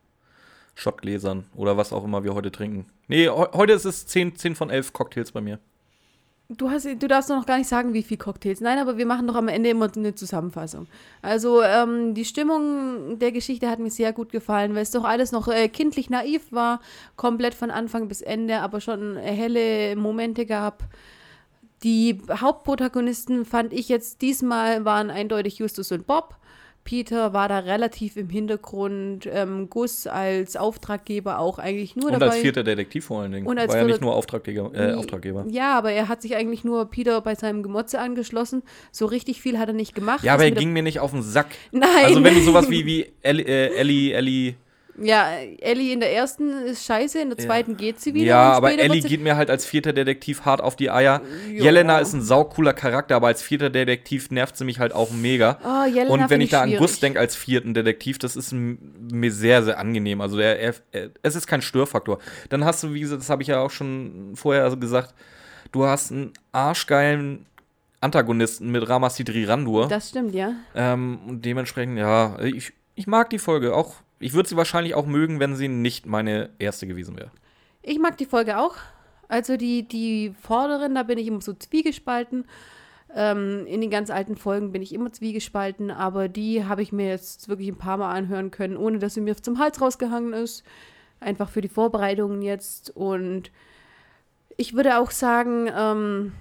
Shotgläsern oder was auch immer wir heute trinken. Nee, he- heute ist es 10, 10 von 11 Cocktails bei mir. Du, hast, du darfst noch gar nicht sagen, wie viel Cocktails. Nein, aber wir machen doch am Ende immer eine Zusammenfassung. Also, ähm, die Stimmung der Geschichte hat mir sehr gut gefallen, weil es doch alles noch äh, kindlich naiv war, komplett von Anfang bis Ende, aber schon äh, helle Momente gab. Die Hauptprotagonisten fand ich jetzt diesmal waren eindeutig Justus und Bob. Peter war da relativ im Hintergrund. Ähm, Gus als Auftraggeber auch eigentlich nur Und dabei. als vierter Detektiv vor allen Dingen. Und als War ja nicht nur Auftraggeber. Äh, Auftraggeber. Ja, aber er hat sich eigentlich nur Peter bei seinem Gemotze angeschlossen. So richtig viel hat er nicht gemacht. Ja, aber er ging mir nicht auf den Sack. Nein. Also wenn du sowas wie, wie Ellie, äh, Ellie, Ellie Ja, Ellie in der ersten ist scheiße, in der Ja. zweiten geht sie wieder. Ja, aber Ellie geht mir halt als vierter Detektiv hart auf die Eier. Ja. Jelena ist ein saucooler Charakter, aber als vierter Detektiv nervt sie mich halt auch mega. Oh, Jelena Und wenn find ich da an. Gus denke als vierten Detektiv, das ist mir sehr, sehr angenehm. Also er, er, er, es ist kein Störfaktor. Dann hast du, wie gesagt, das habe ich ja auch schon vorher gesagt, du hast einen arschgeilen Antagonisten mit Ramasidri Randur. Das stimmt, ja. Ähm, und dementsprechend, ja, ich, ich mag die Folge auch. Ich würde sie wahrscheinlich auch mögen, wenn sie nicht meine erste gewesen wäre. Ich mag die Folge auch. Also die, die vorderen, da bin ich immer so zwiegespalten. Ähm, in den ganz alten Folgen bin ich immer zwiegespalten, aber die habe ich mir jetzt wirklich ein paar Mal anhören können, ohne dass sie mir zum Hals rausgehangen ist. Einfach für die Vorbereitungen jetzt. Und ich würde auch sagen, ähm,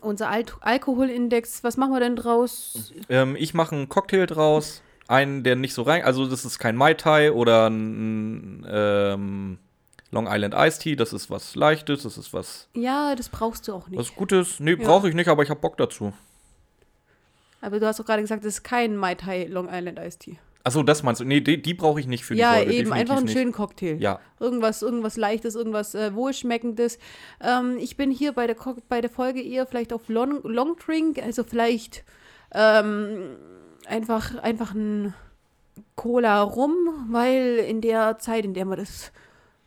unser Al Alkoholindex, was machen wir denn draus? Ähm, ich mache einen Cocktail draus. Einen, der nicht so rein. Also, das ist kein Mai Tai oder ein ähm, Long Island Iced Tea. Das ist was Leichtes. Das ist was, Ja, das brauchst du auch nicht. was Gutes. Nee, Ja. brauche ich nicht, aber ich habe Bock dazu. Aber du hast doch gerade gesagt, das ist kein Mai Tai Long Island Iced Tea. Achso, das meinst du? Nee, die, die brauche ich nicht für ja, die Folge. eben, definitiv einfach einen nicht. schönen Cocktail. Ja, Irgendwas, irgendwas Leichtes, irgendwas äh, Wohlschmeckendes. Ähm, ich bin hier bei der, Co bei der Folge eher vielleicht auf Long, Long Drink, also vielleicht ähm, einfach, einfach ein Cola rum, weil in der Zeit, in der man das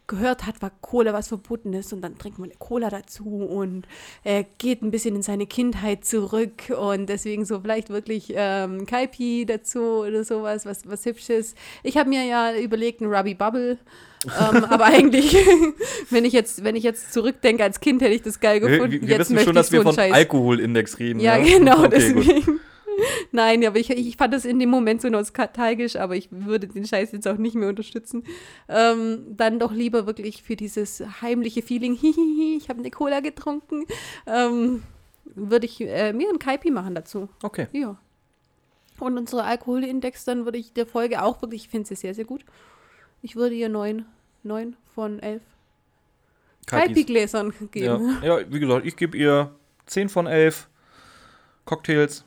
gehört hat, war Cola was Verbotenes und dann trinkt man eine Cola dazu und äh, geht ein bisschen in seine Kindheit zurück und deswegen so vielleicht wirklich ähm, Kaipi dazu oder sowas, was, was Hübsches. Ich habe mir ja überlegt, ein Ruby Bubble, ähm, aber eigentlich, wenn ich jetzt, wenn ich jetzt zurückdenke, als Kind hätte ich das geil gefunden. wir, wir jetzt wissen schon, dass wir von. Alkoholindex reden. Ja, genau, Okay, gut. Nein, aber ich, ich fand das in dem Moment so nostalgisch, aber ich würde den Scheiß jetzt auch nicht mehr unterstützen. Ähm, dann doch lieber wirklich für dieses heimliche Feeling, hihihi, ich habe eine Cola getrunken, ähm, würde ich äh, mir einen Kaipi machen dazu. Okay. Ja. Und unsere Alkoholindex, dann würde ich der Folge auch wirklich, ich finde sie sehr, sehr gut. Ich würde ihr neun, neun von elf. Kaipi-Gläsern geben. Ja. ja, wie gesagt, ich gebe ihr 10 von 11 Cocktails.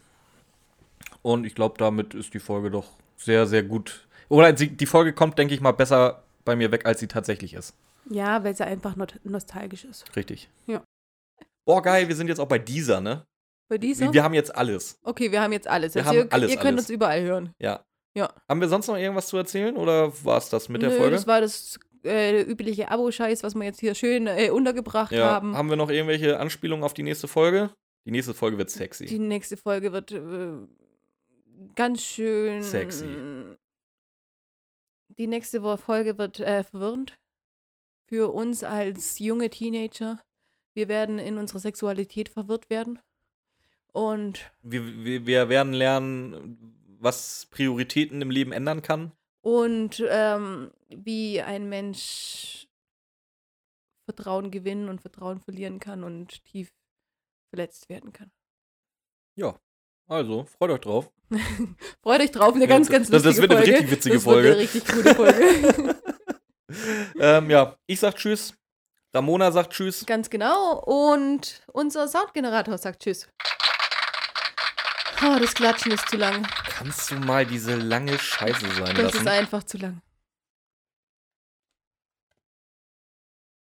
Und ich glaube, damit ist die Folge doch sehr, sehr gut. Oder die Folge kommt, denke ich mal, besser bei mir weg, als sie tatsächlich ist. Ja, weil sie einfach nostalgisch ist. Richtig. Ja. Boah, geil, wir sind jetzt auch bei dieser, ne? Bei dieser? Wir, wir haben jetzt alles. Okay, wir haben jetzt alles. Wir Also haben ihr, alles, ihr könnt alles. uns überall hören. Ja. Ja. Haben wir sonst noch irgendwas zu erzählen oder war es das mit der Nö, Folge? Das war das äh, übliche Abo-Scheiß, was wir jetzt hier schön äh, untergebracht ja. haben. Haben wir noch irgendwelche Anspielungen auf die nächste Folge? Die nächste Folge wird sexy. Die nächste Folge wird äh, ganz schön. Sexy. Die nächste Folge wird äh, verwirrend. Für uns als junge Teenager. Wir werden in unserer Sexualität verwirrt werden. Und, wir, wir, wir werden lernen, was Prioritäten im Leben ändern kann. und ähm, wie ein Mensch Vertrauen gewinnen und Vertrauen verlieren kann und tief verletzt werden kann. Ja. Also, freut euch drauf. Freut euch drauf, eine Ja, ganz, das- ganz das lustige wird eine Folge. richtig witzige das Wird Folge. eine richtig gute Folge. ähm, ja, ich sag Tschüss. Ramona sagt Tschüss. ganz genau. Und unser Soundgenerator sagt Tschüss. Oh, das Klatschen ist zu lang. Kannst du mal diese lange Scheiße sein Das ist lassen? einfach zu lang.